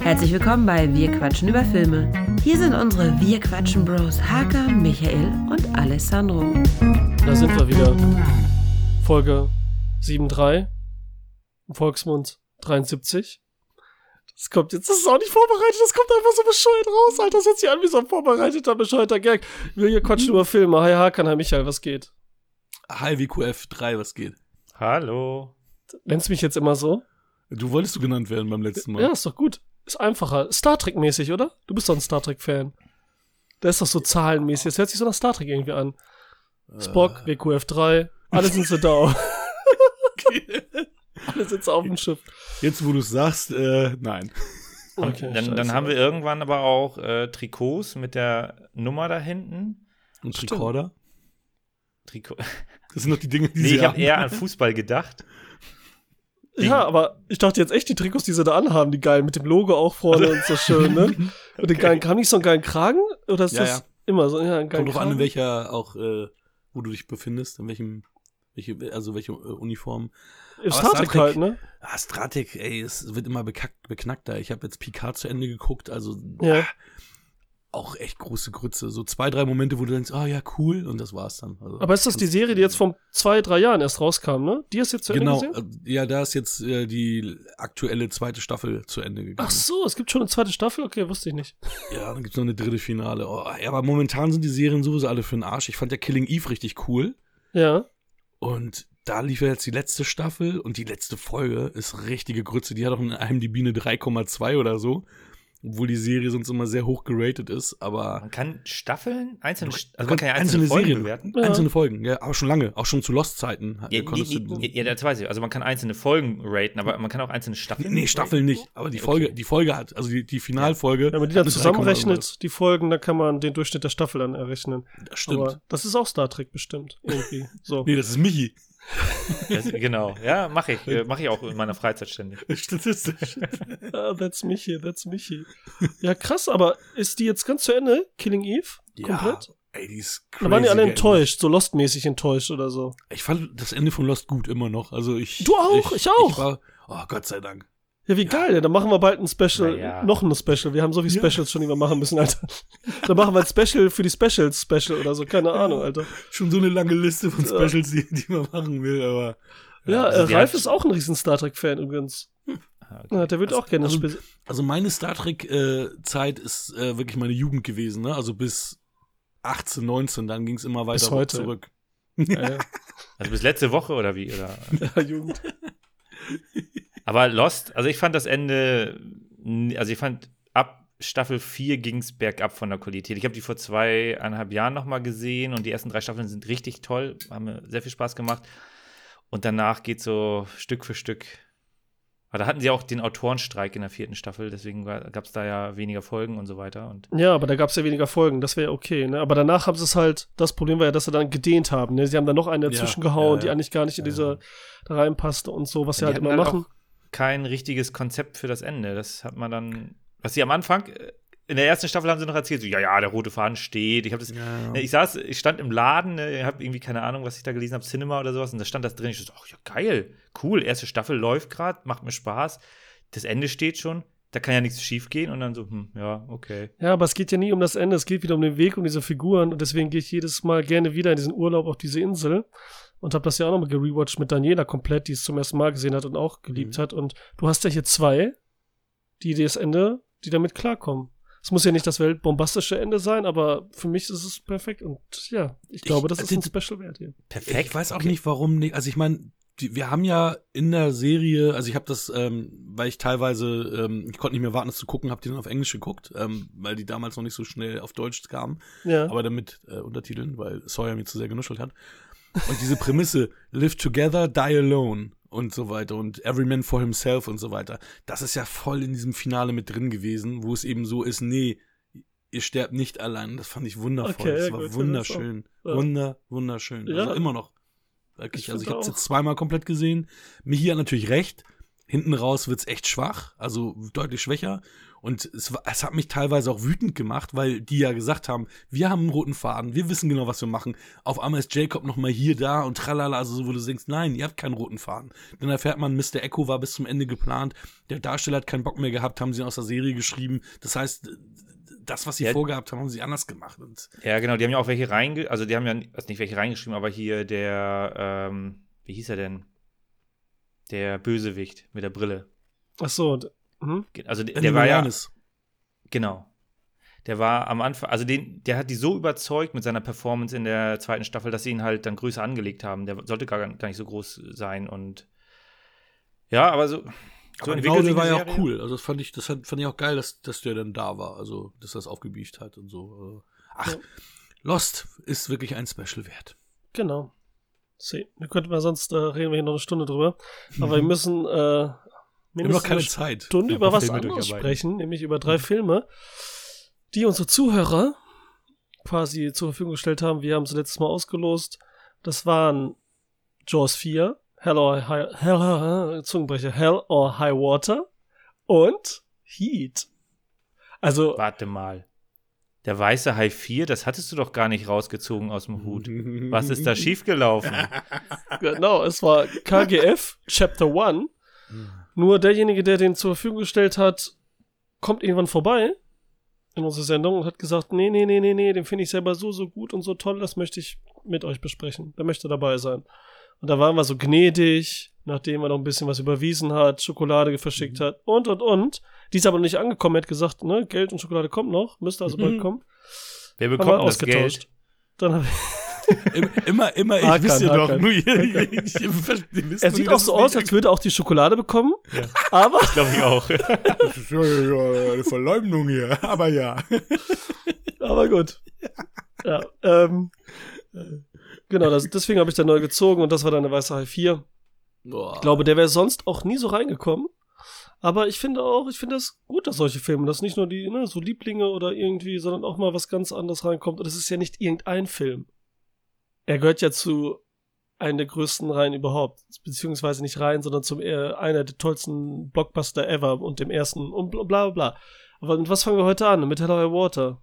Herzlich willkommen bei Wir quatschen über Filme. Hier sind unsere Wir quatschen Bros Haka, Michael und Alessandro. Da sind wir wieder. Folge 7.3. Im Volksmund 73. Das kommt jetzt, das ist auch nicht vorbereitet, das kommt einfach so bescheuert raus, Alter. Das hört sich an wie so ein vorbereiteter, bescheuerter Gag. Wir hier quatschen über Filme. Hi Hakan, hi Michael, was geht? Hi WQF3, was geht? Hallo. Nennst mich jetzt immer so? Du wolltest du genannt werden beim letzten Mal. Ja, ist doch gut. Ist einfacher. Star Trek-mäßig, oder? Du bist doch ein Star Trek-Fan. Der ist doch so zahlenmäßig. Das hört sich so nach Star Trek irgendwie an. Spock, Äh. WQF3, alle sind so da. alle sitzen auf dem Schiff. Jetzt, wo du es sagst, äh, nein. Okay, dann, dann haben wir irgendwann aber auch äh, Trikots mit der Nummer da hinten. Und Stimmt. Recorder? Trikot. Das sind doch die Dinge, die Nee, sie ich habe eher an Fußball gedacht. Ja, aber ich dachte jetzt echt, die Trikots, die sie da anhaben, die geilen, mit dem Logo auch vorne und so schön, ne? Und den geilen, haben nicht so einen geilen Kragen? Oder ist Ja, das ja. immer so? Ja, geilen Kommt drauf an, in welcher auch, äh, wo du dich befindest, in welchem, welche, also welche äh, Uniform. Trek- halt, ne? Ah, Stratek, ey, es wird immer bekackt, beknackter. Ich habe jetzt Picard zu Ende geguckt, also Ja. ah, auch echt große Grütze. So zwei, drei Momente, wo du denkst, ah ja, cool, und das war's dann. Also, Aber ist das die Serie, die jetzt vor zwei, drei Jahren erst rauskam, ne? Die hast du jetzt zu Ende Genau, gesehen? äh, ja, da ist jetzt äh, die aktuelle zweite Staffel zu Ende gegangen. Ach so, es gibt schon eine zweite Staffel? Okay, wusste ich nicht. Ja, dann gibt's noch eine dritte Finale. Oh, ja, aber momentan sind die Serien sowieso alle für den Arsch. Ich fand ja Killing Eve richtig cool. Ja. Und da lief ja jetzt die letzte Staffel und die letzte Folge ist richtige Grütze. Die hat auch in IMDb eine 3,2 oder so. Obwohl die Serie sonst immer sehr hoch geratet ist, aber Man kann Staffeln, einzelne, Du- also man kann ja einzelne, einzelne Folgen Serien- bewerten. Ja. einzelne Folgen, ja, aber schon lange, auch schon zu Lost-Zeiten. Ja, die, ja, das weiß ich. Also man kann einzelne Folgen raten, aber man kann auch einzelne Staffeln. Nee, Staffeln nicht, aber die Okay. Folge, die Folge hat, also die, die Finalfolge. Wenn man die dann hat eine 3,1. zusammenrechnet, die Folgen, dann kann man den Durchschnitt der Staffel dann errechnen. Das stimmt. Aber das ist auch Star Trek bestimmt. Irgendwie. So. nee, das ist Michi. Das, genau. Ja, mache ich. Äh, mache ich auch in meiner Freizeit ständig. Statistisch. Ah, that's Michi, that's Michi. Ja, krass, aber ist die jetzt ganz zu Ende? Killing Eve? Komplett? Ey, die ist crazy. Da waren die alle enttäuscht, so Lost-mäßig enttäuscht oder so. Ich fand das Ende von Lost gut immer noch. Also ich. Du auch, ich auch. Ich war, oh Gott sei Dank. Ja, wie geil, ja, dann machen wir bald ein Special, Naja. noch ein Special. Wir haben so viele Ja. Specials schon, die wir machen müssen, Alter. Dann machen wir ein Special für die Specials Special oder so, keine Ahnung, Alter. Schon so eine lange Liste von Ja. Specials, die, die man machen will, aber. Ja, also äh, Ralf ist auch ein riesen Star Trek-Fan übrigens. Ah, okay. Ja, der wird auch gerne also- Also meine Star Trek-Zeit ist äh, wirklich meine Jugend gewesen, ne? Also bis 18, 19, dann ging es immer weiter Bis heute. zurück. ja, ja. Also bis letzte Woche oder wie? Oder? ja, Jugend. Aber Lost, also ich fand das Ende, also ich fand ab Staffel 4 ging es bergab von der Qualität. Ich habe die vor zweieinhalb Jahren noch mal gesehen und die ersten drei Staffeln sind richtig toll, haben mir sehr viel Spaß gemacht. Und danach geht so Stück für Stück. Aber da hatten sie auch den Autorenstreik in der vierten Staffel, deswegen gab es da ja weniger Folgen und so weiter. Und Ja, aber da gab es ja weniger Folgen, das wäre ja okay, ne? Aber danach haben sie es halt, das Problem war ja, dass sie dann gedehnt haben, ne? Sie haben da noch eine Ja, dazwischen gehauen, ja, die ja. eigentlich gar nicht in Ja, diese da reinpasste und so, was sie halt immer halt machen. Kein richtiges Konzept für das Ende. Das hat man dann, was sie am Anfang, äh, in der ersten Staffel haben sie noch erzählt, so, ja, ja, der rote Faden steht. Ich habe das, Ja. Ne, Ich saß, ich stand im Laden, ne, habe irgendwie keine Ahnung, was ich da gelesen habe, Cinema oder sowas, und da stand das drin. Ich so, ach ja, geil, cool, erste Staffel läuft gerade, macht mir Spaß. Das Ende steht schon, da kann ja nichts schief gehen und dann so, hm, ja, okay. Ja, aber es geht ja nie um das Ende, es geht wieder um den Weg, um diese Figuren und deswegen gehe ich jedes Mal gerne wieder in diesen Urlaub auf diese Insel und habe das ja auch nochmal gerewatcht mit Daniela komplett, die es zum ersten Mal gesehen hat und auch geliebt Mhm. hat und du hast ja hier zwei, die das Ende, die damit klarkommen. Es muss ja nicht das weltbombastische Ende sein, aber für mich ist es perfekt und ja, ich glaube, das ist also ein Special wert hier. Perfekt. Ich weiß auch nicht, warum nicht. Also ich meine, die, wir haben ja in der Serie, also ich habe das, ähm, weil ich teilweise, ähm, ich konnte nicht mehr warten, das zu gucken, habe die dann auf Englisch geguckt, ähm, weil die damals noch nicht so schnell auf Deutsch kamen, Ja. aber dann mit äh, Untertiteln, weil Sawyer mir zu sehr genuschelt hat. Und diese Prämisse, live together, die alone und so weiter und every man for himself und so weiter, das ist ja voll in diesem Finale mit drin gewesen, wo es eben so ist, nee, ihr sterbt nicht allein. Das fand ich wundervoll. Okay, das ja, war gut, wunderschön. ja. Wunder, wunderschön. Ja. Also immer noch. Wirklich. Ich also ich habe es jetzt zweimal komplett gesehen. Michi hat natürlich recht. Hinten raus wird's echt schwach, also deutlich schwächer. Und es, es hat mich teilweise auch wütend gemacht, weil die ja gesagt haben, wir haben einen roten Faden, wir wissen genau, was wir machen. Auf einmal ist Jacob noch mal hier, da und tralala, also so, wo du denkst, nein, ihr habt keinen roten Faden. Dann erfährt man, Mr. Echo war bis zum Ende geplant, der Darsteller hat keinen Bock mehr gehabt, haben sie ihn aus der Serie geschrieben. Das heißt, das, was sie Ja. vorgehabt haben, haben sie anders gemacht. Und Ja, genau, die haben ja auch welche reinge... Also die haben ja also nicht welche reingeschrieben, aber hier der, ähm, wie hieß er denn? Der Bösewicht mit der Brille. Ach so. Mhm. Also der, der war ja, genau. Der war am Anfang, also den, der hat die so überzeugt mit seiner Performance in der zweiten Staffel, dass sie ihn halt dann größer angelegt haben. Der sollte gar, gar nicht so groß sein und ja, aber so, so sich der war ja auch cool. Also das fand ich, das fand ich auch geil, dass, dass der dann da war. Also, dass er das aufgebiegt hat und so. Also, Ach, Ja. Lost ist wirklich ein Special wert. Genau. See, wir könnten mal sonst äh, reden wir hier noch eine Stunde drüber. Aber wir müssen äh, Wir haben noch mindestens keine eine Zeit. Stunde Ja, über ein was Filme anderes sprechen, nämlich über drei Filme, die unsere Zuhörer quasi zur Verfügung gestellt haben. Wir haben sie letztes Mal ausgelost. Das waren Jaws 4, Hell or High, Hell, Zungenbrecher, Hell or High Water und Heat. Also, Warte mal. Der weiße Hai 4, das hattest du doch gar nicht rausgezogen aus dem Hut. Was ist da schiefgelaufen? genau, es war KGF Chapter 1. Nur derjenige, der den zur Verfügung gestellt hat, kommt irgendwann vorbei in unsere Sendung und hat gesagt, nee, nee, nee, nee, nee, den finde ich selber so, so gut und so toll, das möchte ich mit euch besprechen. Der möchte dabei sein. Und da waren wir so gnädig, nachdem er noch ein bisschen was überwiesen hat, Schokolade verschickt hat und, und, und. Die ist aber noch nicht angekommen. Er hat gesagt, ne, Geld und Schokolade kommt noch, müsste also bald Mhm. kommen. Wer Haben wir bekommt das ausgetauscht. Geld? Dann hab ich Im- immer, immer, ich Hakan, wisst ihr doch. Nur ihr, ihr, ihr, ihr wisst er sieht auch so aus, als würde er auch die Schokolade bekommen. Aber Glaube ich auch. Das ist ja, ja, ja, eine Verleumdung hier. Aber ja. Aber gut. Ja, ähm, genau, das, deswegen habe ich dann neu gezogen und das war dann der Weiße Hai 4. Boah. Ich glaube, der wäre sonst auch nie so reingekommen. Aber ich finde auch, ich finde das gut, dass solche Filme, dass nicht nur die, ne, so Lieblinge oder irgendwie, sondern auch mal was ganz anderes reinkommt. Und es ist ja nicht irgendein Film. Er gehört ja zu einem der größten Reihen überhaupt. Beziehungsweise nicht rein, sondern zum äh, einer der tollsten Blockbuster ever und dem ersten und bla bla bla. Aber mit was fangen wir heute an? Mit Hello High Water.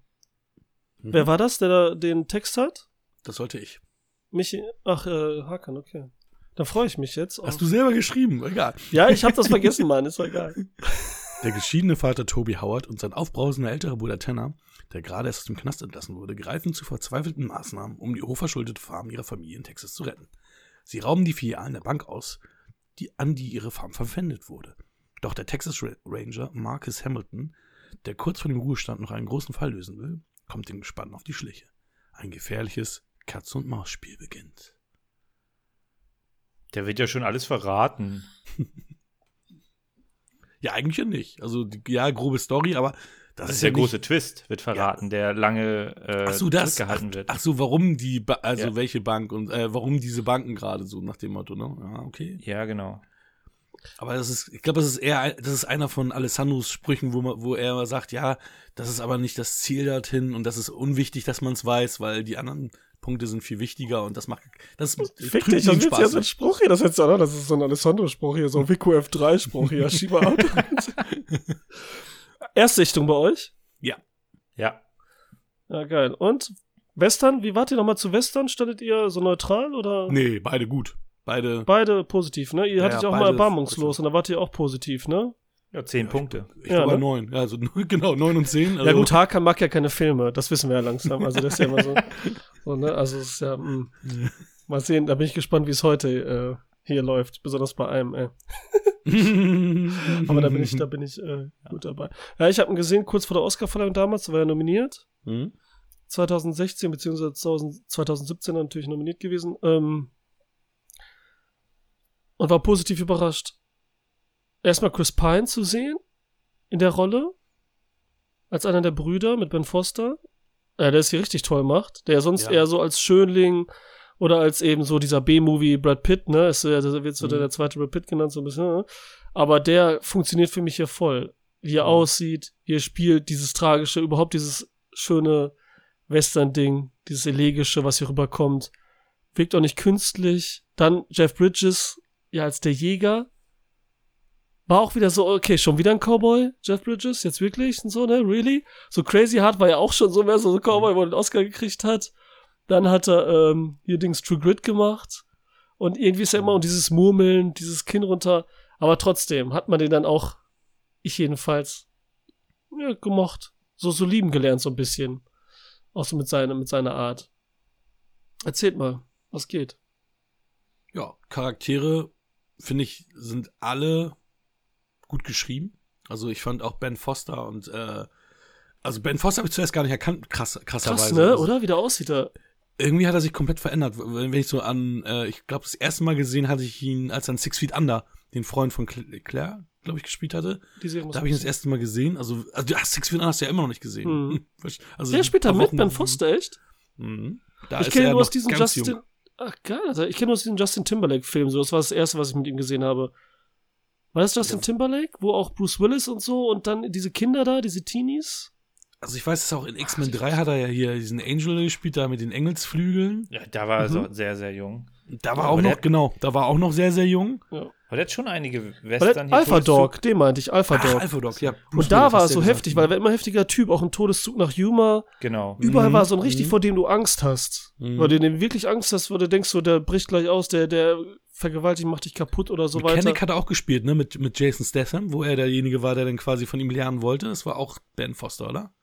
Mhm. Wer war das, der da den Text hat? Das sollte ich. Michi, ach, äh, Hakan, okay. Da freue ich mich jetzt. Hast du selber geschrieben? Egal. Ja, ich habe das vergessen, Mann, ist egal. Der geschiedene Vater Toby Howard und sein aufbrausender älterer Bruder Tanner, der gerade erst aus dem Knast entlassen wurde, greifen zu verzweifelten Maßnahmen, um die hochverschuldete Farm ihrer Familie in Texas zu retten. Sie rauben die Filialen der Bank aus, die, an die ihre Farm verpfändet wurde. Doch der Texas Ra- Ranger Marcus Hamilton, der kurz vor dem Ruhestand noch einen großen Fall lösen will, kommt dem Gespann auf die Schliche. Ein gefährliches Katz-und-Maus-Spiel beginnt. Der wird ja schon alles verraten. Ja, eigentlich ja nicht. Also, ja, grobe Story, aber das, Das ist der ja große Twist, wird verraten, der lange äh, Ach so, das. zurückgehalten ach, wird. ach so, warum die, ba also Ja. welche Bank und äh, warum diese Banken gerade so nach dem Motto, ne? Ja, okay. Ja, genau. Aber das ist, ich glaube, das ist eher, das ist einer von Alessandros Sprüchen, wo man, wo er sagt, ja, das ist aber nicht das Ziel dorthin und das ist unwichtig, dass man es weiß, weil die anderen Punkte sind viel wichtiger und das macht, das Fick dich, das ist Spaß jetzt ein. Spruch hier, das ist jetzt, oder? Das ist so ein Alessandro-Spruch hier, so ein WQF3-Spruch hier. Schieb mal ab. Erstsichtung bei euch? Ja. Ja, geil. Und Western, wie wart ihr nochmal zu Western? Standet ihr so neutral oder? Nee, beide gut. Beide, Beide positiv, ne? Ihr Ja, hattet ja ja, auch mal erbarmungslos und da wart ihr auch positiv, ne? Ja, zehn Punkte. ich Ja, glaube ne? neun. Ja, also genau, neun und zehn. Also, ja gut, Hakan mag ja keine Filme, das wissen wir ja langsam. Also das ist ja immer so, so ne? Also es ist ja, mh. mal sehen, da bin ich gespannt, wie es heute äh, hier läuft, besonders bei einem, ey. Aber da bin ich, da bin ich äh, gut dabei. Ja, ich habe ihn gesehen, kurz vor der Oscarverleihung damals, da war er nominiert. Hm? 2016 beziehungsweise 2000 2017 natürlich nominiert gewesen. Ähm, und war positiv überrascht. Erstmal Chris Pine zu sehen in der Rolle als einer der Brüder mit Ben Foster, äh, der es hier richtig toll macht, der sonst Ja. eher so als Schönling oder als eben so dieser B-Movie Brad Pitt, ne, ist ja, da wird so der, Mhm. der zweite Brad Pitt genannt, so ein bisschen, ne? aber der funktioniert für mich hier voll. Wie er Mhm. aussieht, wie er spielt, dieses tragische, überhaupt dieses schöne Western-Ding, dieses elegische, was hier rüberkommt, wirkt auch nicht künstlich. Dann Jeff Bridges, ja, als der Jäger, war auch wieder so, okay, schon wieder ein Cowboy, Jeff Bridges, jetzt wirklich und so, ne, really? So Crazy Heart war ja auch schon so mehr so ein Cowboy, wo er den Oscar gekriegt hat. Dann hat er ähm, hier Dings True Grit gemacht und irgendwie ist er immer und dieses Murmeln, dieses Kinn runter, aber trotzdem hat man den dann auch, ich jedenfalls, ja, gemocht. So, so lieben gelernt, so ein bisschen. Auch so mit seiner, mit seiner Art. Erzählt mal, was geht. Ja, Charaktere, finde ich, sind alle gut geschrieben. Also ich fand auch Ben Foster und äh, also Ben Foster habe ich zuerst gar nicht erkannt, krass, krasserweise. Krass, ne? Also Oder? Wie der aussieht er. Irgendwie hat er sich komplett verändert. Wenn ich so an, äh, ich glaube, das erste Mal gesehen hatte ich ihn, als in Six Feet Under, den Freund von Cl Claire, glaube ich, gespielt hatte. Die Serie Da habe ich ihn das erste Mal gesehen. Also, also du hast Six Feet Under hast du ja immer noch nicht gesehen. Mhm. Also Der spielt da mit, Ben Foster, echt? Mhm. Da ich kenne er nur aus diesem Justin. jung. Ach, geil, Alter. Ich kenne nur aus diesem Justin Timberlake-Film. So, das war das erste, was ich mit ihm gesehen habe. War das Justin Ja. Timberlake, wo auch Bruce Willis und so und dann diese Kinder da, diese Teenies? Also ich weiß es auch, in X-Men 3 hat er ja hier diesen Angel gespielt, da mit den Engelsflügeln. Ja, da war er Mhm. so sehr, sehr jung. Da war Ja, auch noch, genau, da war auch noch sehr, sehr jung. Aber der hat schon einige Western der, Alpha Dog, den meinte ich, Alpha Ach, Dog. Alpha Dog, ja. Bruce und da Willis, war du so ja heftig, weil er war immer heftiger Typ, auch ein Todeszug nach Yuma. Genau. Überall Mhm, war so ein richtig, mhm. vor dem du Angst hast. Mhm. Weil du dem wirklich Angst hast, wo du denkst, so, der bricht gleich aus, der, der vergewaltigt, macht dich kaputt oder so Mechanic weiter. hat er auch gespielt, ne, mit, mit Jason Statham, wo er derjenige war, der dann quasi von ihm lernen wollte. Das war auch Ben Foster, oder?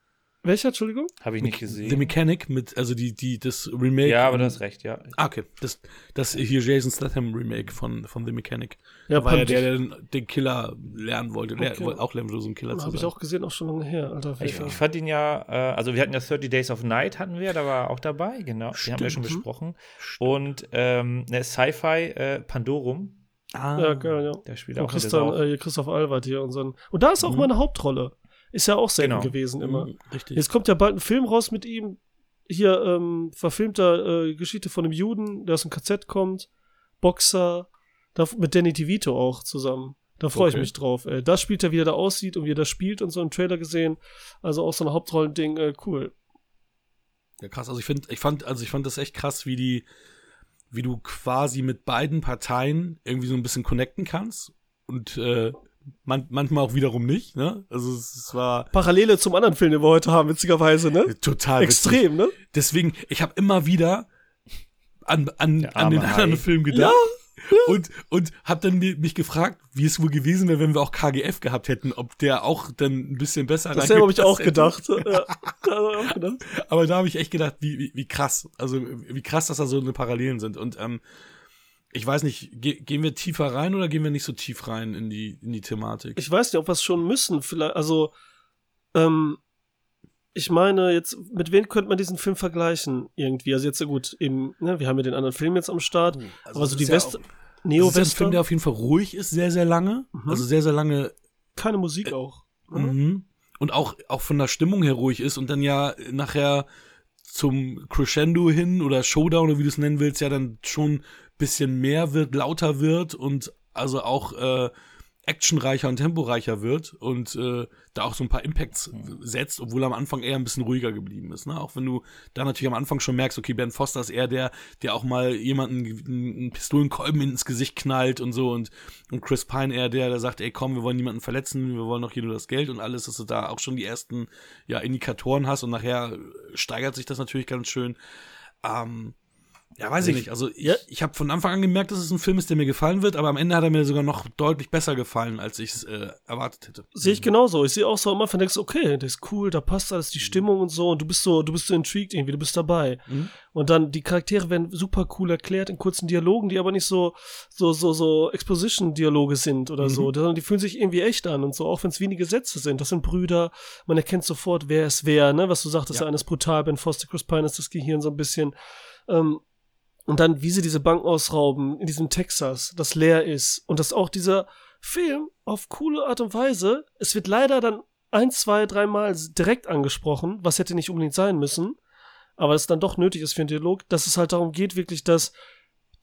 Welcher, Entschuldigung? Habe ich nicht The gesehen. Mechanic mit, also die, die, das Remake. Ja, aber du hast recht, ja. Ah, okay. Das, das hier Jason Statham Remake von, von The Mechanic. Ja, war ja der, der den, den Killer lernen wollte. Der Okay. wollte auch lernen, so ein Killer zu Habe ich sein. auch gesehen, auch schon lange her, Alter. Ich, ich fand ihn ja, äh, also wir hatten ja 30 Days of Night, hatten wir, da war er auch dabei, genau. Den haben wir schon Stimmt. besprochen. Und ähm, ne, Sci-Fi, äh, Pandorum, Ah. ja, geil, ja. der spielt Und auch der Christian, auch- äh, Christoph Albert hier und so. Und da ist auch Mhm. meine Hauptrolle. Ist ja auch selten Genau. gewesen immer. Mhm, Richtig. Jetzt kommt ja bald ein Film raus mit ihm. Hier, ähm, verfilmter äh, Geschichte von einem Juden, der aus dem KZ kommt. Boxer. Da, mit Danny DeVito auch zusammen. Da freue ich Okay. mich drauf. Ey. Da spielt er, wie er da aussieht und wie er da spielt und so im Trailer gesehen. Also auch so ein Hauptrollending, äh, cool. Ja, krass. Also ich finde, ich fand, also ich fand das echt krass, wie die, wie du quasi mit beiden Parteien irgendwie so ein bisschen connecten kannst. Und äh, man, manchmal auch wiederum nicht, ne? Also es, es war Parallele zum anderen Film, den wir heute haben, witzigerweise, ne? total witzig. Extrem, ne? Deswegen, ich habe immer wieder an, an, an den anderen Hai. Film gedacht. Und, und hab dann mi- mich gefragt, wie es wohl gewesen wäre, wenn wir auch KGF gehabt hätten, ob der auch dann ein bisschen besser Dasselbe habe ich auch hätte. gedacht. ja, da hab ich auch gedacht. Aber da habe ich echt gedacht, wie, wie, wie krass, also wie krass, dass da so eine Parallelen sind. Und ähm, ich weiß nicht, ge gehen wir tiefer rein oder gehen wir nicht so tief rein in die, in die Thematik? Ich weiß nicht, ob wir es schon müssen. Vielleicht, also, ähm, ich meine, jetzt, mit wem könnte man diesen Film vergleichen? Irgendwie. Also jetzt, ja gut, eben, ne, wir haben ja den anderen Film jetzt am Start. Also aber so die ja West, auch- Das ist ja ein Film, der auf jeden Fall ruhig ist, sehr, sehr lange. Mhm. Also sehr, sehr lange keine Musik auch. ne? Mhm. Und auch, auch von der Stimmung her ruhig ist und dann ja nachher zum Crescendo hin oder Showdown oder wie du es nennen willst, ja dann schon bisschen mehr wird, lauter wird und also auch äh, actionreicher und temporeicher wird und äh, da auch so ein paar Impacts setzt, obwohl am Anfang eher ein bisschen ruhiger geblieben ist. Ne? Auch wenn du da natürlich am Anfang schon merkst, okay, Ben Foster ist eher der, der auch mal jemanden einen Pistolenkolben ins Gesicht knallt und so und, und Chris Pine eher der, der sagt, ey komm, wir wollen niemanden verletzen, wir wollen doch hier nur das Geld und alles, dass du da auch schon die ersten ja, Indikatoren hast und nachher steigert sich das natürlich ganz schön. Ähm, ja, weiß ich nicht. Also ich, Ja. ich habe von Anfang an gemerkt, dass es ein Film ist, der mir gefallen wird, aber am Ende hat er mir sogar noch deutlich besser gefallen, als ich es äh, erwartet hätte. Sehe ich genauso. Ich sehe auch so am Anfang denkst du, okay, das ist cool, da passt alles, die Stimmung und so, und du bist so, du bist so intrigued irgendwie, du bist dabei. Mhm. Und dann die Charaktere werden super cool erklärt in kurzen Dialogen, die aber nicht so, so, so, so Exposition-Dialoge sind oder Mhm. so, sondern die fühlen sich irgendwie echt an und so, auch wenn es wenige Sätze sind. Das sind Brüder, man erkennt sofort, wer ist wer, ne, was du sagtest, Ja. der eine ist brutal, Ben Foster, Chris Pine ist das Gehirn so ein bisschen. Ähm, und dann, wie sie diese Bank ausrauben in diesem Texas, das leer ist. Und dass auch dieser Film auf coole Art und Weise, es wird leider dann ein, zwei, dreimal direkt angesprochen, was hätte nicht unbedingt sein müssen, aber es dann doch nötig ist für einen Dialog, dass es halt darum geht, wirklich, dass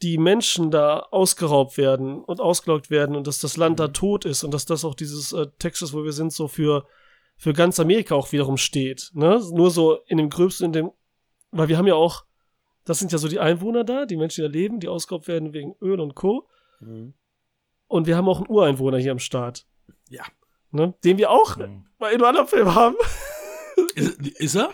die Menschen da ausgeraubt werden und ausgelockt werden und dass das Land da tot ist und dass das auch dieses äh, Texas, wo wir sind, so für, für ganz Amerika auch wiederum steht. Ne? Nur so in dem gröbsten, in dem, weil wir haben ja auch, das sind ja so die Einwohner da, die Menschen, die da leben, die ausgeraubt werden wegen Öl und Co. Mhm. Und wir haben auch einen Ureinwohner hier am Start. Ja. Ne? Den wir auch Mhm. bei einem anderen Film haben. Ist, ist er?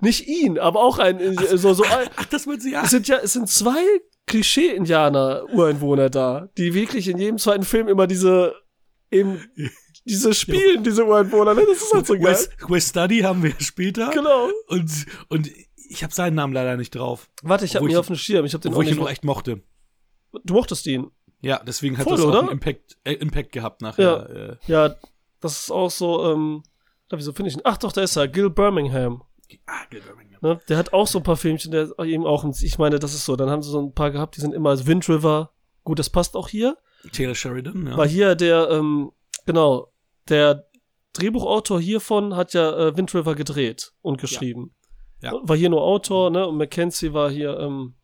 Nicht ihn, aber auch ein, äh, so, so, ein- Ach, das wird sie ja. es sind ja, es sind zwei Klischee-Indianer, Ureinwohner da, die wirklich in jedem zweiten Film immer diese, eben, diese spielen, diese Ureinwohner, ne? Das ist halt so geil. West, West Study haben wir später. Genau. Und, und ich habe seinen Namen leider nicht drauf. Warte, ich habe ihn auf dem Schirm, ich habe den Wo auch ich ihn nur echt mochte. Du mochtest ihn. Ja, deswegen hat Voll, das auch oder? einen Impact, äh, Impact gehabt nachher. Äh, Ja, das ist auch so, ähm, wieso finde ich ihn? Ach doch, da ist er, Gil Birmingham. ah, Gil Birmingham. Ne? Der hat auch so ein paar Filmchen, der eben auch, ich meine, das ist so, dann haben sie so ein paar gehabt, die sind immer, also Wind River, gut, das passt auch hier. Taylor Sheridan, ja. War hier der, ähm, genau, der Drehbuchautor hiervon hat ja äh, Wind River gedreht und geschrieben. Ja. War hier nur Autor, ne? Und Mackenzie war hier ähm,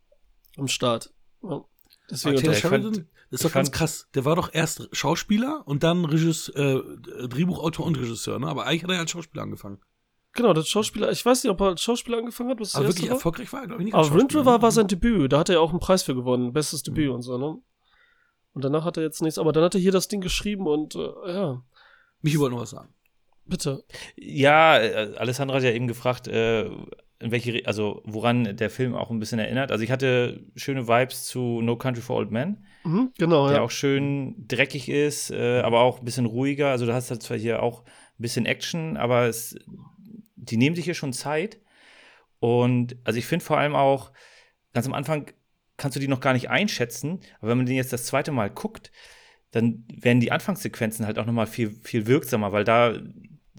am Start. Ja. Deswegen Taylor Sheridan, das ist doch ganz krass. Der war doch erst Schauspieler und dann Regis, äh, Drehbuchautor und Regisseur, ne? Aber eigentlich hat er als Schauspieler angefangen. genau, der Schauspieler, ich weiß nicht, ob er als Schauspieler angefangen hat, was das Aber erste wirklich war. erfolgreich war er, glaube ich, nicht. Aber Wind River war sein Debüt, da hat er ja auch einen Preis für gewonnen, bestes Debüt und so, ne? Und danach hat er jetzt nichts, aber dann hat er hier das Ding geschrieben und äh, ja, Michi wollte noch was sagen. bitte. Ja, äh, Alessandra hat ja eben gefragt, äh, in welche, also woran der Film auch ein bisschen erinnert. Also ich hatte schöne Vibes zu No Country for Old Men, Mhm, genau, der ja. auch schön dreckig ist, äh, aber auch ein bisschen ruhiger. Also du hast halt zwar hier auch ein bisschen Action, aber es, die nehmen sich hier schon Zeit. Und also ich finde vor allem auch, ganz am Anfang kannst du die noch gar nicht einschätzen, aber wenn man den jetzt das zweite Mal guckt, dann werden die Anfangssequenzen halt auch noch mal viel, viel wirksamer, weil da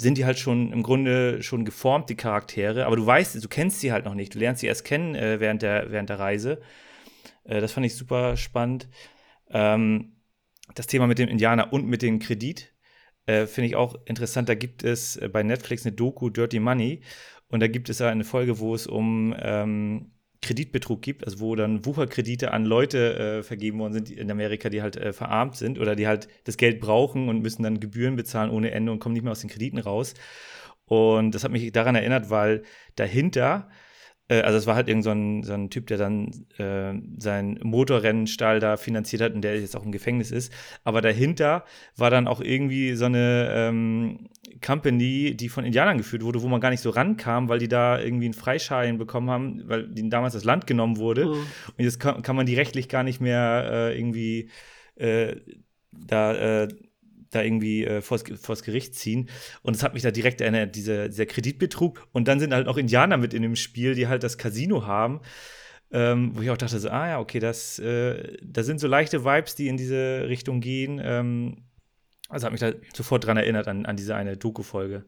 sind die halt schon im Grunde schon geformt, die Charaktere, aber du weißt, du kennst sie halt noch nicht, du lernst sie erst kennen äh, während, der, während der Reise. Äh, das fand ich super spannend. Ähm, das Thema mit dem Indianer und mit dem Kredit äh, finde ich auch interessant. Da gibt es äh, bei Netflix eine Doku Dirty Money und da gibt es eine Folge, wo es um ähm, Kreditbetrug gibt, also wo dann Wucherkredite an Leute äh, vergeben worden sind in Amerika, die halt äh, verarmt sind oder die halt das Geld brauchen und müssen dann Gebühren bezahlen ohne Ende und kommen nicht mehr aus den Krediten raus. Und das hat mich daran erinnert, weil dahinter, äh, also es war halt irgend so ein, so ein Typ, der dann äh, seinen Motorrennenstall da finanziert hat und der jetzt auch im Gefängnis ist. Aber dahinter war dann auch irgendwie so eine ähm, Company, die von Indianern geführt wurde, wo man gar nicht so rankam, weil die da irgendwie einen Freischein bekommen haben, weil denen damals das Land genommen wurde. Mhm. Und jetzt kann, kann man die rechtlich gar nicht mehr äh, irgendwie äh, da, äh, da irgendwie äh, vors, vors Gericht ziehen. Und es hat mich da direkt erinnert, dieser, dieser Kreditbetrug. Und dann sind halt noch Indianer mit in dem Spiel, die halt das Casino haben. Ähm, wo ich auch dachte, so, ah ja, okay, das, äh, da sind so leichte Vibes, die in diese Richtung gehen. Ähm, also hat mich da sofort dran erinnert an, an diese eine Doku-Folge.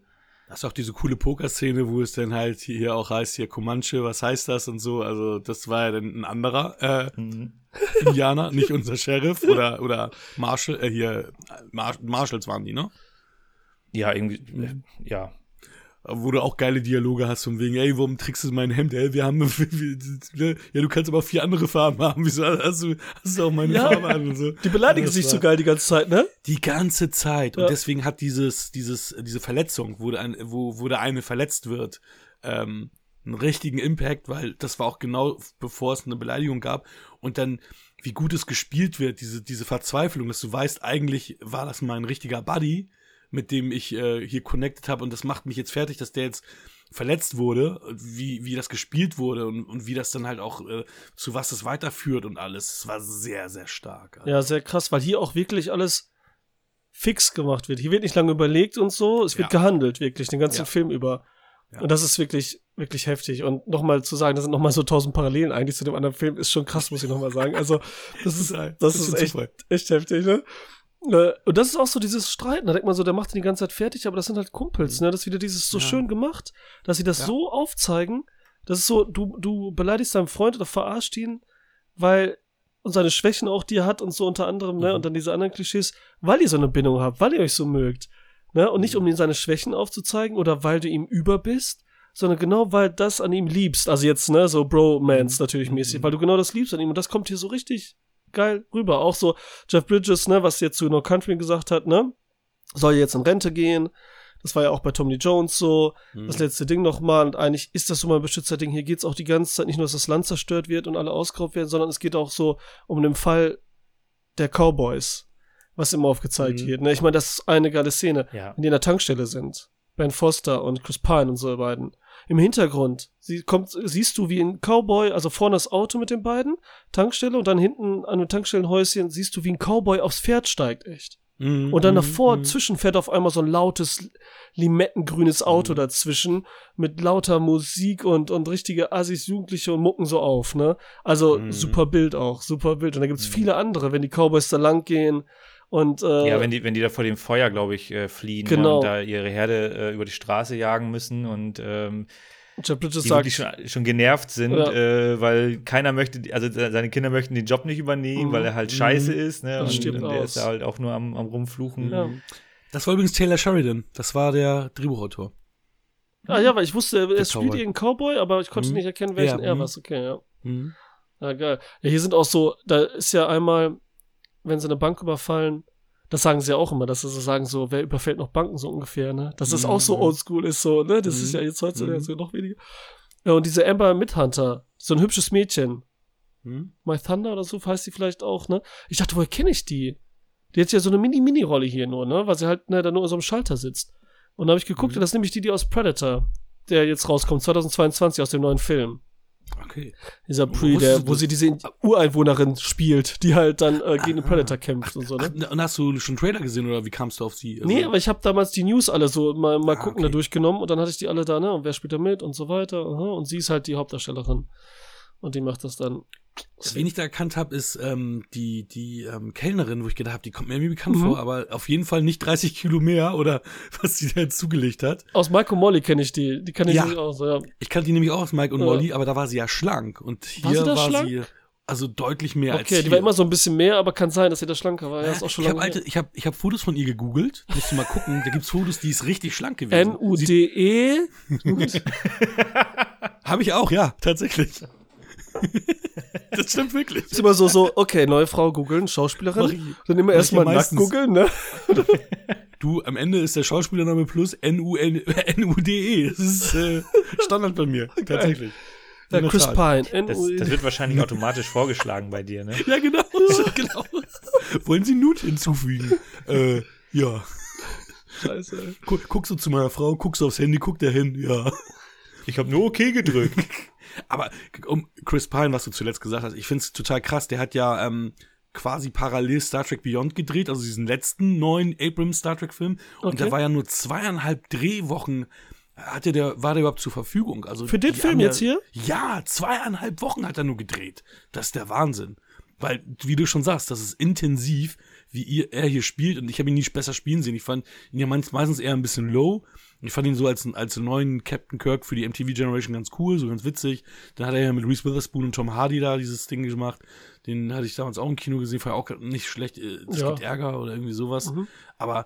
Das ist auch diese coole Pokerszene, wo es dann halt hier auch heißt, hier Comanche, was heißt das und so. Also das war ja dann ein anderer äh, Mhm. Indianer, nicht unser Sheriff oder, oder Marshall, äh, hier, Mar Marshalls waren die, ne? Ja, irgendwie, äh, ja. Wo du auch geile Dialoge hast von wegen, ey, warum trägst du mein Hemd? Ey, wir haben, wir, ja, du kannst aber vier andere Farben haben. Wieso hast du, hast du auch meine Ja. Farbe an und so? Die beleidigen sich so geil die ganze Zeit, ne? Die ganze Zeit. Und Ja. deswegen hat dieses, dieses, diese Verletzung, wo, der wo, wo der eine verletzt wird, ähm, einen richtigen Impact, weil das war auch genau bevor es eine Beleidigung gab. Und dann, wie gut es gespielt wird, diese, diese Verzweiflung, dass du weißt, eigentlich war das mein richtiger Buddy, mit dem ich äh, hier connected habe und das macht mich jetzt fertig, dass der jetzt verletzt wurde, wie, wie das gespielt wurde und, und wie das dann halt auch äh, zu was es weiterführt und alles. Es war sehr, sehr stark. Ja, sehr krass, weil hier auch wirklich alles fix gemacht wird. Hier wird nicht lange überlegt und so, es wird Ja. gehandelt, wirklich, den ganzen Ja. Film über. Ja. Und das ist wirklich, wirklich heftig. Und nochmal zu sagen, das sind nochmal so tausend Parallelen eigentlich zu dem anderen Film, ist schon krass, muss ich nochmal sagen. Also, das ist, das Das ist echt, echt heftig, ne? Äh, Und das ist auch so dieses Streiten. Da denkt man so, der macht ihn die ganze Zeit fertig, aber das sind halt Kumpels, ne? Das ist wieder dieses so Ja. schön gemacht, dass sie das Ja. so aufzeigen. Das ist so, du, du beleidigst deinen Freund oder verarscht ihn, weil und seine Schwächen auch, die er hat und so unter anderem, ne? Mhm. Und dann diese anderen Klischees, weil ihr so eine Bindung habt, weil ihr euch so mögt. Ne? Und nicht um ihm seine Schwächen aufzuzeigen oder weil du ihm über bist, sondern genau weil das an ihm liebst. Also jetzt, ne, so Bromance natürlich mäßig, Mhm. weil du genau das liebst an ihm und das kommt hier so richtig geil rüber. Auch so Jeff Bridges, ne, was jetzt zu No Country gesagt hat, ne, soll jetzt in Rente gehen. Das war ja auch bei Tommy Jones so. Mhm. Das letzte Ding nochmal. Und eigentlich ist das so mal ein Beschützerding. Hier geht's auch die ganze Zeit nicht nur, dass das Land zerstört wird und alle ausgeraubt werden, sondern es geht auch so um den Fall der Cowboys. was immer aufgezeigt Mhm. wird. Ne? Ich meine, das ist eine geile Szene, Ja. wenn die in der Tankstelle sind. Ben Foster und Chris Pine und so beiden. Im Hintergrund sie kommt, siehst du wie ein Cowboy, also vorne das Auto mit den beiden, Tankstelle und dann hinten an dem Tankstellenhäuschen siehst du, wie ein Cowboy aufs Pferd steigt, echt. Mhm, Und dann mhm, davor, mhm. zwischen fährt auf einmal so ein lautes, limettengrünes Auto Mhm. dazwischen mit lauter Musik und, und richtige Assis, Jugendliche und mucken so auf, ne? Also Mhm. super Bild auch, super Bild. Und da gibt's Mhm. viele andere, wenn die Cowboys da lang gehen und äh, Ja, wenn die, wenn die da vor dem Feuer, glaube ich, äh, fliehen Genau. und da ihre Herde äh, über die Straße jagen müssen und ähm, Jeff Bridges die sagt, wirklich schon, schon genervt sind, Ja. äh, weil keiner möchte, also se- seine Kinder möchten den Job nicht übernehmen, Mhm. weil er halt Mhm. scheiße ist, ne? Das Und, und der aus. ist da halt auch nur am, am rumfluchen. Ja. Das war übrigens Taylor Sheridan. Das war der Drehbuchautor. ah ja, weil ich wusste, er Der spielt irgendeinen Cowboy, aber ich konnte Mhm. nicht erkennen, welchen Ja, er mhm. war. Okay, ja. Mhm. Ja, geil. Ja, hier sind auch so, da ist ja einmal, wenn sie eine Bank überfallen, das sagen sie ja auch immer, dass sie so sagen, so, wer überfällt noch Banken so ungefähr, ne? Dass das Mhm. auch so oldschool ist, so, ne? Das Mhm. ist ja jetzt heutzutage Mhm. so noch weniger. Ja, und diese Amber Midhunter, so ein hübsches Mädchen, Mhm. My Thunder oder so heißt sie vielleicht auch, ne? Ich dachte, woher kenne ich die? Die hat ja so eine Mini-Mini-Rolle hier nur, ne? Weil sie halt ne, da nur in so einem Schalter sitzt. Und da habe ich geguckt, Mhm. das ist nämlich die, die aus Predator, der jetzt rauskommt, 2022 aus dem neuen Film. Okay. Dieser Pre, der, wo sie diese Ureinwohnerin spielt, die halt dann äh, gegen den Ah. Predator kämpft und so, Ach, ne? und hast du schon Trailer gesehen oder wie kamst du auf sie? Also- Nee, aber ich habe damals die News alle so mal, mal Ah, gucken okay. da durchgenommen und dann hatte ich die alle da, ne? Und wer spielt da mit und so weiter. aha, Und sie ist halt die Hauptdarstellerin. Und die macht das dann. Was wen ich da erkannt habe, ist ähm, die, die ähm, Kellnerin, wo ich gedacht habe, die kommt mir irgendwie bekannt Mhm. vor, aber auf jeden Fall nicht 30 Kilo mehr oder was sie da jetzt zugelegt hat. Aus Mike und Molly kenne ich die. Die kenne ich Ja. nicht aus, ja. Ich kannte die nämlich auch aus Mike und Ja. Molly, aber da war sie ja schlank. Und hier War sie war sie also deutlich mehr als Okay, die war immer so ein bisschen mehr, aber kann sein, dass sie da schlanker war. Ja, ist auch schon ich habe habe ich hab Fotos von ihr gegoogelt. Musst du mal gucken. Da gibt's Fotos, die ist richtig schlank gewesen. N-U-D-E. Habe ich auch, ja, tatsächlich. Das stimmt wirklich. Ist immer so, so, okay, neue Frau googeln, Schauspielerin. Dann immer erstmal ja nackt googeln, ne? Du, am Ende ist der Schauspielername plus N-U-N-U-D-E. Das ist äh, Standard bei mir, tatsächlich. Ja, Chris. Pine. Das, das wird wahrscheinlich automatisch vorgeschlagen bei dir, ne? Ja, genau. genau. Wollen Sie Nut hinzufügen? äh, ja. Scheiße. Guck, guckst du zu meiner Frau, guckst du aufs Handy, guckt er hin, ja. Ich habe nur okay gedrückt. Aber um Chris Pine, was du zuletzt gesagt hast, ich find's total krass. Der hat ja ähm, quasi parallel Star Trek Beyond gedreht, also diesen letzten neuen Abrams Star Trek Film. Und Okay. da war ja nur zweieinhalb Drehwochen. Hatte der, war der überhaupt zur Verfügung? Also Für den Film ja, jetzt hier? Ja, zweieinhalb Wochen hat er nur gedreht. Das ist der Wahnsinn. Weil, wie du schon sagst, das ist intensiv, wie ihr, er hier spielt. Und ich habe ihn nie besser spielen sehen. Ich fand ihn ja meist- meistens eher ein bisschen low. Ich fand ihn so als, als neuen Captain Kirk für die MTV Generation ganz cool, so ganz witzig. Dann hat er ja mit Reese Witherspoon und Tom Hardy da dieses Ding gemacht. Den hatte ich damals auch im Kino gesehen, fand auch nicht schlecht. äh, Es Ja. gibt Ärger oder irgendwie sowas. Mhm. Aber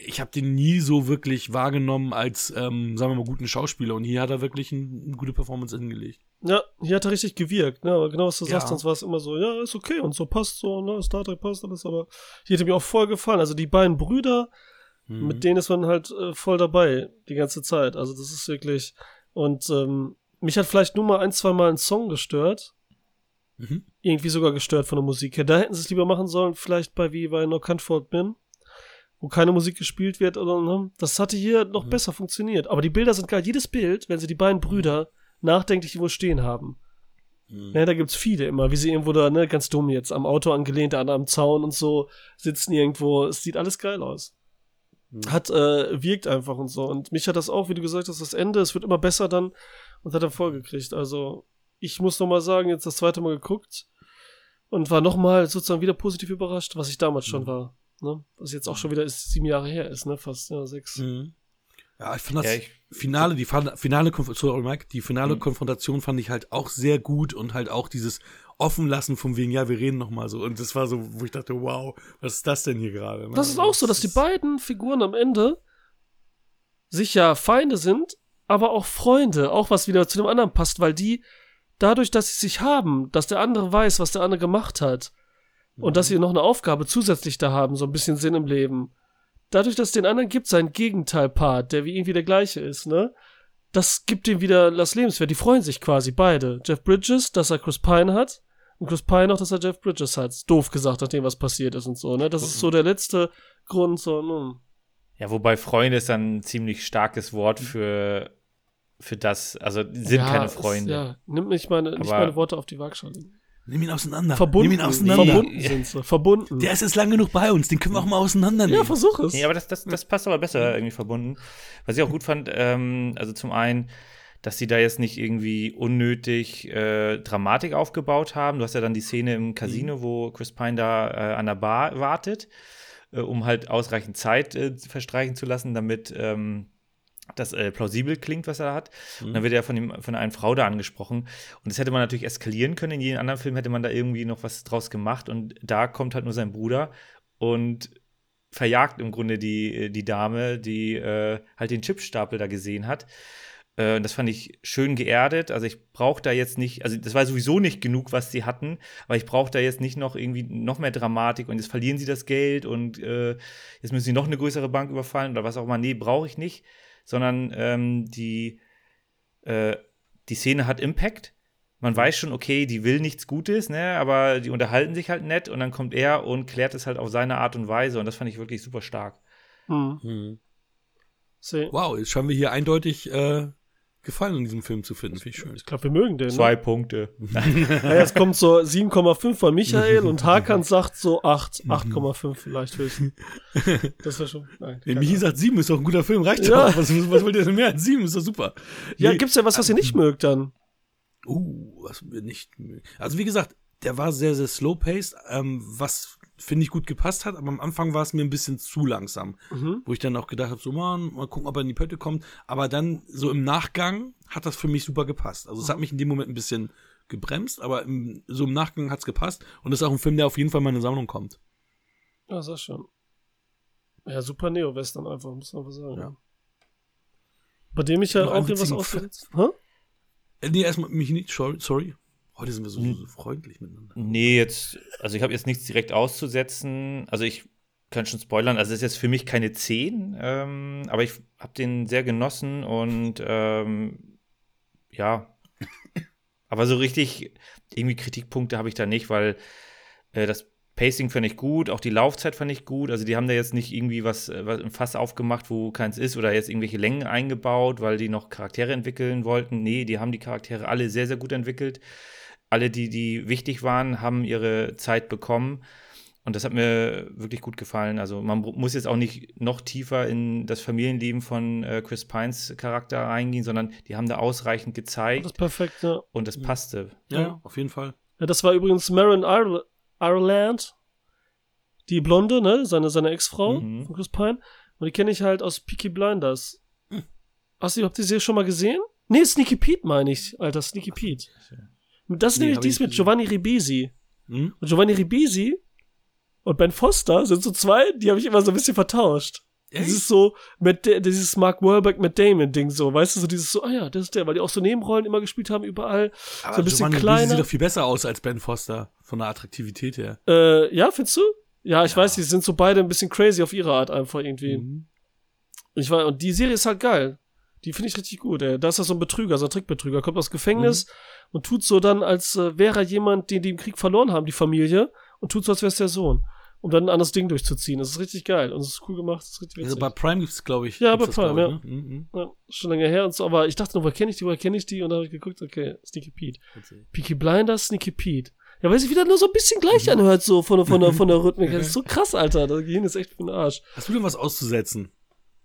ich habe den nie so wirklich wahrgenommen als, ähm, sagen wir mal, guten Schauspieler. Und hier hat er wirklich ein, eine gute Performance hingelegt. Ja, hier hat er richtig gewirkt, ne? Aber genau was du Ja. sagst, sonst war es immer so, ja, ist okay und so passt so, ne? Star Trek passt alles, aber hier hätte mir auch voll gefallen. Also die beiden Brüder, Mhm. mit denen ist man halt äh, voll dabei die ganze Zeit. Also das ist wirklich. Und ähm, mich hat vielleicht nur mal ein, zwei Mal ein Song gestört. Mhm. Irgendwie sogar gestört von der Musik her. Da hätten sie es lieber machen sollen, vielleicht bei wie bei No Comfort Bin, wo keine Musik gespielt wird oder ne? Das hatte hier noch Mhm. besser funktioniert. Aber die Bilder sind geil. Jedes Bild, wenn sie die beiden Brüder nachdenklich irgendwo stehen haben. Mhm. Ja, da gibt's viele immer, wie sie irgendwo da, ne, ganz dumm jetzt, am Auto angelehnt, an am Zaun und so, sitzen irgendwo. Es sieht alles geil aus. Mhm. Hat, äh, wirkt einfach und so. Und mich hat das auch, wie du gesagt hast, das Ende, es wird immer besser dann und hat er vollgekriegt. Also, ich muss noch mal sagen, jetzt das zweite Mal geguckt und war noch mal sozusagen wieder positiv überrascht, was ich damals schon Mhm. war. Ne? Was jetzt auch schon wieder ist, sieben Jahre her ist, ne? Fast, ja, sechs. Mhm. Ja, ich fand das Ja, ich- Finale, die fin- finale, sorry, Mike, die finale Mhm. Konfrontation fand ich halt auch sehr gut und halt auch dieses Offenlassen von wegen, ja, wir reden noch mal so. Und das war so, wo ich dachte, wow, was ist das denn hier gerade? ne? Das ist auch so, dass die beiden Figuren am Ende sich ja Feinde sind, aber auch Freunde, auch was wieder zu dem anderen passt, weil die dadurch, dass sie sich haben, dass der andere weiß, was der andere gemacht hat und dass sie noch eine Aufgabe zusätzlich da haben, so ein bisschen Sinn im Leben. Dadurch, dass es den anderen gibt, sein Gegenteilpart, der wie irgendwie der gleiche ist, ne? Das gibt ihm wieder das Lebenswert. Die freuen sich quasi beide. Jeff Bridges, dass er Chris Pine hat Und Chris Pine noch, dass er Jeff Bridges hat. Doof gesagt, nachdem was passiert ist und so, ne? Das ist so der letzte Grund, so, nun. Ja, wobei Freunde ist dann ein ziemlich starkes Wort für, für das. Also sind ja, keine ist- Freunde. ja, nimm nicht meine, nicht meine Worte auf die Waagschale. Nimm ihn auseinander. Verbunden, Nimm ihn auseinander. verbunden sind sie, verbunden. Der ist jetzt lang genug bei uns, den können wir auch mal auseinandernehmen. ja, versuch es. Nee, aber das, das, das passt aber besser irgendwie verbunden. Was ich auch gut fand, ähm, also zum einen, dass sie da jetzt nicht irgendwie unnötig äh, Dramatik aufgebaut haben. Du hast ja dann die Szene im Casino, wo Chris Pine da äh, an der Bar wartet, äh, um halt ausreichend Zeit äh, verstreichen zu lassen, damit ähm, das äh, plausibel klingt, was er hat. Und dann wird er von, dem, von einer Frau da angesprochen. Und das hätte man natürlich eskalieren können. In jedem anderen Film hätte man da irgendwie noch was draus gemacht. Und da kommt halt nur sein Bruder und verjagt im Grunde die, die Dame, die äh, halt den Chipstapel da gesehen hat. Äh, und das fand ich schön geerdet. Also ich brauche da jetzt nicht, also das war sowieso nicht genug, was sie hatten, aber ich brauche da jetzt nicht noch irgendwie noch mehr Dramatik und jetzt verlieren sie das Geld und äh, jetzt müssen sie noch eine größere Bank überfallen oder was auch immer. Nee, brauche ich nicht, sondern ähm, die, äh, die Szene hat Impact. Man weiß schon, okay, die will nichts Gutes, ne, aber die unterhalten sich halt nett und dann kommt er und klärt es halt auf seine Art und Weise und das fand ich wirklich super stark. Hm. Mhm. Wow, jetzt scheinen wir hier eindeutig äh, Gefallen in diesem Film zu finden. Finde ich schön. Ich glaube, wir mögen den. Ne? Zwei Punkte. Ja, jetzt kommt so 7,5 von Michael und Hakan sagt so 8, 8,5 vielleicht höchstens. Das wäre schon. Nein, keine Michi sagt, sieben ist doch ein guter Film, reicht Ja. doch. Was, was wollt ihr denn mehr als sieben? Ist doch super. ja, Nee, gibt's ja was, was ihr nicht mögt dann? Uh, was wir nicht mögen. Also wie gesagt, der war sehr, sehr slow-paced, ähm, was finde ich gut gepasst hat, aber am Anfang war es mir ein bisschen zu langsam, Mhm. wo ich dann auch gedacht habe, so man, mal gucken, ob er in die Pötte kommt. Aber dann so im Nachgang hat das für mich super gepasst. Also es hat mich in dem Moment ein bisschen gebremst, aber im, so im Nachgang hat's gepasst und das ist auch ein Film, der auf jeden Fall in meine Sammlung kommt. Ja, sag schon. Ja, super Neo-Western einfach, muss man einfach sagen. Ja. Bei dem ich ja einen auch irgendwas witzigen ausgesetzt. Hä? Äh, nee, erstmal mich nicht, sorry, sorry. Heute sind wir so, Hm. so freundlich miteinander. Nee, jetzt, also ich habe jetzt nichts direkt auszusetzen. Also ich kann schon spoilern. Also es ist jetzt für mich keine 10, ähm, aber ich habe den sehr genossen und ähm, ja. Aber so richtig irgendwie Kritikpunkte habe ich da nicht, weil äh, das Pacing fand ich gut, auch die Laufzeit fand ich gut. Also die haben da jetzt nicht irgendwie was, äh, was im Fass aufgemacht, wo keins ist oder jetzt irgendwelche Längen eingebaut, weil die noch Charaktere entwickeln wollten. Nee, die haben die Charaktere alle sehr, sehr gut entwickelt. Alle, die, die wichtig waren, haben ihre Zeit bekommen. Und das hat mir wirklich gut gefallen. Also man mu- muss jetzt auch nicht noch tiefer in das Familienleben von äh, Chris Pines Charakter eingehen, sondern die haben da ausreichend Das gezeigt ist perfekt, ja. und das passte. Ja, ja, auf jeden Fall. Ja, das war übrigens Marin Ireland, Ireland die Blonde, ne, seine, seine Ex-Frau Mhm. von Chris Pine. Und die kenne ich halt aus Peaky Blinders. Hm. Hast du, habt ihr sie schon mal gesehen? Nee, Sneaky Pete meine ich, Alter, Sneaky Pete. Das ist Nee, nämlich dies mit. Giovanni Ribisi. Hm? Und Giovanni Ribisi und Ben Foster sind so zwei, die habe ich immer so ein bisschen vertauscht. Echt? Dieses so, mit dieses Mark Wahlberg mit Damon-Ding so, weißt du, so dieses so, ah ja, das ist der, weil die auch so Nebenrollen immer gespielt haben überall. Aber so ein bisschen Giovanni kleiner. sieht doch viel besser aus als Ben Foster, von der Attraktivität her. Äh, ja, findest du? Ja, ich weiß, die sind so beide ein bisschen crazy auf ihre Art einfach irgendwie. Mhm. Ich war, und die Serie ist halt geil. Die finde ich richtig gut, ey. Da ist er so ein Betrüger, so ein Trickbetrüger, kommt aus Gefängnis Mhm. und tut so dann, als äh, wäre er jemand, den die im Krieg verloren haben, die Familie, und tut so, als wäre es der Sohn. Um dann ein anderes Ding durchzuziehen. Das ist richtig geil. Und es ist cool gemacht, das ist richtig Also witzig. bei Prime gibt's, glaube ich. Ja, bei Prime, glaub ich, ne? Mhm, ja, schon lange her und so, aber ich dachte nur, woher kenne ich die, woher kenne ich die? Und dann habe ich geguckt, okay, Sneaky Pete. mhm. Peaky Blinders, Sneaky Pete. Ja, weil sich wieder nur so ein bisschen gleich anhört, so von, der- von, der, von der Rhythmik. Das ist so krass, Alter. Das Gehirn ist echt für den Arsch. Hast du denn was auszusetzen,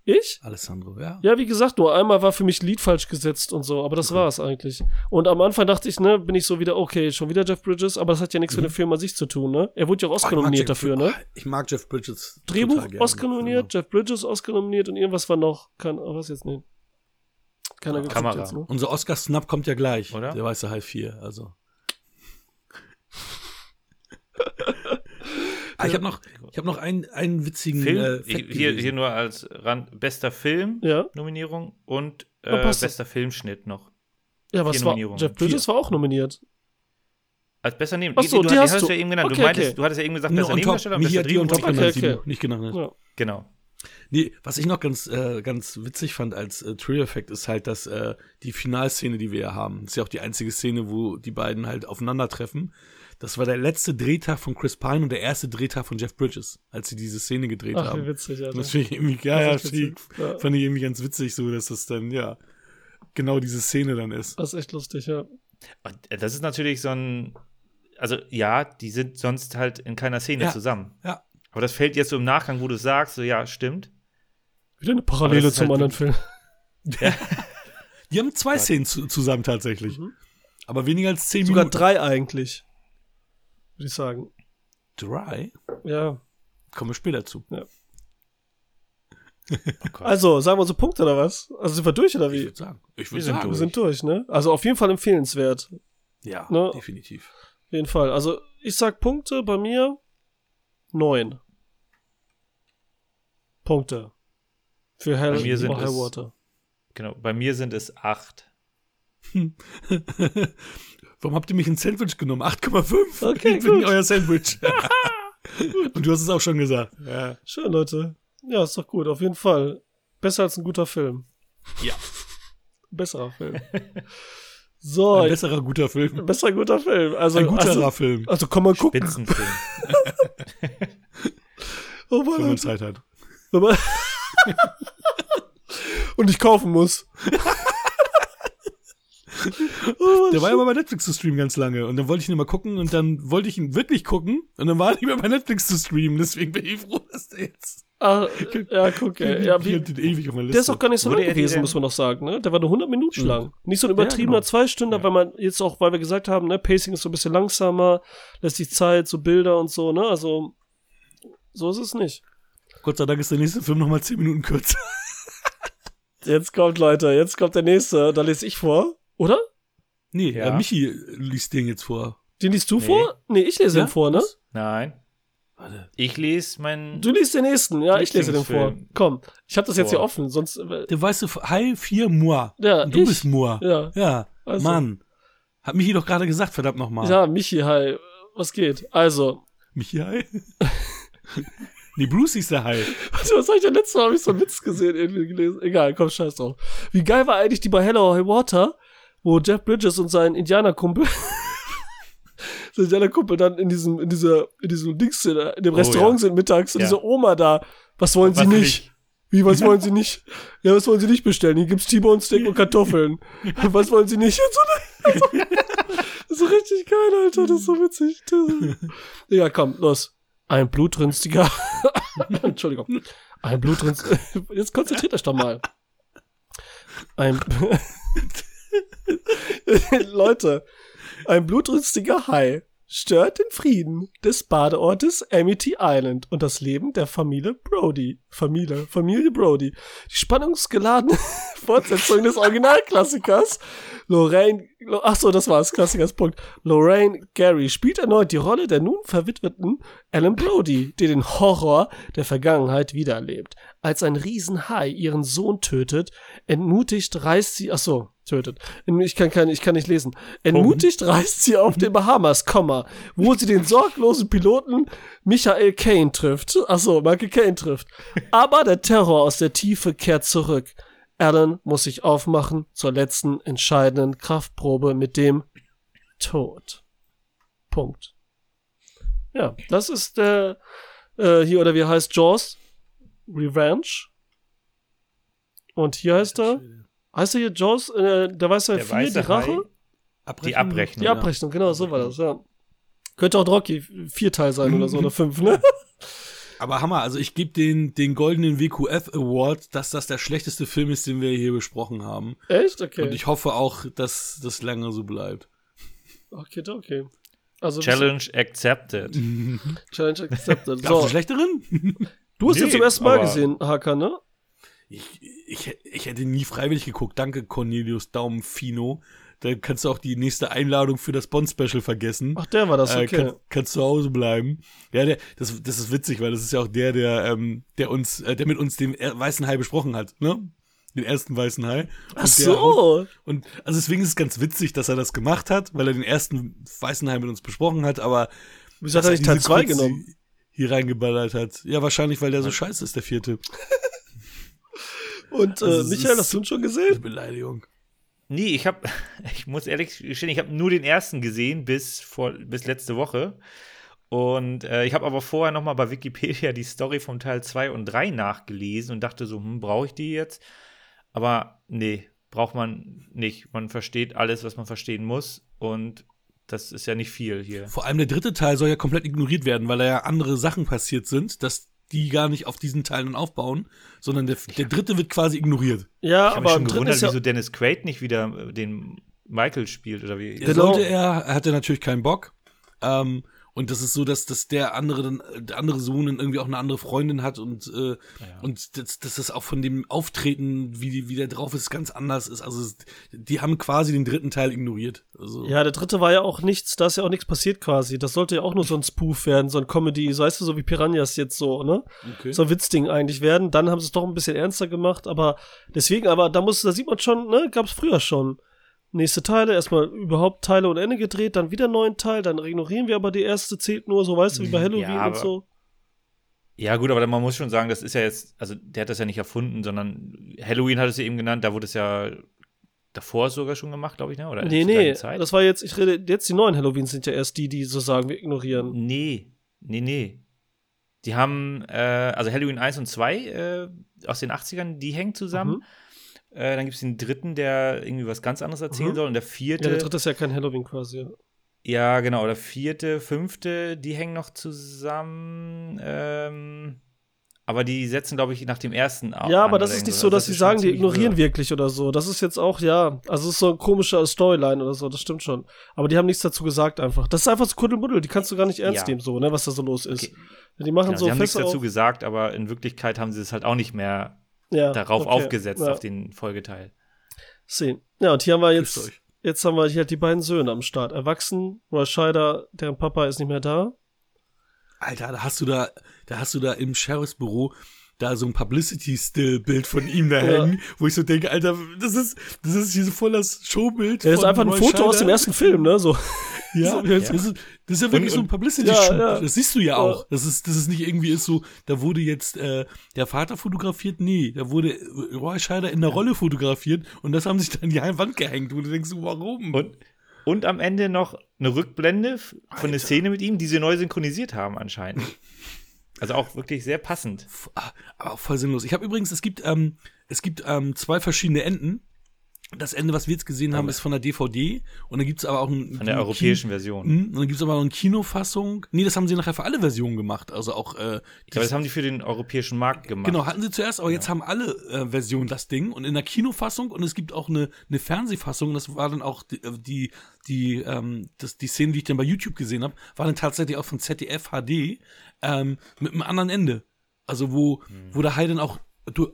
Ich? Alessandro? Ja. Ja, wie gesagt, nur einmal war für mich Lied falsch gesetzt und so, aber das war's eigentlich. Und am Anfang dachte ich, ne, bin ich so wieder, okay, schon wieder Jeff Bridges, aber das hat ja nichts mit dem Film an sich zu tun, ne? Er wurde ja auch Oscar mag nominiert Jeff- dafür, ne? oh, Ich mag Jeff Bridges. Drehbuch total gerne. Oscar nominiert, Jeff Bridges Oscar nominiert und irgendwas war noch, kann, oh, was jetzt, ne? Keiner geguckt Kamera. jetzt, ne? Unser Oscar-Snap kommt ja gleich. Oder? Der weiße Hai 4, also. ah, ich habe noch, ich hab noch einen, einen witzigen Film, äh, hier, Fact hier, nur als Rand, bester Film, Ja. Nominierung und äh, bester Filmschnitt noch. Ja, es war. Jeff Bridges war auch nominiert. Als bester Neben. Ach so, du, die du hast hast du. ja eben genannt. Okay, du, meintest, okay. du hattest ja eben gesagt, on top. Nebendarsteller und top Drehbuch. Okay, genannt, okay. nicht genannt. Ja. Genau. Nee, was ich noch ganz, äh, ganz witzig fand als äh, Trailer-Effekt ist halt, dass äh, die Finalszene, die wir ja haben, ist ja auch die einzige Szene, wo die beiden halt aufeinandertreffen, Das war der letzte Drehtag von Chris Pine und der erste Drehtag von Jeff Bridges, als sie diese Szene gedreht Ach, wie haben. witzig, Alter. Das finde ich irgendwie, ja, ja, witzig. Ja. fand ich irgendwie ganz witzig, so, dass das dann, ja, genau diese Szene dann ist. Das ist echt lustig, ja. Und das ist natürlich so ein, also ja, die sind sonst halt in keiner Szene Ja. zusammen. Ja. Aber das fällt jetzt so im Nachgang, wo du es sagst, so ja, stimmt. Wieder eine Parallele zum halt anderen Film. Die haben zwei Szenen zu, zusammen tatsächlich. Mhm. Aber weniger als zehn Sogar Minuten. drei eigentlich. Würde ich sagen. Drei? Ja. Kommen wir später zu. Oh Gott. Also, sagen wir so Punkte oder was? Also sind wir durch oder Ich wie? würde sagen. Ich Wir würde sind sagen. Wir sind durch, ne? Also auf jeden Fall empfehlenswert. Auf Ja, Ne? definitiv. jeden Fall. Also ich sag Punkte bei mir neun. Punkte. Für Hell Bei mir sind or High es- Water. Genau, bei mir sind es acht. Warum habt ihr mich ein Sandwich genommen? 8,5? Okay, Wegen gut. euer Sandwich. Und du hast es auch schon gesagt. Ja. Schön, Leute. Ja, ist doch gut, auf jeden Fall. Besser als ein guter Film. Ja. Besserer Film. So, Ein besserer, guter Film. besser guter Film. Also, Ein guterer also, Film, also komm mal gucken. Spitzenfilm. Oh wenn Mann, man Alter. Zeit hat. Wenn man Und ich kaufen muss. Oh, Der war ja mal bei Netflix zu streamen ganz lange. Und dann wollte ich ihn mal gucken und dann wollte ich ihn wirklich gucken. Und dann war er nicht mehr bei Netflix zu streamen. Deswegen bin ich froh, dass der jetzt. ah, ja, guck, ey. Ja, ich wie, den ewig auf meiner Liste. der ist auch gar nicht so Wurde lang gewesen, muss man noch sagen, ne? Der war nur 100 Minuten Mhm. lang. Nicht so ein übertriebener Ja, genau. zwei Stunden, weil man jetzt auch, weil wir gesagt haben, ne, Pacing ist so ein bisschen langsamer, lässt sich Zeit, so Bilder und so, ne? Also, so ist es nicht. Gott sei Dank ist der nächste Film nochmal 10 Minuten kürzer. Jetzt kommt, Leute, jetzt kommt der nächste. Da lese ich vor, oder? Nee, Ja. äh, Michi liest den jetzt vor. Den liest du Nee. vor? Nee, ich lese Ja? den vor, ne? Nein. Warte. Ich lese meinen. Du liest den nächsten, ja, ich lese den vor. Komm, ich habe das jetzt hier Vor. offen, sonst. äh, Der weißt du, Hi 4 Moi. Ja, Und du ich. bist Moi. Ja, Ja, Also. Mann. Hat Michi doch gerade gesagt, verdammt nochmal. ja, Michi, hi, was geht? Also, Michi, hi. nee, Bruce ist der Hi. Warte, was hab ich denn letztes Mal? Hab ich so einen Witz gesehen, irgendwie gelesen. Egal, komm, scheiß drauf. Wie geil war eigentlich die bei Hello High Water, wo Jeff Bridges und sein Indianerkumpel, sein Indianerkumpel dann in diesem, in dieser, in diesem Dings, in dem Oh, Restaurant ja. sind mittags und Ja. diese Oma da. Was wollen Was Sie nicht? Wie, was wollen Sie nicht? Ja, was wollen Sie nicht bestellen? Hier gibt's T-Bone Steak und Kartoffeln. Was wollen Sie nicht? Und so, das ist richtig geil, Alter. Das ist so witzig. Ja, komm, los. Ein blutrünstiger. Entschuldigung. Ein blutrünstiger. Jetzt konzentriert euch doch mal. Ein. Leute, ein blutrünstiger Hai stört den Frieden des Badeortes Amity Island und das Leben der Familie Brody. Familie, Familie Brody. Die spannungsgeladene Fortsetzung des Originalklassikers Lorraine, ach so, das war's, Klassikers Punkt. Lorraine Gary spielt erneut die Rolle der nun verwitweten Ellen Brody, die den Horror der Vergangenheit wiedererlebt. Als ein Riesenhai ihren Sohn tötet, entmutigt reißt sie, ach so, tötet. Ich kann, kann, ich kann nicht lesen. Entmutigt reist sie auf den Bahamas, Komma, wo sie den sorglosen Piloten Michael Caine trifft. Ach so, Michael Caine trifft. Aber der Terror aus der Tiefe kehrt zurück. Alan muss sich aufmachen zur letzten entscheidenden Kraftprobe mit dem Tod. Punkt. Ja, das ist der äh, hier oder wie heißt Jaws Revenge. Und hier heißt er, heißt er hier Jaws, äh, der weiß ja Der vier, die weiße Rache? Die Abrechnung. Die Abrechnung, genau, so war das, ja. Könnte auch Rocky vier Teil sein oder so, oder fünf, ne? Aber Hammer, also ich gebe den, den goldenen WQF Award, dass das der schlechteste Film ist, den wir hier besprochen haben. Echt? Okay. Und ich hoffe auch, dass das lange so bleibt. okay, okay. Also Challenge accepted. Challenge accepted. Gab's So, einen schlechteren? du hast Nee, jetzt zum ersten Mal gesehen, Haka, ne? Ich, ich, ich hätte nie freiwillig geguckt. Danke, Cornelius Daumenfino. Da kannst du auch die nächste Einladung für das Bond-Special vergessen. Ach, der war das, Äh, okay. kann, kannst zu Hause bleiben. Ja, der, das, das ist witzig, weil das ist ja auch der, der, ähm, der uns, äh, der mit uns den weißen Hai besprochen hat, ne? Den ersten weißen Hai. Ach so. Und also deswegen ist es ganz witzig, dass er das gemacht hat, weil er den ersten weißen Hai mit uns besprochen hat, aber Wieso hat er nicht Teil diese 2 kurz genommen? Hier reingeballert hat. Ja, wahrscheinlich, weil der so scheiße ist, der vierte. Und äh, Also Michael, hast du ihn schon Eine gesehen? Beleidigung. Nee, ich habe, ich muss ehrlich gestehen, ich habe nur den ersten gesehen bis, vor, bis letzte Woche. Und äh, ich habe aber vorher noch mal bei Wikipedia die Story vom Teil 2 und 3 nachgelesen und dachte so, hm, brauche ich die jetzt? Aber nee, braucht man nicht. Man versteht alles, was man verstehen muss. Und das ist ja nicht viel hier. Vor allem der dritte Teil soll ja komplett ignoriert werden, weil da ja andere Sachen passiert sind, dass die gar nicht auf diesen Teilen aufbauen, sondern der, der dritte wird quasi ignoriert. Ja, Ich aber mich schon gewundert, ist ja, wieso Dennis Quaid nicht wieder äh, den Michael spielt oder wie. Der Genau. sollte er, er hatte natürlich keinen Bock. Ähm, und das ist so, dass, dass der andere, dann- der andere Sohn dann irgendwie auch eine andere Freundin hat und, äh, und das, dass das auch von dem Auftreten, wie, wie der drauf ist, ganz anders ist. Also die haben quasi den dritten Teil ignoriert. Also, ja, der dritte war ja auch nichts, da ist ja auch nichts passiert quasi. Das sollte ja auch nur so ein Spoof werden, so ein Comedy, so weißt du, so wie Piranhas jetzt so, ne? okay. So ein Witzding eigentlich werden. Dann haben sie es doch ein bisschen ernster gemacht, aber deswegen, aber da muss, da sieht man schon, ne, gab's früher schon. Nächste Teile, erstmal überhaupt Teile und Ende gedreht, dann wieder einen neuen Teil, dann ignorieren wir aber die erste, zählt nur, so weißt du, wie bei Halloween Ja, und so. Ja, gut, aber man muss schon sagen, das ist ja jetzt, also der hat das ja nicht erfunden, sondern Halloween hat es ja eben genannt, da wurde es ja davor sogar schon gemacht, glaube ich, ne? Oder Nee, nee, Zeit? das war jetzt, ich rede, jetzt die neuen Halloweens sind ja erst die, die so sagen, wir ignorieren. Nee, nee, nee. Die haben, äh, also Halloween 1 und 2 äh, aus den 80ern, die hängen zusammen. Mhm. Äh, dann gibt es den dritten, der irgendwie was ganz anderes erzählen Mhm. soll. Und der vierte, Ja, der dritte ist ja kein Halloween quasi. ja. ja, genau, der vierte, fünfte, die hängen noch zusammen. Ähm, aber die setzen, glaube ich, nach dem ersten an. Ja, aber das ist nicht so, dass Das sie sagen, die ignorieren wirr. wirklich oder so. Das ist jetzt auch, ja, also es ist so ein komischer Storyline oder so, das stimmt schon. Aber die haben nichts dazu gesagt einfach. Das ist einfach so Kuddelmuddel, die kannst du gar nicht ernst Ja. nehmen, so, ne, was da so los ist. Okay. Die machen Genau, so sie haben nichts dazu auf. gesagt, aber in Wirklichkeit haben sie es halt auch nicht mehr Ja, darauf okay, aufgesetzt, ja. auf den Folgeteil. Sehen. Ja, und hier haben wir jetzt, jetzt haben wir hier die beiden Söhne am Start. Erwachsen, Roy Scheider, deren Papa ist nicht mehr da. Alter, da hast du da, da hast du da im Sheriffsbüro da so ein Publicity-Still-Bild von ihm da Ja. hängen, wo ich so denke, Alter, das ist, das ist hier so voll das Showbild. Ja, das ist einfach ein Roy Foto aus Scheider. dem ersten Film, ne, so. Ja, So, das, ja. ist, das ist ja wirklich Und- so ein Publicity-Shoot. Ja, ja. Das siehst du ja Ja. auch. Das ist, das ist nicht irgendwie ist so, da wurde jetzt äh, der Vater fotografiert. Nee, da wurde Roy Scheider in der Rolle fotografiert und das haben sich dann an die Wand gehängt. Wo du denkst, warum? Und, und am Ende noch eine Rückblende von der Szene mit ihm, die sie neu synchronisiert haben anscheinend. Also auch wirklich sehr passend. Ah, Aber auch voll sinnlos. Ich habe übrigens, es gibt, ähm, es gibt ähm, zwei verschiedene Enden. Das Ende, was wir jetzt gesehen haben, ist von der DVD. Und dann gibt's aber auch ein, Von der europäischen Version. Mhm, Und dann gibt's aber auch eine Kinofassung. Nee, das haben sie nachher für alle Versionen gemacht. Also auch äh, Ja, aber das haben die für den europäischen Markt gemacht. Genau, hatten sie zuerst, aber jetzt haben alle äh, Versionen das Ding und in der Kinofassung und es gibt auch eine, eine Fernsehfassung, das war dann auch die, äh, die, die, ähm, das, die Szene, die ich dann bei YouTube gesehen habe, war dann tatsächlich auch von ZDF HD ähm, mit einem anderen Ende. Also wo, wo der Hai dann auch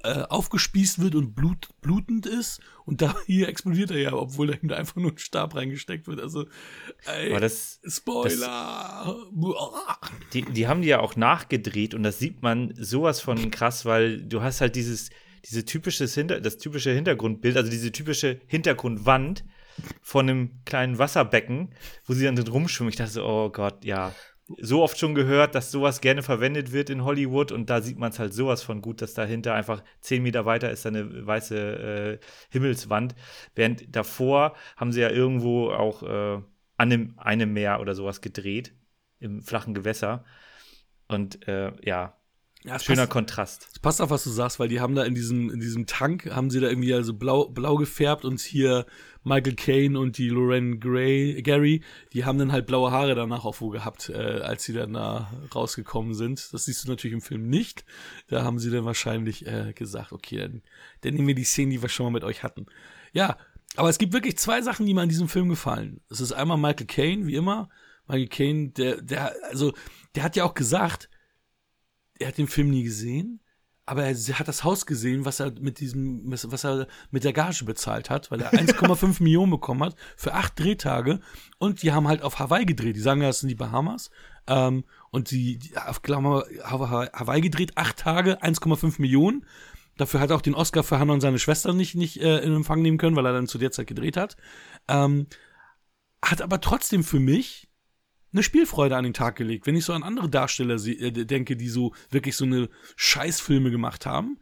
äh, aufgespießt wird und blut, blutend ist und da hier explodiert er ja, obwohl dahinter einfach nur ein Stab reingesteckt wird. Also ey, Aber das, Spoiler. Boah. die, die haben die ja auch nachgedreht und das sieht man sowas von krass, weil du hast halt dieses, diese typisches Hinter, das typische Hintergrundbild, also diese typische Hintergrundwand von einem kleinen Wasserbecken, wo sie dann drin rumschwimmen. Ich dachte so, oh Gott, ja. So oft schon gehört, dass sowas gerne verwendet wird in Hollywood und da sieht man es halt sowas von gut, dass dahinter einfach zehn Meter weiter ist da eine weiße äh, Himmelswand. Während davor haben sie ja irgendwo auch äh, an einem, einem Meer oder sowas gedreht, im flachen Gewässer. Und äh, ja, Ja, schöner passt- Kontrast. Es passt auf, was du sagst, weil die haben da in diesem, in diesem Tank, haben sie da irgendwie also blau, blau gefärbt und hier Michael Caine und die Lorraine Gray, Gary, die haben dann halt blaue Haare danach auch wo gehabt, äh, als sie dann da rausgekommen sind. Das siehst du natürlich im Film nicht. Da haben sie dann wahrscheinlich äh, gesagt, okay, dann, dann nehmen wir die Szenen, die wir schon mal mit euch hatten. Ja, aber es gibt wirklich zwei Sachen, die mir an diesem Film gefallen. Es ist einmal Michael Caine, wie immer. Michael Caine, der, der, also, der hat ja auch gesagt, er hat den Film nie gesehen, aber er hat das Haus gesehen, was er mit diesem, was er mit der Gage bezahlt hat, weil er 1,5 Millionen bekommen hat für acht Drehtage und die haben halt auf Hawaii gedreht. Die sagen ja, das sind die Bahamas. Ähm, und die, die auf Klammer, Hawaii gedreht, acht Tage, 1,5 Millionen. Dafür hat er auch den Oscar für Hannah und seine Schwester nicht, nicht äh, in Empfang nehmen können, weil er dann zu der Zeit gedreht hat. Ähm, hat aber trotzdem für mich eine Spielfreude an den Tag gelegt. Wenn ich so an andere Darsteller äh, denke, die so wirklich so eine Scheißfilme gemacht haben,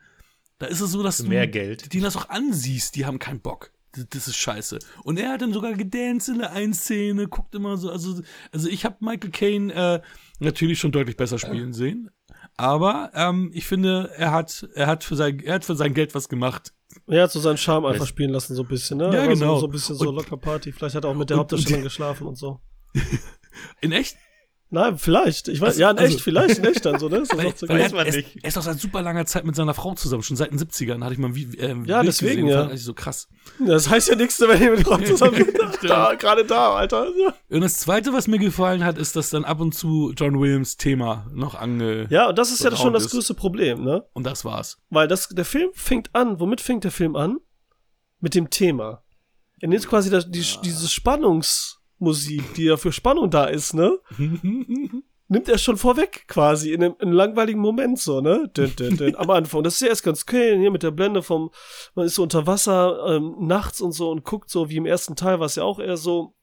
da ist es so, dass Für du mehr Geld. denen das auch ansiehst, die haben keinen Bock. das, ist scheiße. Und er hat dann sogar gedanced in der einen Szene, guckt immer so, also, also ich habe Michael Caine äh, natürlich schon deutlich besser spielen sehen. Aber ähm, ich finde, er hat, er hat für sein, er hat für sein Geld was gemacht. Er hat so seinen Charme einfach Weiß- spielen lassen, so ein bisschen, ne? Ja, war genau. So, so ein bisschen so locker Party. Vielleicht hat er auch mit der und- Hauptdarstellerin und- geschlafen und so. In echt? Nein, vielleicht. Ich weiß, Also- ja, in echt, also- vielleicht, in echt dann so, ne? Ist das Weil, auch so er, weiß man er, ist, nicht. er ist auch seit super langer Zeit mit seiner Frau zusammen, schon seit den 70ern hatte ich mal wie, äh, Ja, Bild deswegen, gesehen, ja. fand ich so krass. Das heißt ja nichts, wenn ihr mit Rock zusammen da, gerade da, Alter. Und das zweite, was mir gefallen hat, ist, dass dann ab und zu John Williams Thema noch ange. Ja, und das ist ja schon das ist. größte Problem, ne? Und das war's. Weil das, der Film fängt an, womit fängt der Film an? Mit dem Thema. Er nimmt quasi das, die, diese Spannungsmusik, die ja für Spannung da ist, ne? Nimmt er schon vorweg quasi in einem, in einem langweiligen Moment so, ne? Dün, dün, dün, am Anfang. Das ist ja erst ganz cool, hier mit der Blende vom, man ist so unter Wasser ähm, nachts und so und guckt so, wie im ersten Teil war es ja auch eher so.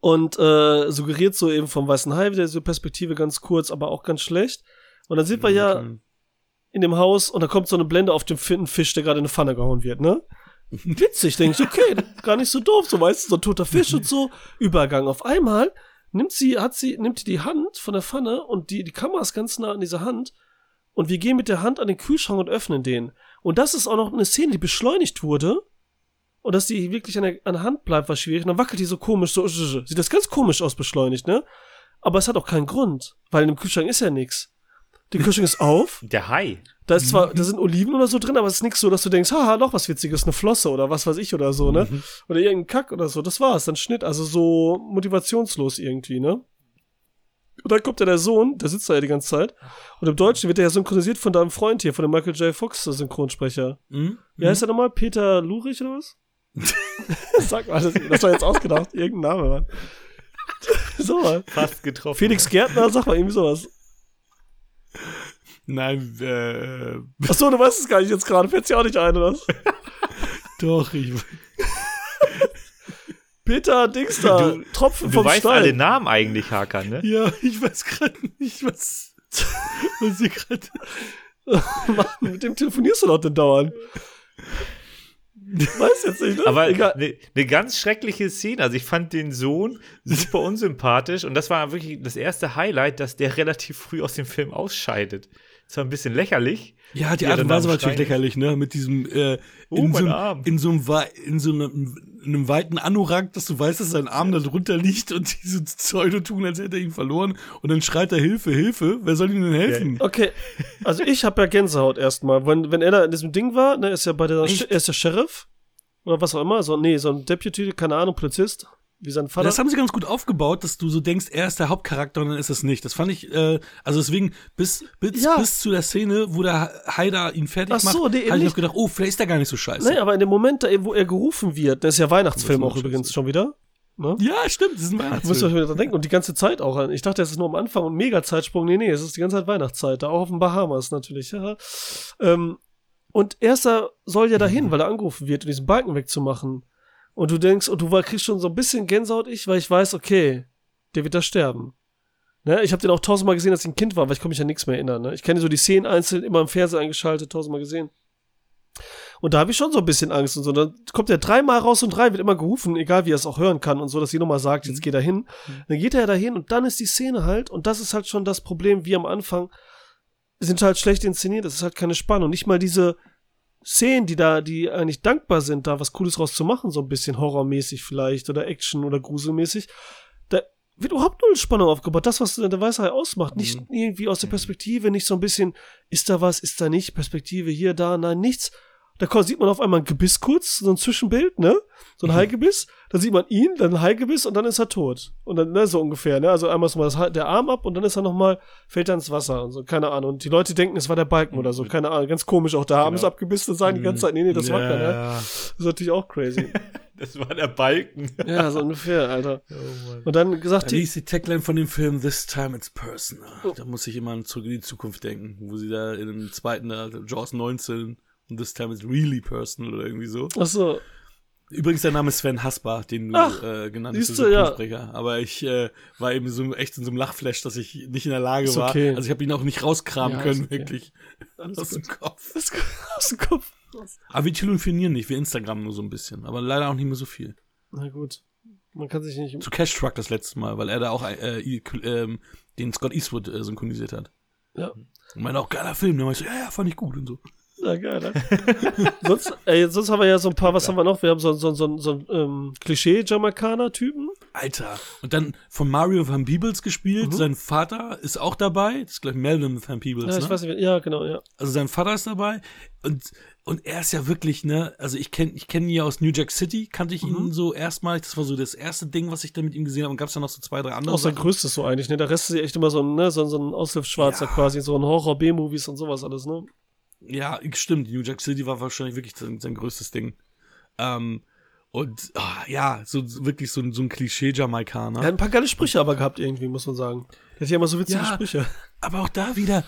Und äh, suggeriert so eben vom Weißen Hai wieder diese Perspektive ganz kurz, aber auch ganz schlecht. Und dann sind wir ja in dem Haus und da kommt so eine Blende auf den Fisch, der gerade in eine Pfanne gehauen wird, ne? Witzig, denke ich, okay, gar nicht so doof, so weißt du, so ein toter Fisch und so, Übergang. Auf einmal nimmt sie, hat sie, nimmt die Hand von der Pfanne und die, die Kamera ist ganz nah an dieser Hand und wir gehen mit der Hand an den Kühlschrank und öffnen den. Und das ist auch noch eine Szene, die beschleunigt wurde und dass die wirklich an der, an der Hand bleibt, war schwierig. Und dann wackelt die so komisch, so, sieht das ganz komisch aus, beschleunigt, ne? Aber es hat auch keinen Grund, weil in dem Kühlschrank ist ja nichts. Der Kühlschrank ist auf, Der Hai. da ist zwar, da sind Oliven oder so drin, aber es ist nichts so, dass du denkst, haha, noch was Witziges, eine Flosse oder was weiß ich oder so, ne? Oder irgendein Kack oder so. Das war's, dann Schnitt, also so motivationslos irgendwie, ne? Und dann kommt ja der Sohn, der sitzt da ja die ganze Zeit. Und im Deutschen wird der ja synchronisiert von deinem Freund hier, von dem Michael J. Fox Synchronsprecher. Mhm. Wie heißt er nochmal? Peter Lurich oder was? Sag mal, das, das war jetzt ausgedacht. Irgendein Name, Mann. so mal. Fast getroffen. Felix Gärtner, sag mal irgendwie sowas. Nein, äh, Achso, du weißt es gar nicht jetzt gerade. Fällt's dir auch nicht ein, oder was? doch, ich. Peter Dings da, Du- Tropfen Du vom weißt Stein. alle Namen eigentlich, Hakan, ne? Ja, ich weiß gerade nicht, was. Was ihr gerade. Mann, mit dem telefonierst du doch denn dauernd. Weiß jetzt nicht, ne? Aber eine ne ganz schreckliche Szene. Also ich fand den Sohn super unsympathisch und das war wirklich das erste Highlight, dass der relativ früh aus dem Film ausscheidet. Das war ein bisschen lächerlich. Ja, die Ja, Art und dann Weise war natürlich lächerlich, ne? Mit diesem, äh, Oh, in, mein so, Arm. in so einem, in so einem, in einem weiten Anorak, dass du weißt, dass sein Arm da drunter liegt und die so Pseudo tun, als hätte er ihn verloren. Und dann schreit er Hilfe, Hilfe. Wer soll ihm denn helfen? Okay, also ich habe ja Gänsehaut erstmal. Wenn, wenn er da in diesem Ding war, ne, ist ja bei der, Echt? er ist der Sheriff. Oder was auch immer, so, nee, so ein Deputy, keine Ahnung, Polizist, wie sein Vater. Das haben sie ganz gut aufgebaut, dass du so denkst, er ist der Hauptcharakter und dann ist es nicht. Das fand ich, äh, also deswegen, bis, bis, Ja. bis zu der Szene, wo der Haida ihn fertig Ach so, macht, nee, habe ich noch gedacht, oh, vielleicht ist er gar nicht so scheiße. nee, aber in dem Moment, da, wo er gerufen wird, das ist ja Weihnachtsfilm auch übrigens schon wieder. Ne? Ja, stimmt, das ist ein Da müsst ihr euch Weihnachtsfilm. wieder dran denken. Und die ganze Zeit auch. Ich dachte, es ist nur am Anfang und Mega-Zeitsprung. Nee, nee, es ist die ganze Zeit Weihnachtszeit. Da auch auf den Bahamas natürlich. Ja. Ähm, und erster soll ja dahin, weil er angerufen wird, um diesen Balken wegzumachen. Und du denkst, und du war- kriegst schon so ein bisschen Gänsehaut, ich, weil ich weiß, okay, der wird da sterben. Ne? Ich habe den auch tausendmal gesehen, als ich ein Kind war, weil ich kann mich an nichts mehr erinnern. Ne? Ich kenne so die Szenen einzeln, immer im Fernseher eingeschaltet, tausendmal gesehen. Und da habe ich schon so ein bisschen Angst und so. Dann kommt er dreimal raus und drei wird immer gerufen, egal wie er es auch hören kann und so, dass sie nochmal sagt, jetzt geht er hin. Dann geht er dahin und dann ist die Szene halt, und das ist halt schon das Problem, wie am Anfang, sind halt schlecht inszeniert, es ist halt keine Spannung. Nicht mal diese Szenen, die da, die eigentlich dankbar sind, da was Cooles draus zu machen, so ein bisschen horrormäßig vielleicht oder Action oder gruselmäßig. Da wird überhaupt null Spannung aufgebaut. Das, was der Weißhai ausmacht, nicht irgendwie aus der Perspektive, nicht so ein bisschen, ist da was, ist da nicht, Perspektive hier, da, nein, nichts. Da sieht man auf einmal ein Gebiss kurz, so ein Zwischenbild, ne? So ein Haigebiss. Dann sieht man ihn, dann ein Haigebiss und dann ist er tot. Und dann, ne, so ungefähr, ne? Also einmal ist mal das, der Arm ab und dann ist er nochmal, fällt er ins Wasser und so, keine Ahnung. Und die Leute denken, es war der Balken oder so, keine Ahnung. Ganz komisch auch. Da haben Genau. abgebissen und sagen die ganze Zeit, nee, nee, das war keiner. ja. Das ist natürlich auch crazy. Das war der Balken. ja, so ungefähr, Alter. Oh. Und dann gesagt, Da die, die Tagline von dem Film This Time It's Personal. Da muss ich immer zurück in die Zukunft denken, wo sie da in dem zweiten, da, Jaws 19 und This Time It's Really Personal oder irgendwie so. ach so, Übrigens, der Name ist Sven Hasbar, den du Ach, äh, genannt hast, siehst der du, ja. Aber ich äh, war eben so echt in so einem Lachflash, dass ich nicht in der Lage Ist war. okay. Also ich habe ihn auch nicht rauskramen Ja, können, okay. wirklich. alles Aus gut. dem Kopf. Aus dem Kopf. Aber wir telefonieren nicht, wir Instagram nur so ein bisschen. Aber leider auch nicht mehr so viel. Na gut. Man kann sich nicht. Zu Cash Truck das letzte Mal, weil er da auch äh, äh, den Scott Eastwood äh, synchronisiert hat. Ja. Und meinte auch, geiler Film. Der meinte so, ja, ja, fand ich gut und so. Ja, geil, ne? sonst, ey, sonst haben wir ja so ein paar, was haben wir noch? Wir haben so, so, so, so einen ähm, Klischee-Jamaikaner-Typen. Alter. Und dann von Mario Van Peebles gespielt. Mhm. Sein Vater ist auch dabei. Das ist, glaube ich, Melvin Van Peebles, Ja, ich ne? weiß nicht, ja, genau, ja. Also sein Vater ist dabei. Und, und er ist ja wirklich, ne, also ich kenne ich kenn ihn ja aus New Jack City, kannte ich Mhm. ihn so erstmal. Das war so das erste Ding, was ich da mit ihm gesehen habe. Und gab es ja noch so zwei, drei andere. Auch sein größtes so eigentlich, ne? Der Rest ist ja echt immer so ein, ne, so, so ein Aushilfsschwarzer Ja. quasi, so ein Horror-B-Movies und sowas alles, ne? Ja, stimmt. New Jack City war wahrscheinlich wirklich sein, sein größtes Ding. Ähm, und ah, ja, so so wirklich so, ein- so ein Klischee-Jamaikaner. Er hat ein paar geile Sprüche aber gehabt irgendwie, muss man sagen. Der hat ja immer so witzige Ja. Sprüche. Aber auch da wieder,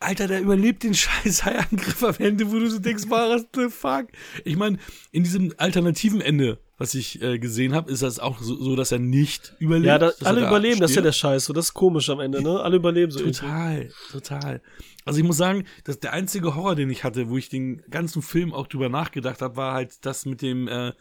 Alter, der überlebt den scheiß Haiangriff am Ende, wo du so denkst, what the fuck? Ich meine, in diesem alternativen Ende, was ich äh, gesehen habe, ist das auch so, so, dass er nicht überlebt. Ja, da, er alle da überleben, das ist ja der. Scheiß, so, das ist komisch am Ende, ne? Alle überleben so irgendwie. Total, total. Also ich muss sagen, dass der einzige Horror, den ich hatte, wo ich den ganzen Film auch drüber nachgedacht habe, war halt das mit dem äh,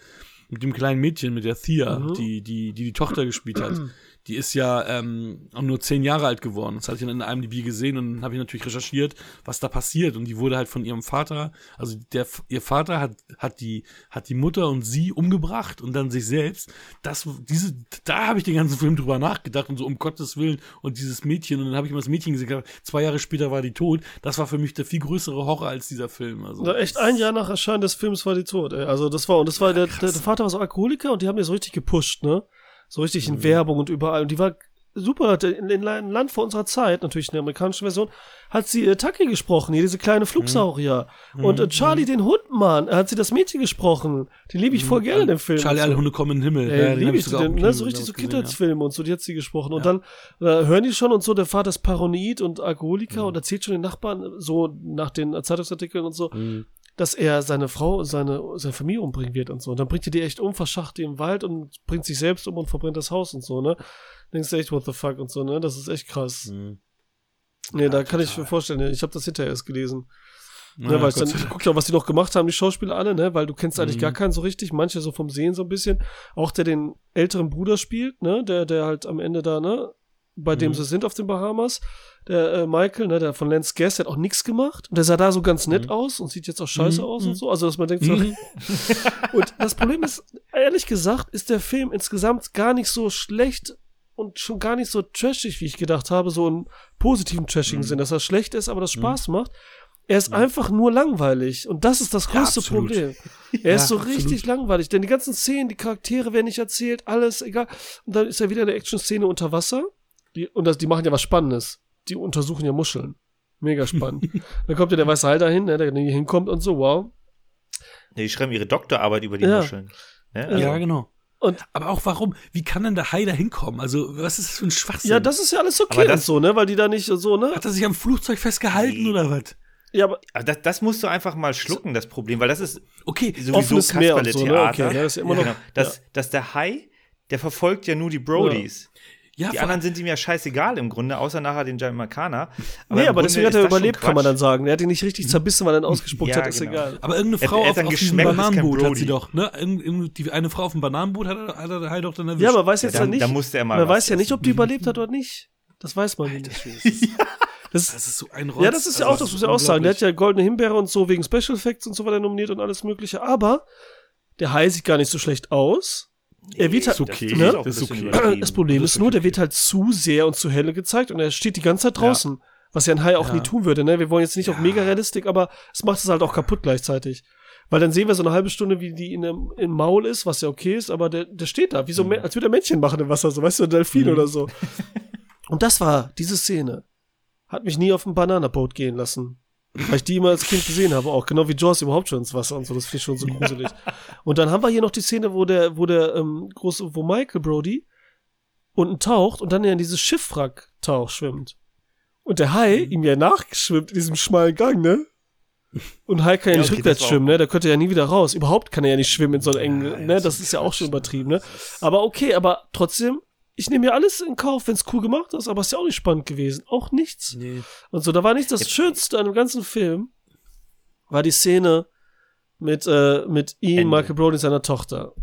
mit dem kleinen Mädchen, mit der Thea, Mhm. die, die, die die Tochter gespielt hat. Die ist ja ähm, nur zehn Jahre alt geworden. Das hatte ich dann in einem DB gesehen und dann habe ich natürlich recherchiert, was da passiert. Und die wurde halt von ihrem Vater, also der ihr Vater hat, hat die, hat die Mutter und sie umgebracht und dann sich selbst. Das, diese, da habe ich den ganzen Film drüber nachgedacht und so um Gottes Willen und dieses Mädchen und dann habe ich mal das Mädchen gesehen. Zwei Jahre später war die tot. Das war für mich der viel größere Horror als dieser Film. Also Da echt ein Jahr nach Erscheinen des Films war die tot, ey. Also das war, und das war, der, der, der Vater war so Alkoholiker und die haben die so richtig gepusht, ne? So richtig in Werbung und überall. Und die war super, in, in einem Land vor unserer Zeit, natürlich in der amerikanischen Version, hat sie äh, Taki gesprochen, hier diese kleine Flugsaurier. Und äh, Charlie den Hundmann, äh, hat sie das Mädchen gesprochen. Die liebe ich voll gerne in dem Film. Charlie, und alle so. Hunde kommen in den Himmel. Ey, Ja, den liebe ich sogar den, ne, so richtig so gesehen, ja. Kindheitsfilme und so, die hat sie gesprochen. Und dann äh, hören die schon und so, der Vater ist Paranoid und Alkoholiker und erzählt schon den Nachbarn, äh, so nach den äh, Zeitungsartikeln und so, Mhm. Dass er seine Frau und seine, seine Familie umbringen wird und so. Und dann bringt er die echt um, verschacht die im Wald und bringt sich selbst um und verbrennt das Haus und so, ne? Denkst du echt, what the fuck und so, ne? Das ist echt krass. Mhm. Nee, Ja, da kann ich mir vorstellen, ich habe das hinterher erst gelesen. Ja, ne, weil ich dann guck ja, was die noch gemacht haben, die Schauspieler alle, ne? Weil du kennst eigentlich Mhm. gar keinen so richtig, manche so vom Sehen so ein bisschen. Auch der den älteren Bruder spielt, ne? Der, der halt am Ende da, ne? Bei dem Mhm. sie sind auf den Bahamas. Der äh, Michael, ne, der von Lance Guest, der hat auch nichts gemacht. Und der sah da so ganz nett Mhm. aus und sieht jetzt auch scheiße Mhm. aus und so. Also, dass man denkt so, Mhm. und das Problem ist, ehrlich gesagt, ist der Film insgesamt gar nicht so schlecht und schon gar nicht so trashig, wie ich gedacht habe, so im positiven trashigen Mhm. Sinn, dass er schlecht ist, aber das Mhm. Spaß macht. Er ist einfach nur langweilig und das ist das Ja, größte absolut. Problem. Er Ja, ist so absolut. richtig langweilig, denn die ganzen Szenen, die Charaktere werden nicht erzählt, alles egal. Und dann ist ja wieder eine Action-Szene unter Wasser. Die, und das, die machen ja was Spannendes. Die untersuchen ja Muscheln. Mega spannend. dann kommt ja der weiße Hai dahin, ne, der hier hinkommt und so, wow. Ja, die schreiben ihre Doktorarbeit über die Ja. Muscheln. Ne? Also, Ja, genau. Und Aber auch warum? Wie kann denn der Hai da hinkommen? Also, was ist das für ein Schwachsinn? ja, das ist ja alles okay das- und so, ne, weil die da nicht so, ne? Hat er sich am Flugzeug festgehalten Nee. oder was? Ja, aber Aber das, das musst du einfach mal schlucken, das Problem, weil das ist Okay, sowieso und so, ne? Kasperle-Theater. Okay, ja, das ist ja immer noch. Genau. Das, dass der Hai, der verfolgt ja nur die Brodies. ja, Die vor- anderen sind ihm ja scheißegal im Grunde, außer nachher den Jamaikaner. nee, im aber Grunde deswegen hat er überlebt, kann man dann sagen. Er hat ihn nicht richtig zerbissen, weil er ihn ausgespuckt Ja, hat, ist genau. egal. aber irgendeine Er- Frau er hat auf, auf kein Bananenboot hat sie doch, ne? Die, eine Frau auf dem Bananenboot hat, er- hat der Hai doch dann erwischt. Ja, aber weiß Ja, jetzt ja, dann- nicht. dann musste er mal man weiß ja nicht, ob die überlebt hat oder nicht. Das weiß man nicht. Das, Das ist so ein Rotz. ja, das ist ja Also, auch, das muss ich auch sagen. Der hat ja Goldene Himbeere und so wegen Special Effects und so weiter nominiert und alles Mögliche. Aber der Hai sieht gar nicht so schlecht aus. Er wird halt, ist okay, ne? das ist okay. Das Problem Das ist ist nur, der okay. wird halt zu sehr und zu helle gezeigt und er steht die ganze Zeit draußen. Was ja ein Hai auch Ja. nie tun würde, ne? Wir wollen jetzt nicht auf Ja. mega Realistik, aber es macht es halt auch kaputt gleichzeitig. Weil dann sehen wir so eine halbe Stunde, wie die in dem, im Maul ist, was ja okay ist, aber der, der steht da, wie so, Mhm. Als würde er Männchen machen im Wasser, so, weißt du, ein Delfin Mhm. oder so. Und das war, diese Szene, hat mich nie auf ein Bananaboot gehen lassen. Weil ich die immer als Kind gesehen habe, auch genau wie Jaws überhaupt schon ins Wasser und so, das finde ich schon so gruselig. Und dann haben wir hier noch die Szene, wo der, wo der ähm, große, wo Michael Brody unten taucht und dann ja in dieses Schiffwrack taucht, schwimmt. Und der Hai Mhm. ihm ja nachgeschwimmt in diesem schmalen Gang, ne? Und Hai kann ja Ja, nicht okay, rückwärts schwimmen, ne? Der könnte ja nie wieder raus. Überhaupt kann er ja nicht schwimmen in so einem engen, Ja, ne? das ist ja auch schon übertrieben, ne? Aber okay, aber trotzdem, ich nehme ja alles in Kauf, wenn es cool gemacht ist, aber es ist ja auch nicht spannend gewesen. Auch nichts. Nee. Und so, da war nicht das Jetzt- Schönste an dem ganzen Film, war die Szene, mit, äh, mit ihm, Ende. Michael Brody und seiner Tochter.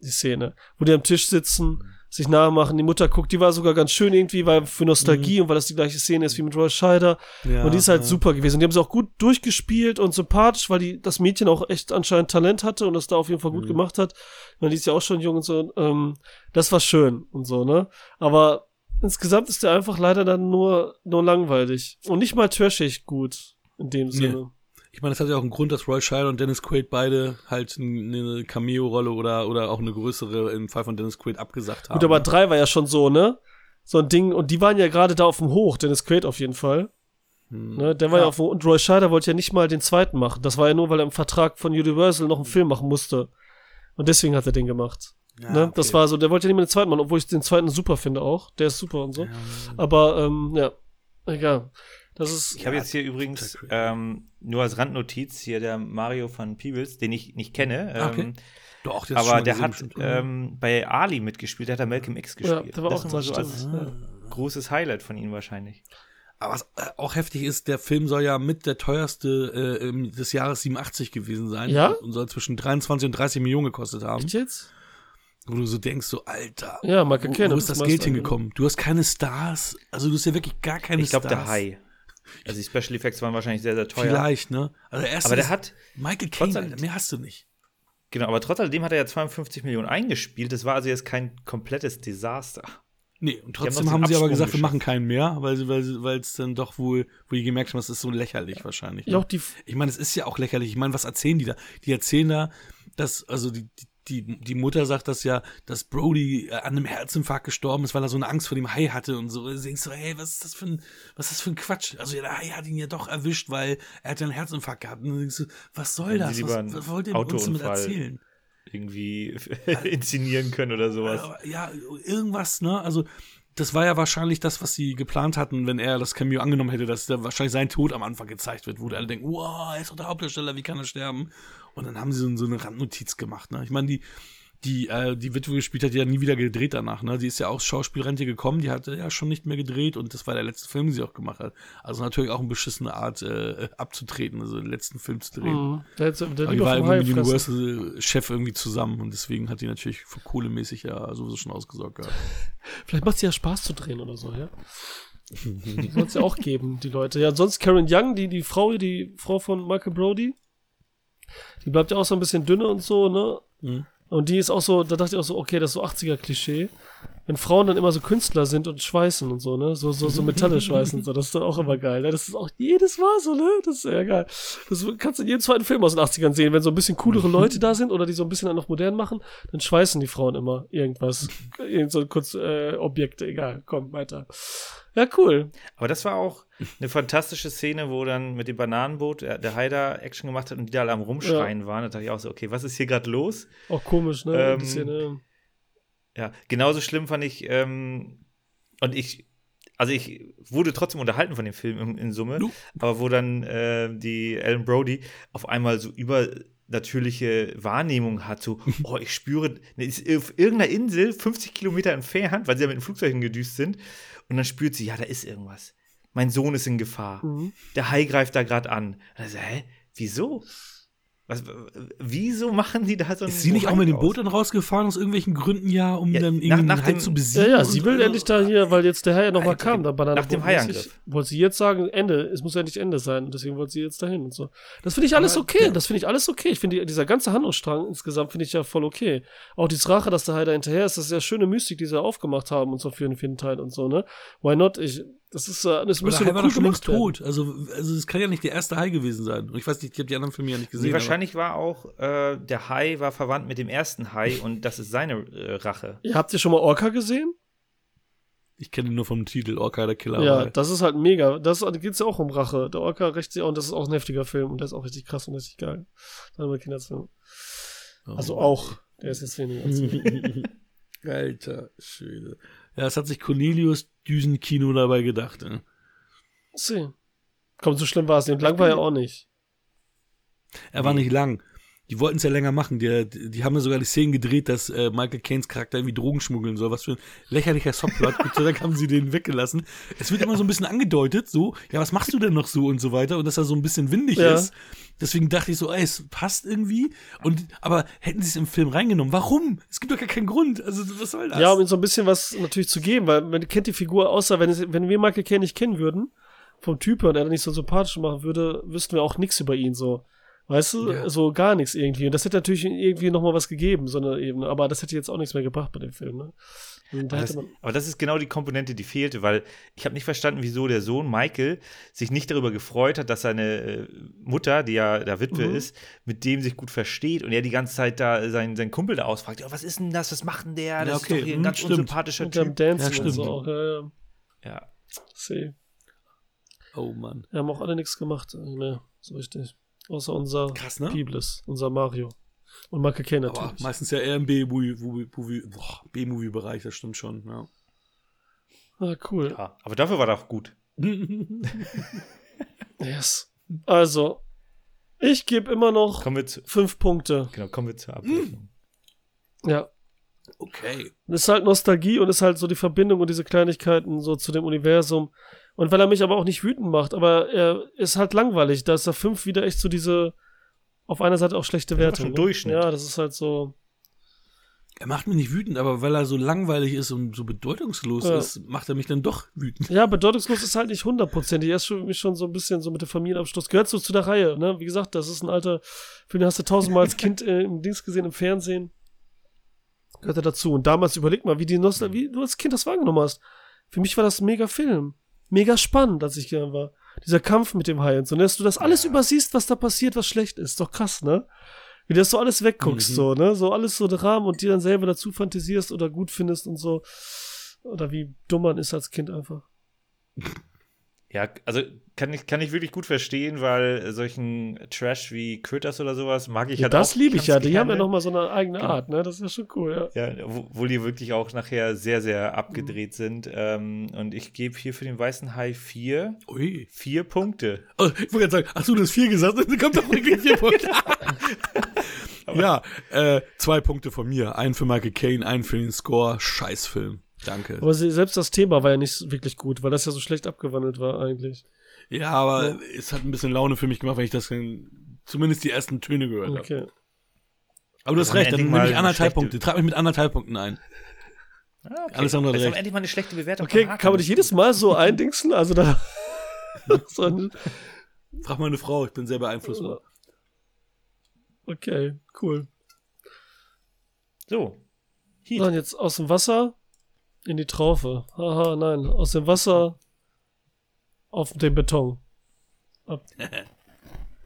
Die Szene. Wo die am Tisch sitzen, sich nachmachen, die Mutter guckt, die war sogar ganz schön irgendwie, weil für Nostalgie und weil das die gleiche Szene ist wie mit Roy Scheider. Ja, und die ist halt ja. super gewesen. Und die haben sie auch gut durchgespielt und sympathisch, weil die, das Mädchen auch echt anscheinend Talent hatte und das da auf jeden Fall gut Mhm. gemacht hat. Man die ist ja auch schon jung und so. Ähm, das war schön und so, ne? Aber insgesamt ist der einfach leider dann nur, nur langweilig. Und nicht mal trashig gut. In dem Sinne. Ich meine, das hat ja auch einen Grund, dass Roy Scheider und Dennis Quaid beide halt eine Cameo-Rolle oder, oder auch eine größere im Fall von Dennis Quaid abgesagt haben. Gut, aber drei war ja schon so, ne? So ein Ding. Und die waren ja gerade da auf dem Hoch, Dennis Quaid auf jeden Fall. Hm. Ne? Der war ja. Ja. auf dem, und Roy Scheider wollte ja nicht mal den zweiten machen. Das war ja nur, weil er im Vertrag von Universal noch einen Film machen musste. Und deswegen hat er den gemacht. Ja, ne? okay. Das war so, der wollte ja nicht mehr den zweiten machen, obwohl ich den zweiten super finde auch. Der ist super und so. Ja. Aber, ähm, ja, egal. Das ist, Ich habe jetzt hier übrigens ähm, nur als Randnotiz hier der Mario van Peebles, den ich nicht kenne. Ah, okay. Ähm, Doch, du schon aber der hat ähm, bei Ali mitgespielt, der hat da Malcolm X ja, gespielt. der war das auch das so als. Ja. großes Highlight von ihm wahrscheinlich. Aber was äh, auch heftig ist, der Film soll ja mit der teuerste äh, des Jahres 87 gewesen sein. Ja? Und soll zwischen 23 und 30 Millionen gekostet haben. Echt jetzt? Wo du so denkst, so, Alter, Ja, Michael wo, Caine. wo ist das Geld hingekommen? Du hast keine Stars. Also du hast ja wirklich gar keine Ich glaube, Stars. der Hai. Also die Special Effects waren wahrscheinlich sehr, sehr teuer. Vielleicht, ne? Also erst Aber der hat, Michael Caine, mehr hast du nicht. genau, aber trotz alledem hat er ja 52 Millionen eingespielt. Das war also jetzt kein komplettes Desaster. Nee, und haben trotzdem haben, den sie aber gesagt, wir machen keinen mehr, weil sie- weil weil es dann doch wohl, wo die gemerkt haben, das ist so lächerlich wahrscheinlich. Ja, Ne? auch die, Ich meine, es ist ja auch lächerlich. Ich meine, was erzählen die da? Die erzählen da, dass, also die, die, die Mutter sagt das ja, dass Brody äh, an einem Herzinfarkt gestorben ist, weil er so eine Angst vor dem Hai hatte und so. Du denkst so, hey, was ist das für ein, was ist das für ein Quatsch? Also ja, der Hai hat ihn ja doch erwischt, weil er hat ja einen Herzinfarkt gehabt. Und du denkst so, was soll Wenn das? Was, was wollt ihr uns damit erzählen? Irgendwie inszenieren können oder sowas. Ja, irgendwas, ne? Also, das war ja wahrscheinlich das, was sie geplant hatten, wenn er das Cameo angenommen hätte, dass da wahrscheinlich sein Tod am Anfang gezeigt wird, wo alle denken, wow, er ist doch der Hauptdarsteller, wie kann er sterben? Und dann haben sie so, eine Randnotiz gemacht, ne? Ich meine, die, die, äh, die Witwe gespielt hat, die hat nie wieder gedreht danach, ne? Die ist ja auch Schauspielrente gekommen, die hatte ja schon nicht mehr gedreht und das war der letzte Film, den sie auch gemacht hat. Also natürlich auch eine beschissene Art, äh, abzutreten, also den letzten Film zu drehen. Mhm. Der, der Aber die war irgendwie mit fressen. Universal-Chef irgendwie zusammen und deswegen hat die natürlich für kohlemäßig ja sowieso schon ausgesorgt gehabt. Vielleicht macht es ja Spaß zu drehen oder so, ja. Soll es ja auch geben, die Leute. Ja, sonst Karen Young, die, die Frau, die Frau von Michael Brody, die bleibt ja auch so ein bisschen dünne und so, ne? Mhm. Und die ist auch so, da dachte ich auch so, okay, das ist so 80er-Klischee. Wenn Frauen dann immer so Künstler sind und schweißen und so, ne? So, so, so Metalle schweißen und so, das ist dann auch immer geil, ne? Das ist auch jedes Mal so, ne? Das ist ja geil. Das kannst du in jedem zweiten Film aus den 80ern sehen. Wenn so ein bisschen coolere Leute da sind oder die so ein bisschen noch modern machen, dann schweißen die Frauen immer irgendwas. Irgend so kurz, äh, Objekte, egal. Komm, weiter. Ja, cool. Aber das war auch eine fantastische Szene, wo dann mit dem Bananenboot der, der Haider Action gemacht hat und die da alle am Rumschreien waren. Da dachte ich auch so, okay, was ist hier gerade los? Auch komisch, ne? Ähm, die Szene. Ja, genauso schlimm fand ich, ähm, und ich, also ich wurde trotzdem unterhalten von dem Film in, in Summe, Du. aber wo dann äh, die Ellen Brody auf einmal so übernatürliche Wahrnehmung hat, so, oh, ich spüre, ne, ist auf irgendeiner Insel 50 Kilometer entfernt, weil sie ja mit den Flugzeugen gedüst sind, und dann spürt sie, ja, da ist irgendwas. Mein Sohn ist in Gefahr. Mhm. Der Hai greift da gerade an. Und dann so, hä, wieso? Was, wieso machen die da so ein Ist sie nicht auch mit dem Boot dann rausgefahren aus irgendwelchen Gründen ja, um Ja, dann nach- irgendwie nach den Hai dem- zu Ja, besiegen? ja, und sie will endlich da hier, weil jetzt der Hai ja nochmal kam, da Banane nach dem Boot mäßig. Haiangriff. Wollte sie jetzt sagen, Ende, es muss ja nicht Ende sein, und deswegen wollte sie jetzt dahin und so. Das finde ich alles Aber okay, das finde ich alles okay. Ich finde, die- dieser ganze Handlungsstrang insgesamt finde ich ja voll okay. Auch die Rache, dass der Hai da hinterher ist, das ist ja schöne Mystik, die sie aufgemacht haben und so für den vierten Teil und so, ne? Why not? Ich, das ist, äh, das Aber müsste der Hai war cool doch schon längst tot. Also, also es kann ja nicht der erste Hai gewesen sein. Und ich weiß nicht, ich habe die anderen Filme ja nicht gesehen. Nee, wahrscheinlich war auch, äh, der Hai war verwandt mit dem ersten Hai und das ist seine äh, Rache. Ja, habt ihr schon mal Orca gesehen? Ich kenne ihn nur vom Titel Orca der Killer. Ja, Wal. das ist halt mega. Das da geht's ja auch um Rache. Der Orca rächt sich auch, und das ist auch ein heftiger Film und der ist auch richtig krass und richtig geil. Dann mal Kinderfilm. Oh. Also auch. Der ist jetzt weniger. als Alter Schwede. Ja, das hat sich Cornelius Düsenkino dabei gedacht. Ne? See. Komm, so schlimm war es nicht. Und lang war ja auch nicht. Er war nicht lang. Die wollten es ja länger machen. Die, die haben ja sogar die Szenen gedreht, dass äh, Michael Caines Charakter irgendwie Drogen schmuggeln soll. Was für ein lächerlicher Subplot. Sei Dank haben sie den weggelassen. Es wird immer so ein bisschen angedeutet, so, ja, was machst du denn noch so und so weiter. Und dass er so ein bisschen windig Ja. ist. Deswegen dachte ich so, ey, es passt irgendwie. Und, aber hätten sie es im Film reingenommen? Warum? Es gibt doch gar keinen Grund. Also, was soll das? Ja, um ihm so ein bisschen was natürlich zu geben, weil man kennt die Figur, außer wenn, es, wenn wir Michael Caine nicht kennen würden, vom Typ her und er dann nicht so sympathisch machen würde, wüssten wir auch nichts über ihn so. Weißt du, Ja. so gar nichts irgendwie. Und das hätte natürlich irgendwie nochmal was gegeben, so eine Ebene. Aber das hätte jetzt auch nichts mehr gebracht bei dem Film, ne? Und da Aber das, aber das ist genau die Komponente, die fehlte, weil ich habe nicht verstanden, wieso der Sohn Michael sich nicht darüber gefreut hat, dass seine äh, Mutter, die ja da Witwe Mhm. ist, mit dem sich gut versteht und er die ganze Zeit da seinen, seinen Kumpel da ausfragt, ja, was ist denn das, was macht denn der? Das Ja, okay, ist doch hier ein hm, ganz stimmt. unsympathischer mit dem Typ. Dancen Ja, und stimmt. so auch. Ja, ja. Ja. See. Oh Mann. Wir haben auch alle nichts gemacht, äh, mehr, so richtig. Außer unser Krass, ne? Peebles, unser Mario. Und Michael Caine Aber natürlich. meistens ja eher im B-Movie-Bereich, das stimmt schon, ja. Ah, cool. ja, aber dafür war doch gut. Yes. Also, ich gebe immer noch Kommen wir zu, fünf Punkte. genau, kommen wir zur Abrechnung. Ja. okay. Das ist halt Nostalgie und ist halt so die Verbindung und diese Kleinigkeiten so zu dem Universum. Und weil er mich aber auch nicht wütend macht, aber er ist halt langweilig. Da ist der 5 wieder echt so diese, auf einer Seite auch schlechte schon ne? Durchschnitt. Ja, das ist halt so. Er macht mich nicht wütend, aber weil er so langweilig ist und so bedeutungslos Ja. ist, macht er mich dann doch wütend. Ja, bedeutungslos ist halt nicht hundertprozentig. Er ist für mich schon so ein bisschen so mit dem Familienabschluss. Gehört so zu der Reihe, ne? Wie gesagt, das ist ein alter Film, den hast du tausendmal als Kind äh, im Dings gesehen, im Fernsehen. Gehört er dazu. Und damals überleg mal, wie die Nostal wie du als Kind das wahrgenommen hast. Für mich war das ein mega Film. Mega spannend, als ich klein war. Dieser Kampf mit dem Hai und so, ne? dass du das alles übersiehst, was da passiert, was schlecht ist. Doch krass, ne? Wie du das so alles wegguckst, Mhm. so, ne? So alles so der Rahmen und dir dann selber dazu fantasierst oder gut findest und so. Oder wie dumm man ist als Kind einfach. Ja, also kann ich, kann ich wirklich gut verstehen, weil solchen Trash wie Critters oder sowas mag ich Ja, halt das auch liebe ich ja. Die haben ja gerne. nochmal so eine eigene Genau. Art, ne? Das ist ja schon cool, ja. Ja, wo, wo die wirklich auch nachher sehr, sehr abgedreht sind. Ähm, und ich gebe hier für den Weißen Hai vier, Ui. vier Punkte. Oh, ich wollte gerade sagen, ach du, du hast vier gesagt, dann kommt doch wirklich vier Punkte. ja, äh, zwei Punkte von mir. Einen für Michael Caine, einen für den Score. Scheißfilm. Danke. Aber selbst das Thema war ja nicht wirklich gut, weil das ja so schlecht abgewandelt war eigentlich. Ja, aber es hat ein bisschen Laune für mich gemacht, wenn ich das zumindest die ersten Töne gehört habe. Okay. Aber du hast haben recht, dann nehme mal ich eine anderthalb Punkte. Trag mich mit anderthalb Punkten ein. Ah, okay. Alles andere recht. endlich mal eine schlechte Bewertung. Okay, kann man dich jedes Mal so eindingsen? Also da. so Frag meine Frau, ich bin sehr beeinflussbar. okay, cool. So. Heat. Dann jetzt aus dem Wasser in die Traufe. Haha, nein. Aus dem Wasser auf den Beton.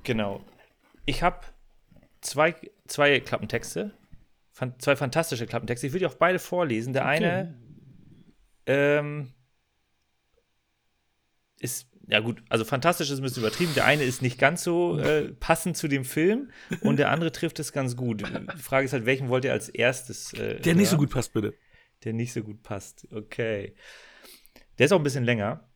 Genau. Ich habe zwei, zwei Klappentexte. Fan zwei fantastische Klappentexte. Ich will die auch beide vorlesen. Der eine ähm, ist, ja gut, also fantastisch ist ein bisschen übertrieben. Der eine ist nicht ganz so äh, passend zu dem Film und der andere trifft es ganz gut. Die Frage ist halt, welchen wollt ihr als erstes? Äh, Der nicht so gut passt, bitte. der nicht so gut passt. Okay. Der ist auch ein bisschen länger.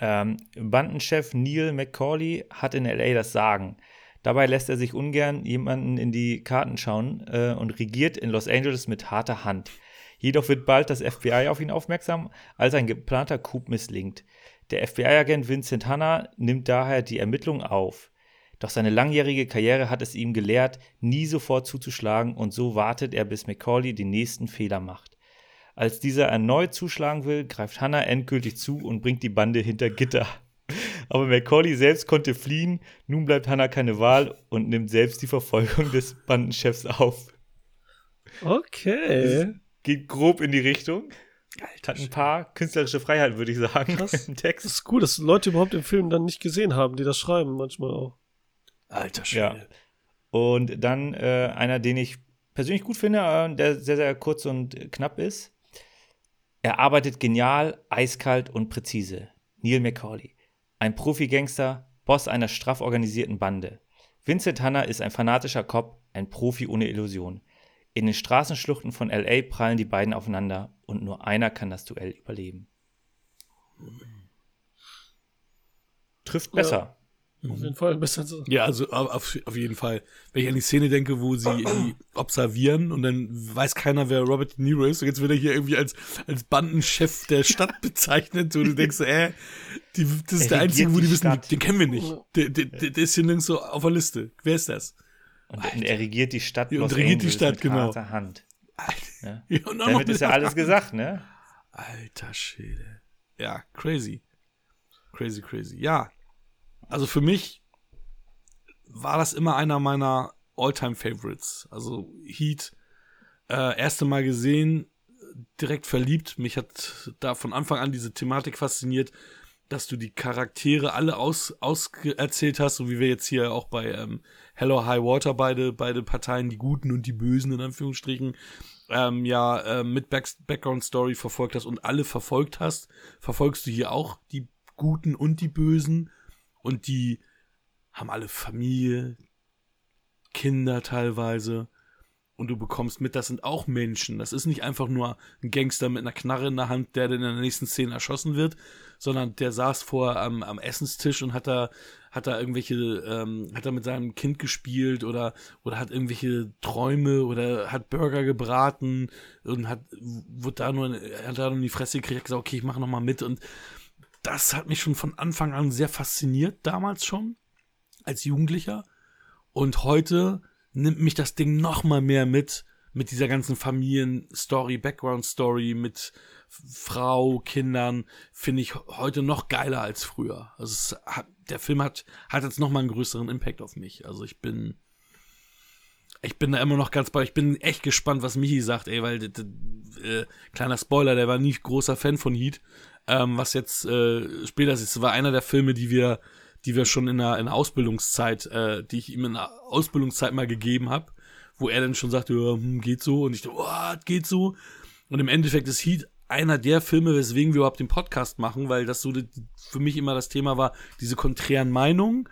Ähm, Bandenchef Neil McCauley hat in LA das Sagen. Dabei lässt er sich ungern jemanden in die Karten schauen äh, und regiert in Los Angeles mit harter Hand. Jedoch wird bald das FBI auf ihn aufmerksam, als ein geplanter Coup misslingt. Der FBI-Agent Vincent Hanna nimmt daher die Ermittlungen auf. Doch seine langjährige Karriere hat es ihm gelehrt, nie sofort zuzuschlagen und so wartet er, bis McCauley den nächsten Fehler macht. Als dieser erneut zuschlagen will, greift Hannah endgültig zu und bringt die Bande hinter Gitter. Aber McCauley selbst konnte fliehen, nun bleibt Hannah keine Wahl und nimmt selbst die Verfolgung des Bandenchefs auf. Okay. Geht grob in die Richtung. Hat ein paar künstlerische Freiheiten, würde ich sagen, Krass. im Das Text. ist gut, dass Leute überhaupt den Film dann nicht gesehen haben, die das schreiben manchmal auch. Alter Ja. Schwede. Und dann äh, einer, den ich persönlich gut finde, äh, der sehr, sehr kurz und knapp ist. Er arbeitet genial, eiskalt und präzise. Neil McCauley. Ein Profi-Gangster, Boss einer straff organisierten Bande. Vincent Hanna ist ein fanatischer Cop, ein Profi ohne Illusion. In den Straßenschluchten von L.A. prallen die beiden aufeinander und nur einer kann das Duell überleben. Trifft besser. Auf jeden Fall besser so. Ja, also auf, auf jeden Fall. Wenn ich an die Szene denke, wo sie irgendwie observieren und dann weiß keiner, wer Robert De Niro ist und jetzt wird er hier irgendwie als, als Bandenchef der Stadt bezeichnet und du denkst, äh, die, das ist Er der Einzige, wo die die wissen, den kennen wir nicht. Der, der, der, der ist hier nirgends so auf der Liste. Wer ist das? Und er regiert die Stadt Ja, und Los regiert die Angeles Stadt, mit genau. harter Hand. Ja. Ja, und Damit ist ja alles gesagt, ne? Alter Schwede. Ja, crazy. Crazy, crazy. Ja. Also für mich war das immer einer meiner All-Time-Favorites. Also Heat, äh, erste Mal gesehen, direkt verliebt. Mich hat da von Anfang an diese Thematik fasziniert, dass du die Charaktere alle aus, auserzählt hast, so wie wir jetzt hier auch bei ähm, Hello High Water beide, beide Parteien, die Guten und die Bösen in Anführungsstrichen, ähm, ja, äh, mit Back Background Story verfolgt hast und alle verfolgt hast, verfolgst du hier auch die Guten und die Bösen und die haben alle Familie, Kinder teilweise und du bekommst mit, das sind auch Menschen. Das ist nicht einfach nur ein Gangster mit einer Knarre in der Hand, der dann in der nächsten Szene erschossen wird, sondern der saß vor am, am Essenstisch und hat da, hat da irgendwelche, ähm, hat da mit seinem Kind gespielt oder, oder hat irgendwelche Träume oder hat Burger gebraten und hat, wurde da nur, hat da nur in die Fresse gekriegt, gesagt, okay, ich mache nochmal mit und das hat mich schon von Anfang an sehr fasziniert, damals schon, als Jugendlicher. Und heute nimmt mich das Ding noch mal mehr mit, mit dieser ganzen Familienstory, Background-Story, mit Frau, Kindern, finde ich heute noch geiler als früher. Also hat, der Film hat, hat jetzt noch mal einen größeren Impact auf mich. Also ich bin, ich bin da immer noch ganz bei, ich bin echt gespannt, was Michi sagt, ey, weil, äh, kleiner Spoiler, der war nie großer Fan von Heat. Ähm, was jetzt äh, später ist, das war einer der Filme, die wir, die wir schon in der, in der Ausbildungszeit, äh, die ich ihm in der Ausbildungszeit mal gegeben habe, wo er dann schon sagte, ja, hm, geht so, und ich dachte, oh, geht so. Und im Endeffekt ist Heat einer der Filme, weswegen wir überhaupt den Podcast machen, weil das so die, für mich immer das Thema war, diese konträren Meinungen.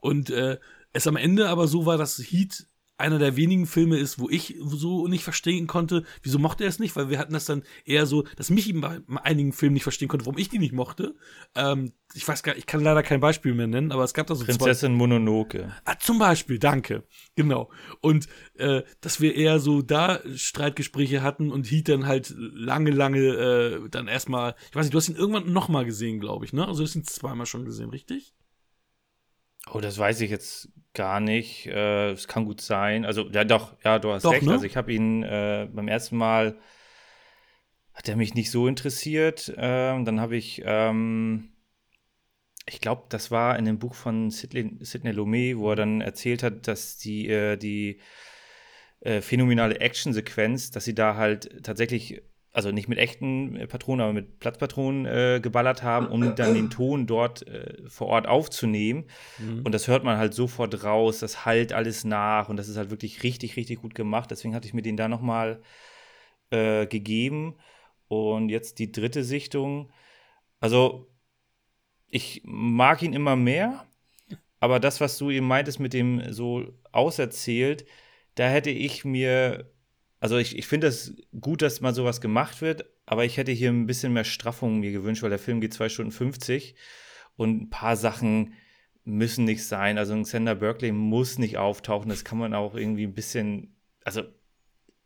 Und äh, es am Ende aber so war, dass Heat einer der wenigen Filme ist, wo ich so nicht verstehen konnte, wieso mochte er es nicht, weil wir hatten das dann eher so, dass mich eben bei einigen Filmen nicht verstehen konnte, warum ich die nicht mochte. Ähm, ich weiß gar ich kann leider kein Beispiel mehr nennen, aber es gab da so zwei. Prinzessin Mononoke. Ah, zum Beispiel, danke. Genau. Und äh, dass wir eher so da Streitgespräche hatten und Heat dann halt lange, lange äh, dann erstmal, ich weiß nicht, du hast ihn irgendwann nochmal gesehen, glaube ich, ne? Also du hast ihn zweimal schon gesehen, richtig? Oh, das weiß ich jetzt gar nicht. Äh, Es kann gut sein. Also, ja, doch, ja, du hast Doch, recht. ne? Also, ich habe ihn äh, beim ersten Mal hat er mich nicht so interessiert. Ähm, dann habe ich, ähm, ich glaube, das war in dem Buch von Sidney, Sidney Lumet, wo er dann erzählt hat, dass die, äh, die äh, phänomenale Actionsequenz, dass sie da halt tatsächlich, also nicht mit echten äh, Patronen, aber mit Platzpatronen äh, geballert haben, um dann den Ton dort äh, vor Ort aufzunehmen. Und das hört man halt sofort raus, das halt alles nach und das ist halt wirklich richtig, richtig gut gemacht. Deswegen hatte ich mir den da nochmal äh, gegeben. Und jetzt die dritte Sichtung. Also, ich mag ihn immer mehr, aber das, was du eben meintest mit dem so auserzählt, da hätte ich mir, also ich, ich finde es gut, dass mal sowas gemacht wird, aber ich hätte hier ein bisschen mehr Straffung mir gewünscht, weil der Film geht 2 Stunden 50 und ein paar Sachen müssen nicht sein. Also ein Xander Berkeley muss nicht auftauchen, das kann man auch irgendwie ein bisschen, also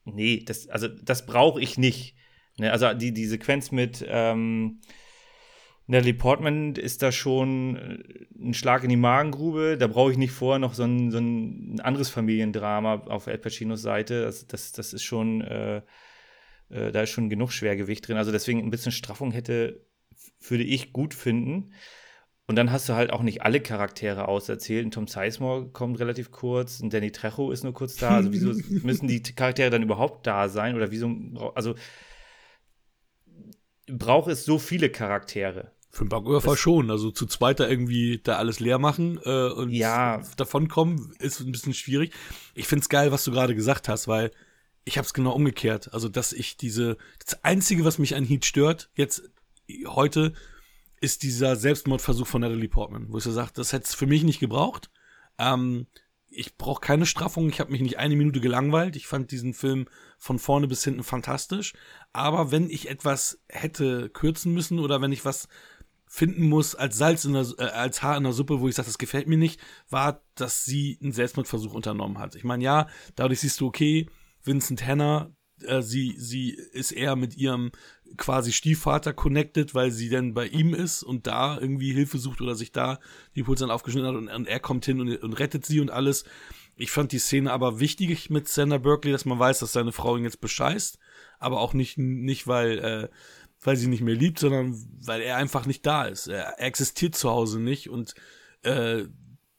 nee, das, also das brauche ich nicht. Ne? Also die, die Sequenz mit ähm, Natalie Portman ist da schon äh, ein Schlag in die Magengrube. Da brauche ich nicht vorher noch so ein, so ein anderes Familiendrama auf Al Pacinos Seite. Das, das, das ist schon, äh, äh, da ist schon genug Schwergewicht drin. Also deswegen ein bisschen Straffung hätte, würde ich gut finden. Und dann hast du halt auch nicht alle Charaktere auserzählt. Ein Tom Sizemore kommt relativ kurz, ein Danny Trejo ist nur kurz da. Also wieso müssen die Charaktere dann überhaupt da sein? Oder wieso, also braucht es so viele Charaktere? Für den Backwerfer schon. Also zu zweit da irgendwie da alles leer machen äh, und Ja. davon kommen, ist ein bisschen schwierig. Ich find's geil, was du gerade gesagt hast, weil ich hab's genau umgekehrt. Also, dass ich diese. Das Einzige, was mich an Heat stört, jetzt heute, ist dieser Selbstmordversuch von Natalie Portman, wo ich so sage, das hätte es für mich nicht gebraucht. Ähm, ich brauche keine Straffung, ich habe mich nicht eine Minute gelangweilt. Ich fand diesen Film von vorne bis hinten fantastisch. Aber wenn ich etwas hätte kürzen müssen oder wenn ich was finden muss, als Salz in der, äh, als Haar in der Suppe, wo ich sage, das gefällt mir nicht, war, dass sie einen Selbstmordversuch unternommen hat. Ich meine, ja, dadurch siehst du, okay, Vincent Hanna, äh, sie, sie ist eher mit ihrem quasi Stiefvater connected, weil sie dann bei ihm ist und da irgendwie Hilfe sucht oder sich da die Puls dann aufgeschnitten hat und, und er kommt hin und, und rettet sie und alles. Ich fand die Szene aber wichtig mit Sander Berkeley, dass man weiß, dass seine Frau ihn jetzt bescheißt, aber auch nicht, nicht weil, äh, weil sie nicht mehr liebt, sondern weil er einfach nicht da ist. Er, er existiert zu Hause nicht und äh,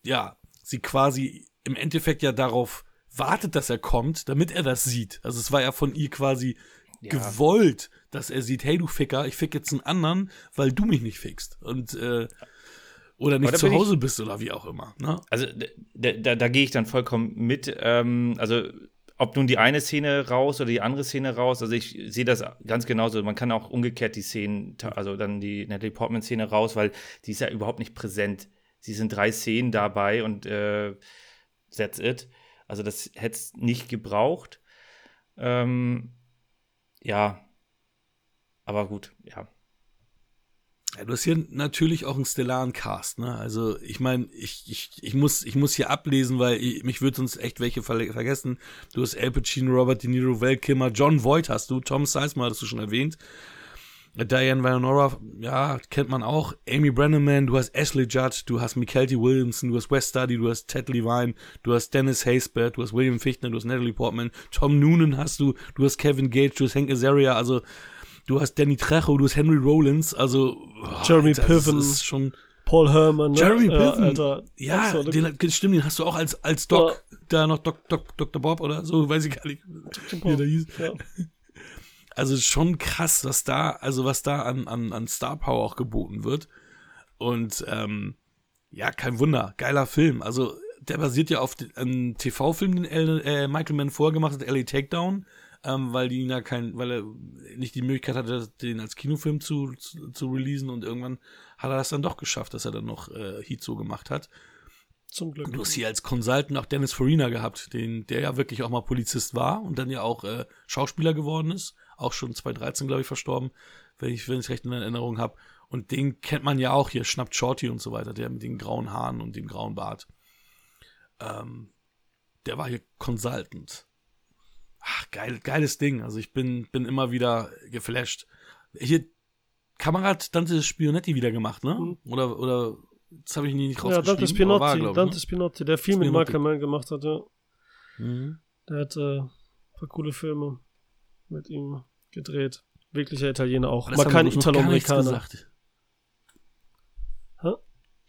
ja, sie quasi im Endeffekt ja darauf wartet, dass er kommt, damit er das sieht. Also es war ja von ihr quasi Ja. gewollt, dass er sieht, hey du Ficker, ich fick jetzt einen anderen, weil du mich nicht fickst. Und äh, oder nicht zu bin ich- Hause bist oder wie auch immer. Ne? Also da, da, da gehe ich dann vollkommen mit. Ähm, also ob nun die eine Szene raus oder die andere Szene raus, also ich sehe das ganz genauso. Man kann auch umgekehrt die Szenen, also dann die Natalie Portman-Szene raus, weil die ist ja überhaupt nicht präsent. Sie sind drei Szenen dabei und äh, that's it. Also das hätte es nicht gebraucht. Ähm, ja, aber gut, ja. Ja, du hast hier natürlich auch einen stellaren Cast, ne? Also ich meine, ich, ich, ich, muss, ich muss hier ablesen, weil ich, mich wird sonst echt welche verle- vergessen. Du hast Al Pacino, Robert De Niro, Val Kilmer, John Voight hast du, Tom Sizemore hattest du schon erwähnt. Diane Vanora, ja, kennt man auch. Amy Brenneman, du hast Ashley Judd, du hast Michelty Williamson, du hast Wes Studi, du hast Ted Levine, du hast Dennis Haysbert, du hast William Fichtner, du hast Natalie Portman, Tom Noonan hast du, du hast Kevin Gage, du hast Hank Azaria, also du hast Danny Trejo, du hast Henry Rollins, also oh, Jeremy Alter, das Piven. ist schon Paul Herman. Ne? Jeremy ja, Piven. Ja, so, den, stimmt, den hast du auch als als Doc, da noch Doc, Doc, Dr. Bob oder so, weiß ich gar nicht, wie der hieß. Ja. Also schon krass, was da, also was da an, an, an Star Power auch geboten wird. Und ähm, ja, kein Wunder, geiler Film. Also der basiert ja auf einem TV-Film, den El, äh, Michael Mann vorher gemacht hat, LA Takedown, ähm, weil die ja kein, weil er nicht die Möglichkeit hatte, den als Kinofilm zu, zu, zu releasen und irgendwann hat er das dann doch geschafft, dass er dann noch äh, Heat so gemacht hat. Zum Glück. Du hast hier als Consultant auch Dennis Farina gehabt, den, der ja wirklich auch mal Polizist war und dann ja auch äh, Schauspieler geworden ist. Auch schon 2013, glaube ich, verstorben, wenn ich wenn ich recht in Erinnerung habe. Und den kennt man ja auch hier, schnappt Shorty und so weiter, der mit den grauen Haaren und dem grauen Bart. Ähm, der war hier Consultant. Ach, geil, geiles Ding. Also ich bin, bin immer wieder geflasht. Hier, Kamerad Dante Spionetti wieder gemacht, ne? Mhm. Oder, oder, das habe ich nie nicht Ja, rausgeschrieben. Dante Spinotti, war, ich, Dante ne? Spinotti, der viel mit Spinotti. Michael Mann gemacht hat, ja. Mhm. Der hat äh, ein paar coole Filme mit ihm gedreht. Wirklicher Italiener auch. Aber gar nichts Italo-Amerikaner.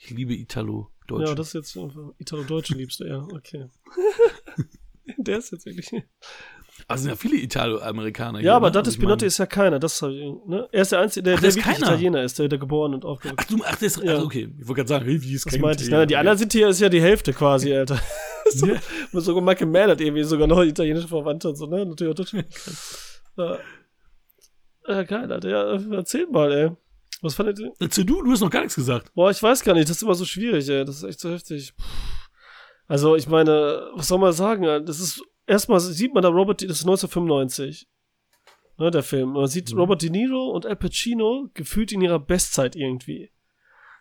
Ich liebe Italo-Deutsch. Ja, das ist jetzt einfach Italo-Deutsche liebst du, ja, okay. der ist jetzt wirklich. Also sind ja viele Italo-Amerikaner. Ja, hier, aber ne? Dante Also Spinotti ist ja keiner. Das ich, ne? Er ist der Einzige, der, Ach, der ist wirklich keiner? Italiener ist, der, der geboren und Ach, aufgewachsen du, ach, das ist, Ja. also okay. Ich wollte gerade sagen, hey, wie ist Das kein meinte ich. Nein, die anderen sind hier, ist ja die Hälfte quasi, Alter. so, Ja. Sogar Michael Mann hat irgendwie sogar noch italienische Verwandte und so, ne? Natürlich ja. ja, geil, Alter. Ja, erzähl mal, ey. Was fandet ihr? Dazu du, du hast noch gar nichts gesagt. Boah, ich weiß gar nicht, das ist immer so schwierig, ey. Das ist echt so heftig. Also, ich meine, was soll man sagen? Das ist, erstmal sieht man da Robert, das ist 1995. Ne, der Film. Man sieht Mhm. Robert De Niro und Al Pacino gefühlt in ihrer Bestzeit irgendwie.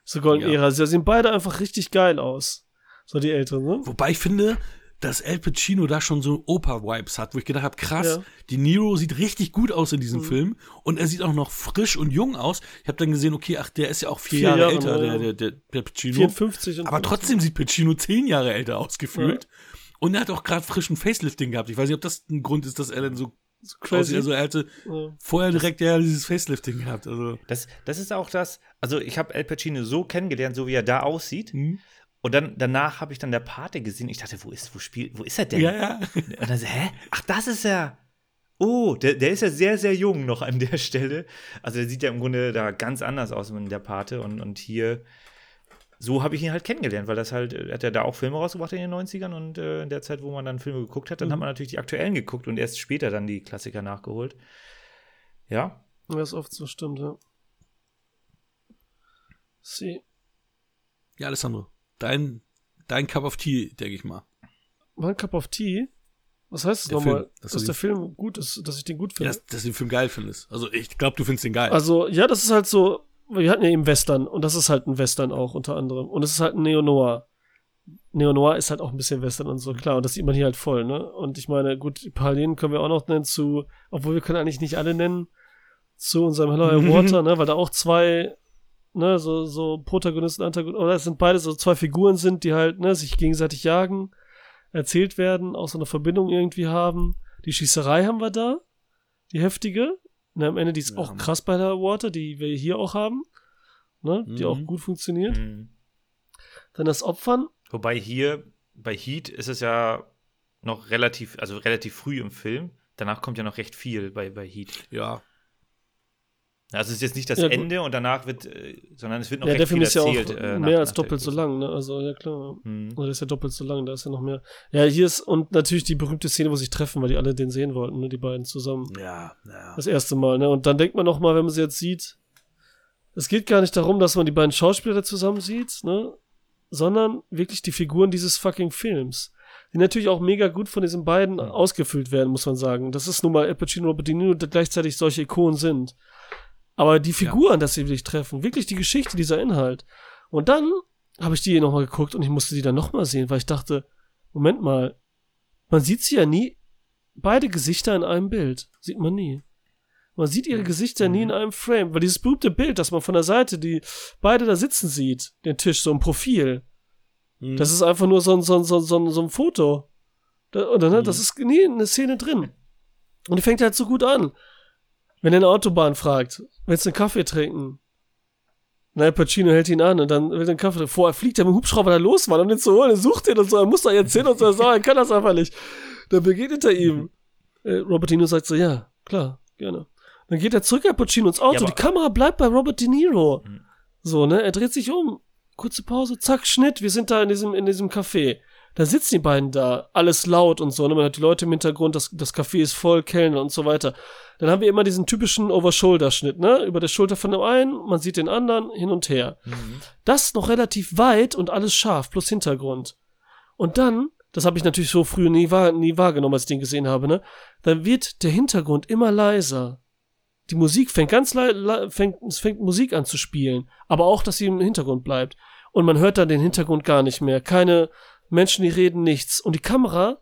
So Golden Ja. Ära. Sie sehen beide einfach richtig geil aus. So die Älteren, ne? Wobei ich finde, dass Al Pacino da schon so Opa-Vibes hat, wo ich gedacht habe, krass, Ja. die Niro sieht richtig gut aus in diesem Mhm. Film und er sieht auch noch frisch und jung aus. Ich habe dann gesehen, okay, ach, der ist ja auch vier, Vier Jahre, Jahre, älter, der, der, der, der Pacino. 54 und Aber 50. trotzdem sieht Pacino zehn Jahre älter ausgefühlt. Und er hat auch gerade frischen Facelifting gehabt. Ich weiß nicht, ob das ein Grund ist, dass er dann so crazy. Also er hatte ja. vorher direkt ja dieses Facelifting gehabt. Also Das, das ist auch das, also ich habe Al Pacino so kennengelernt, so wie er da aussieht. hm? Und dann danach habe ich dann der Pate gesehen. Ich dachte, wo ist, wo spielt, wo ist er denn? ja, ja. Und dann so, hä? Ach, das ist er. Oh, der, der ist ja sehr, sehr jung noch an der Stelle. Also der sieht ja im Grunde da ganz anders aus in der Pate. Und, und hier, so habe ich ihn halt kennengelernt, weil das halt, er hat ja da auch Filme rausgebracht in den 90ern und äh, in der Zeit, wo man dann Filme geguckt hat, dann Mhm. hat man natürlich die aktuellen geguckt und erst später dann die Klassiker nachgeholt. Ja, Ja, ist oft so, stimmt, ja. Sie. Ja, Alessandro, dein, dein Cup of Tea, denke ich mal. Mein Cup of Tea? Was heißt das Der nochmal? Film, dass Dass der Film gut ist, dass ich den gut Ja, finde. dass, dass du den Film geil findest. Also ich glaube, du findest den geil. Also, ja, das ist halt so, wir hatten ja eben Western und das ist halt ein Western auch unter anderem. Und es ist halt ein Neo-Noir. Neo-Noir ist halt auch ein bisschen Western und so, klar. Und das sieht man hier halt voll, ne? Und ich meine, gut, die Parallelen können wir auch noch nennen zu, obwohl wir können eigentlich nicht alle nennen, zu unserem Hello High Water, ne? Weil da auch zwei, ne, so, so Protagonisten, Antagonisten, oder es sind beide so zwei Figuren sind, die halt, ne, sich gegenseitig jagen, erzählt werden, auch so eine Verbindung irgendwie haben. Die Schießerei haben wir da, die heftige. Ne, am Ende, die ist Ja. auch krass bei der Water, die wir hier auch haben, ne? Die Mhm. auch gut funktioniert. Mhm. Dann das Opfern, Wobei hier bei Heat ist es ja noch relativ, also relativ früh im Film. Danach kommt ja noch recht viel bei, bei Heat. Ja. Also es ist jetzt nicht das Ja. Ende und danach wird, äh, sondern es wird noch ja, recht der Film viel ist ja auch erzählt. äh, nach- mehr als doppelt so lang, ne? Also, ja klar. Mhm. Also, der ist ja doppelt so lang, da ist ja noch mehr. Ja, hier ist, und natürlich die berühmte Szene, wo sie sich treffen, weil die alle den sehen wollten, ne? Die beiden zusammen. Ja, ja. Das erste Mal, ne? Und dann denkt man noch mal, wenn man sie jetzt sieht, es geht gar nicht darum, dass man die beiden Schauspieler zusammen sieht, ne? Sondern wirklich die Figuren dieses fucking Films. Die natürlich auch mega gut von diesen beiden ausgefüllt werden, muss man sagen. Das ist nun mal Al Pacino und Robert De Niro, die gleichzeitig solche Ikonen sind. Aber die Figuren, dass sie wirklich treffen, wirklich die Geschichte, dieser Inhalt. Und dann habe ich die nochmal geguckt und ich musste die dann nochmal sehen, weil ich dachte, Moment mal, man sieht sie ja nie, beide Gesichter in einem Bild. Sieht man nie. Man sieht ihre Gesichter nie in einem Frame, weil dieses berühmte Bild, das man von der Seite, die beide da sitzen sieht, den Tisch, so ein Profil, Mhm. das ist einfach nur so ein, so ein, so ein, so ein, Foto. Da, oder, ne, Das ist nie eine Szene drin. Und die fängt halt so gut an. Wenn er eine Autobahn fragt, willst du einen Kaffee trinken? Na, Al Pacino hält ihn an und dann will er einen Kaffee trinken. Vorher fliegt er mit dem Hubschrauber da los, Mann, um den zu holen. Er sucht den und so. Er muss da jetzt hin und so. Er sagt, er kann das einfach nicht. Dann begegnet er ihm. Äh, Robertino sagt so, ja, klar, gerne. Dann geht er zurück, Al Pacino, ins Auto. Ja, die Kamera bleibt bei Robert De Niro. Mhm. So, ne? Er dreht sich um. Kurze Pause, zack, Schnitt. Wir sind da in diesem, in diesem Café. Da sitzen die beiden da, alles laut und so. Ne? Man hat die Leute im Hintergrund, das, das Café ist voll, Kellner und so weiter. Dann haben wir immer diesen typischen Over-Shoulder-Schnitt, ne? Über der Schulter von dem einen, man sieht den anderen, hin und her. Mhm. Das noch relativ weit und alles scharf, plus Hintergrund. Und dann, das habe ich natürlich so früh nie, wahr, nie wahrgenommen, als ich den gesehen habe, ne? Dann wird der Hintergrund immer leiser. Die Musik fängt ganz leise, fängt, es fängt Musik an zu spielen, aber auch, dass sie im Hintergrund bleibt. Und man hört dann den Hintergrund gar nicht mehr. Keine Menschen, die reden nichts. Und die Kamera,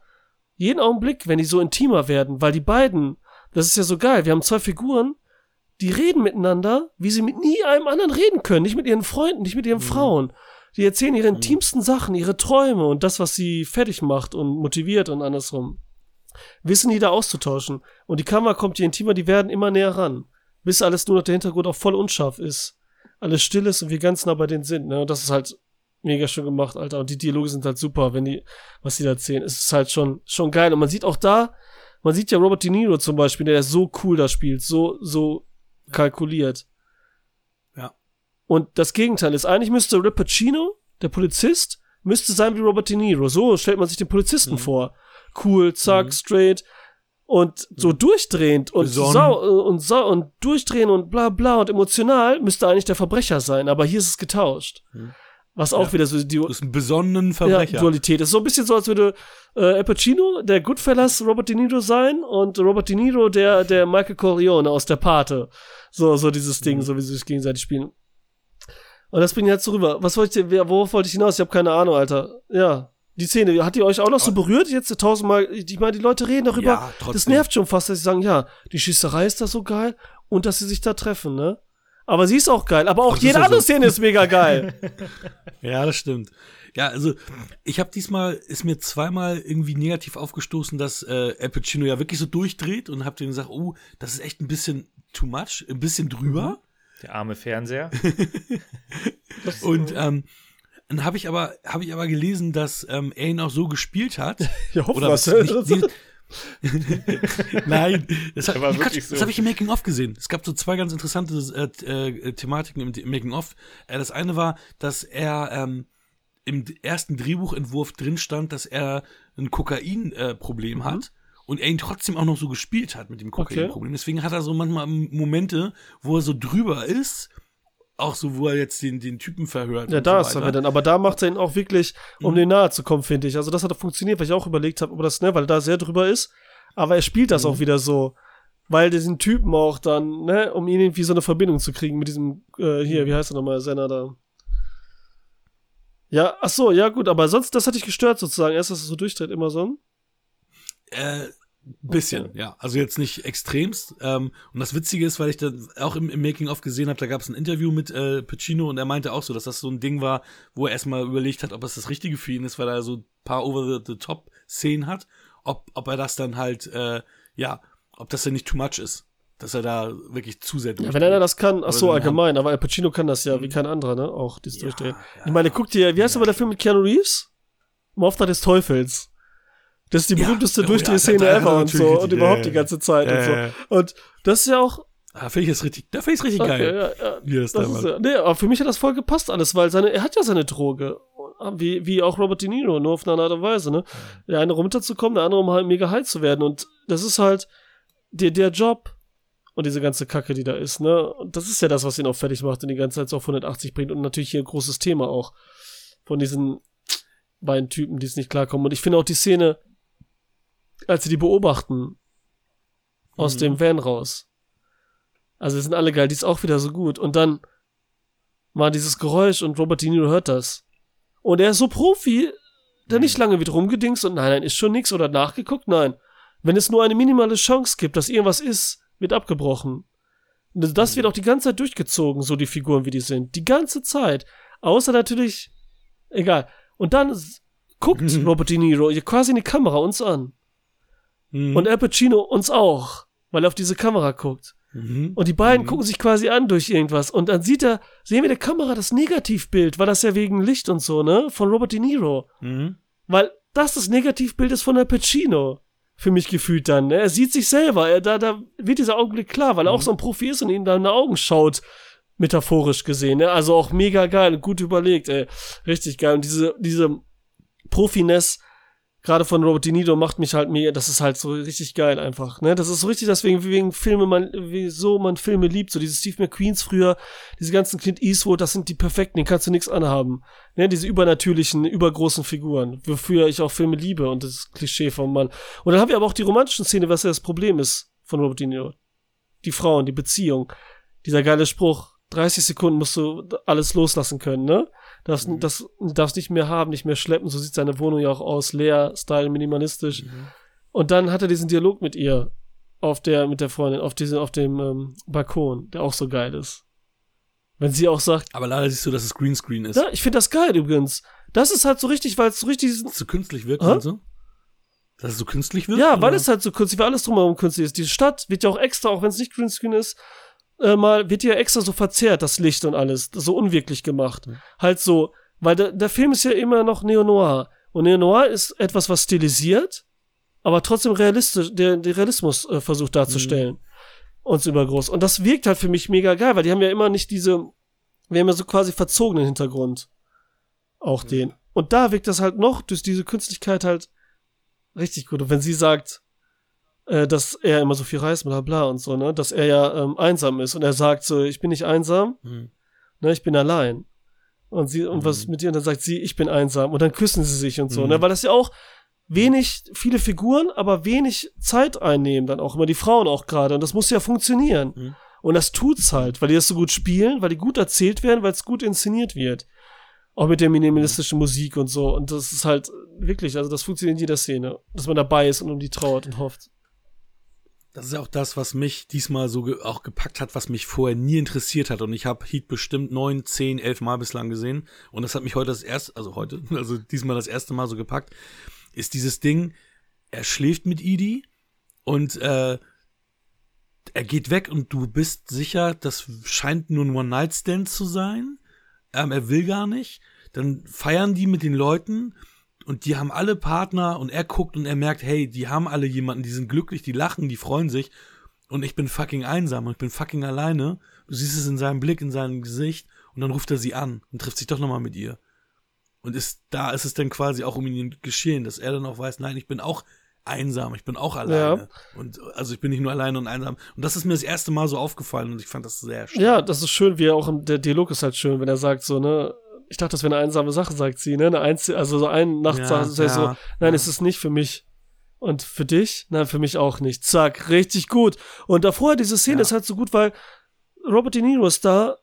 jeden Augenblick, wenn die so intimer werden, weil die beiden, das ist ja so geil, wir haben zwei Figuren, die reden miteinander, wie sie mit nie einem anderen reden können. Nicht mit ihren Freunden, nicht mit ihren Frauen. Die erzählen ihre intimsten Sachen, ihre Träume und das, was sie fertig macht und motiviert und andersrum. Wissen die da auszutauschen. Und die Kamera kommt, je intimer die werden, immer näher ran. Bis alles nur noch der Hintergrund auch voll unscharf ist. Alles still ist und wir ganz nah bei denen sind. Ne? Und das ist halt mega schön gemacht, Alter. Und die Dialoge sind halt super, wenn die, was die da erzählen. Es ist halt schon, schon geil. Und man sieht auch da, man sieht ja Robert De Niro zum Beispiel, der so cool da spielt, so, so kalkuliert. Ja. Und das Gegenteil ist, eigentlich müsste Pacino, der Polizist, müsste sein wie Robert De Niro. So stellt man sich den Polizisten Mhm. vor. Cool, zack, Mhm. straight und so durchdrehend und sau und sau und durchdrehen und bla bla und emotional müsste eigentlich der Verbrecher sein, aber hier ist es getauscht. Mhm. Was auch Ja. wieder so die Du bist ein besonnenen Verbrecher. ja, Dualität ist. So ein bisschen so, als würde äh, Al Pacino, der Goodfellas, Robert De Niro sein und Robert De Niro, der, der Michael Corleone aus der Pate. So, so dieses Ding, Mhm. so wie sie sich gegenseitig spielen. Und das bringt jetzt so rüber. Was wollte ich, worauf wollte ich hinaus? Ich habe keine Ahnung, Alter. Ja. Die Szene, hat die euch auch noch so berührt? Jetzt tausendmal, ich meine, die Leute reden darüber. Ja, das nervt schon fast, dass sie sagen, ja, die Schießerei ist da so geil und dass sie sich da treffen, ne? Aber sie ist auch geil. Aber auch jede andere so. Szene ist mega geil. Ja, das stimmt. Ja, also ich habe diesmal ist mir zweimal irgendwie negativ aufgestoßen, dass äh, Al Pacino ja wirklich so durchdreht und hab denen gesagt, oh, das ist echt ein bisschen too much, ein bisschen drüber. Der arme Fernseher. Und ähm, dann habe ich aber habe ich aber gelesen, dass ähm, er ihn auch so gespielt hat. Ja, hoffen Oder was, nicht, Nein, das, Der war hat, wirklich das so. habe ich im Making of gesehen. Es gab so zwei ganz interessante äh, äh, Thematiken im, im Making of. Äh, das eine war, dass er ähm, im ersten Drehbuchentwurf drin stand, dass er ein Kokain-Problem Problem hat. Und er ihn trotzdem auch noch so gespielt hat mit dem Kokainproblem. Deswegen hat er so manchmal Momente, wo er so drüber ist, auch so, wo er jetzt den, den Typen verhört. Ja, da so ist er dann. Aber da macht er ihn auch wirklich, um Mhm. den nahe zu kommen, finde ich. Also das hat funktioniert, weil ich auch überlegt habe, ob das, ne, weil er da sehr drüber ist. Aber er spielt das Mhm. auch wieder so. weil diesen Typen auch dann, ne, um ihn irgendwie so eine Verbindung zu kriegen mit diesem, äh, hier, wie heißt er nochmal, Senna da. Ja, ach so, ja gut, aber sonst, das hat dich gestört sozusagen, erst, dass es so durchdreht, immer so. Äh, bisschen, Okay. ja. Also jetzt nicht extremst. Ähm, und das Witzige ist, weil ich da auch im, im Making-of gesehen habe, da gab es ein Interview mit äh, Pacino und er meinte auch so, dass das so ein Ding war, wo er erstmal überlegt hat, ob es das Richtige für ihn ist, weil er so ein paar Over-the-Top-Szenen hat, ob, ob er das dann halt, äh, ja, ob das denn nicht too much ist. Dass er da wirklich zu sehr Ja, wenn einer das kann, ach so, dann allgemein, aber Al Pacino kann das ja, wie kein anderer, ne, auch, dieses Ja, Durchdrehen. ja. Ich meine, guck dir, wie heißt aber der Film mit Keanu Reeves? Im Auftrag des Teufels. Das ist die Ja, berühmteste oh ja, Durchdrehszene da- da- ever und so, und ja, überhaupt ja. die ganze Zeit Ja, und so. ja, ja. Und das ist ja auch, Da finde ich das richtig, da finde ich es richtig okay, geil. ja, ja, er das Das da ist, ja- nee, aber für mich hat das voll gepasst alles, weil seine, er hat ja seine Droge. Wie, wie auch Robert De Niro, nur auf eine andere Art und Weise, ne? Der eine runterzukommen, der andere um halt mega high zu werden. Und das ist halt der, der Job und diese ganze Kacke, die da ist, ne? Und das ist ja das, was ihn auch fertig macht und die ganze Zeit so auf 180 bringt. Und natürlich hier ein großes Thema auch von diesen beiden Typen, die es nicht klarkommen. Und ich finde auch die Szene, als sie die beobachten, aus Mhm. dem Van raus. Also, die sind alle geil, die ist auch wieder so gut. Und dann war dieses Geräusch und Robert De Niro hört das. Und er ist so Profi, der nicht lange wird rumgedingst und nein, nein, ist schon nix oder nachgeguckt, nein. Wenn es nur eine minimale Chance gibt, dass irgendwas ist, wird abgebrochen. Und Das wird auch die ganze Zeit durchgezogen, so die Figuren, wie die sind. Die ganze Zeit. Außer natürlich, egal. Und dann guckt Mhm. Robert De Niro quasi in die Kamera uns an. Mhm. Und Al Pacino uns auch, weil er auf diese Kamera guckt. Mhm. Und die beiden Mhm. gucken sich quasi an durch irgendwas. Und dann sieht er, sehen wir der Kamera das Negativbild, weil das ja wegen Licht und so, ne? Von Robert De Niro. Mhm. Weil das das Negativbild ist von Al Pacino. Für mich gefühlt dann. Ne? Er sieht sich selber. Er, da, da wird dieser Augenblick klar, weil er auch so ein Profi ist und ihm da in die Augen schaut. Metaphorisch gesehen. Ne? Also auch mega geil und gut überlegt, ey. Richtig geil. Und diese, diese Profiness, gerade von Robert De Niro, macht mich halt mega, das ist halt so richtig geil einfach. Ne? Das ist so richtig, deswegen, wegen Filme, man, wieso man Filme liebt. So diese Steve McQueens früher, diese ganzen Clint Eastwood, das sind die perfekten, den kannst du nichts anhaben. Ne? Diese übernatürlichen, übergroßen Figuren, wofür ich auch Filme liebe und das Klischee vom Mann. Und dann haben wir aber auch die romantischen Szene, was ja das Problem ist von Robert De Niro. Die Frauen, die Beziehung. Dieser geile Spruch, 30 Sekunden musst du alles loslassen können, ne? Darfst, Mhm. das, darfst nicht mehr haben, nicht mehr schleppen, so sieht seine Wohnung ja auch aus, leer, Style, minimalistisch. Mhm. Und dann hat er diesen Dialog mit ihr, auf der, mit der Freundin, auf diesem, auf dem ähm, Balkon, der auch so geil ist. Wenn sie auch sagt, Aber leider siehst du, dass es Greenscreen ist. ja, ich finde das geil übrigens. Das ist halt so richtig, weil es so richtig es so künstlich wirkt und so. Dass es so künstlich wirkt? Ja, weil oder? es halt so künstlich, weil alles drumherum künstlich ist. Die Stadt wird ja auch extra, auch wenn es nicht Greenscreen ist, äh, mal, wird ja extra so verzerrt, das Licht und alles, so unwirklich gemacht. Mhm. Halt so, weil der, der Film ist ja immer noch Neo-Noir. Und Neo-Noir ist etwas, was stilisiert, aber trotzdem realistisch, der, der Realismus äh, versucht darzustellen. Und so übergroß. Und das wirkt halt für mich mega geil, weil die haben ja immer nicht diese, wir haben ja so quasi verzogenen Hintergrund. Auch den. Und da wirkt das halt noch durch diese Künstlichkeit halt richtig gut. Und wenn sie sagt, äh, dass er immer so viel reist, bla bla und so, ne, dass er ja ähm, einsam ist und er sagt so, ich bin nicht einsam, Mhm. ne, ich bin allein. Und sie, und was mit ihr, und dann sagt sie, ich bin einsam. Und dann küssen sie sich und so, Mhm. ne, weil das ja auch wenig, viele Figuren, aber wenig Zeit einnehmen, dann auch immer die Frauen auch gerade. Und das muss ja funktionieren. Mhm. Und das tut's halt, weil die das so gut spielen, weil die gut erzählt werden, weil es gut inszeniert wird. Auch mit der minimalistischen Musik und so. Und das ist halt wirklich, also das funktioniert in jeder Szene. Dass man dabei ist und um die trauert und hofft. Das ist auch das, was mich diesmal so ge auch gepackt hat, was mich vorher nie interessiert hat. Und ich habe Heat bestimmt neun, zehn, elf Mal bislang gesehen. Und das hat mich heute das erste, also heute, also diesmal das erste Mal so gepackt, ist dieses Ding, er schläft mit Edie und äh, er geht weg und du bist sicher, das scheint nur ein One-Night-Stand zu sein. Ähm, er will gar nicht. Dann feiern die mit den Leuten und die haben alle Partner und er guckt und er merkt, hey, die haben alle jemanden, die sind glücklich, die lachen, die freuen sich und ich bin fucking einsam und ich bin fucking alleine. Du siehst es in seinem Blick, in seinem Gesicht und dann ruft er sie an und trifft sich doch nochmal mit ihr. Und ist, da ist es dann quasi auch um ihn geschehen, dass er dann auch weiß, nein, ich bin auch einsam, ich bin auch alleine. Und also ich bin nicht nur alleine und einsam. Und das ist mir das erste Mal so aufgefallen und ich fand das sehr stark. Ja, das ist schön, wie er auch im, der Dialog ist halt schön, wenn er sagt so, ne, ich dachte, das wäre eine einsame Sache, sagt sie, ne, eine Einzel also so ein Nacht Ja, er so, ja, nein, ja. es ist nicht für mich. Und für dich? Nein, für mich auch nicht. Zack, richtig gut. Und davor, diese Szene Ja. ist halt so gut, weil Robert De Niro ist da,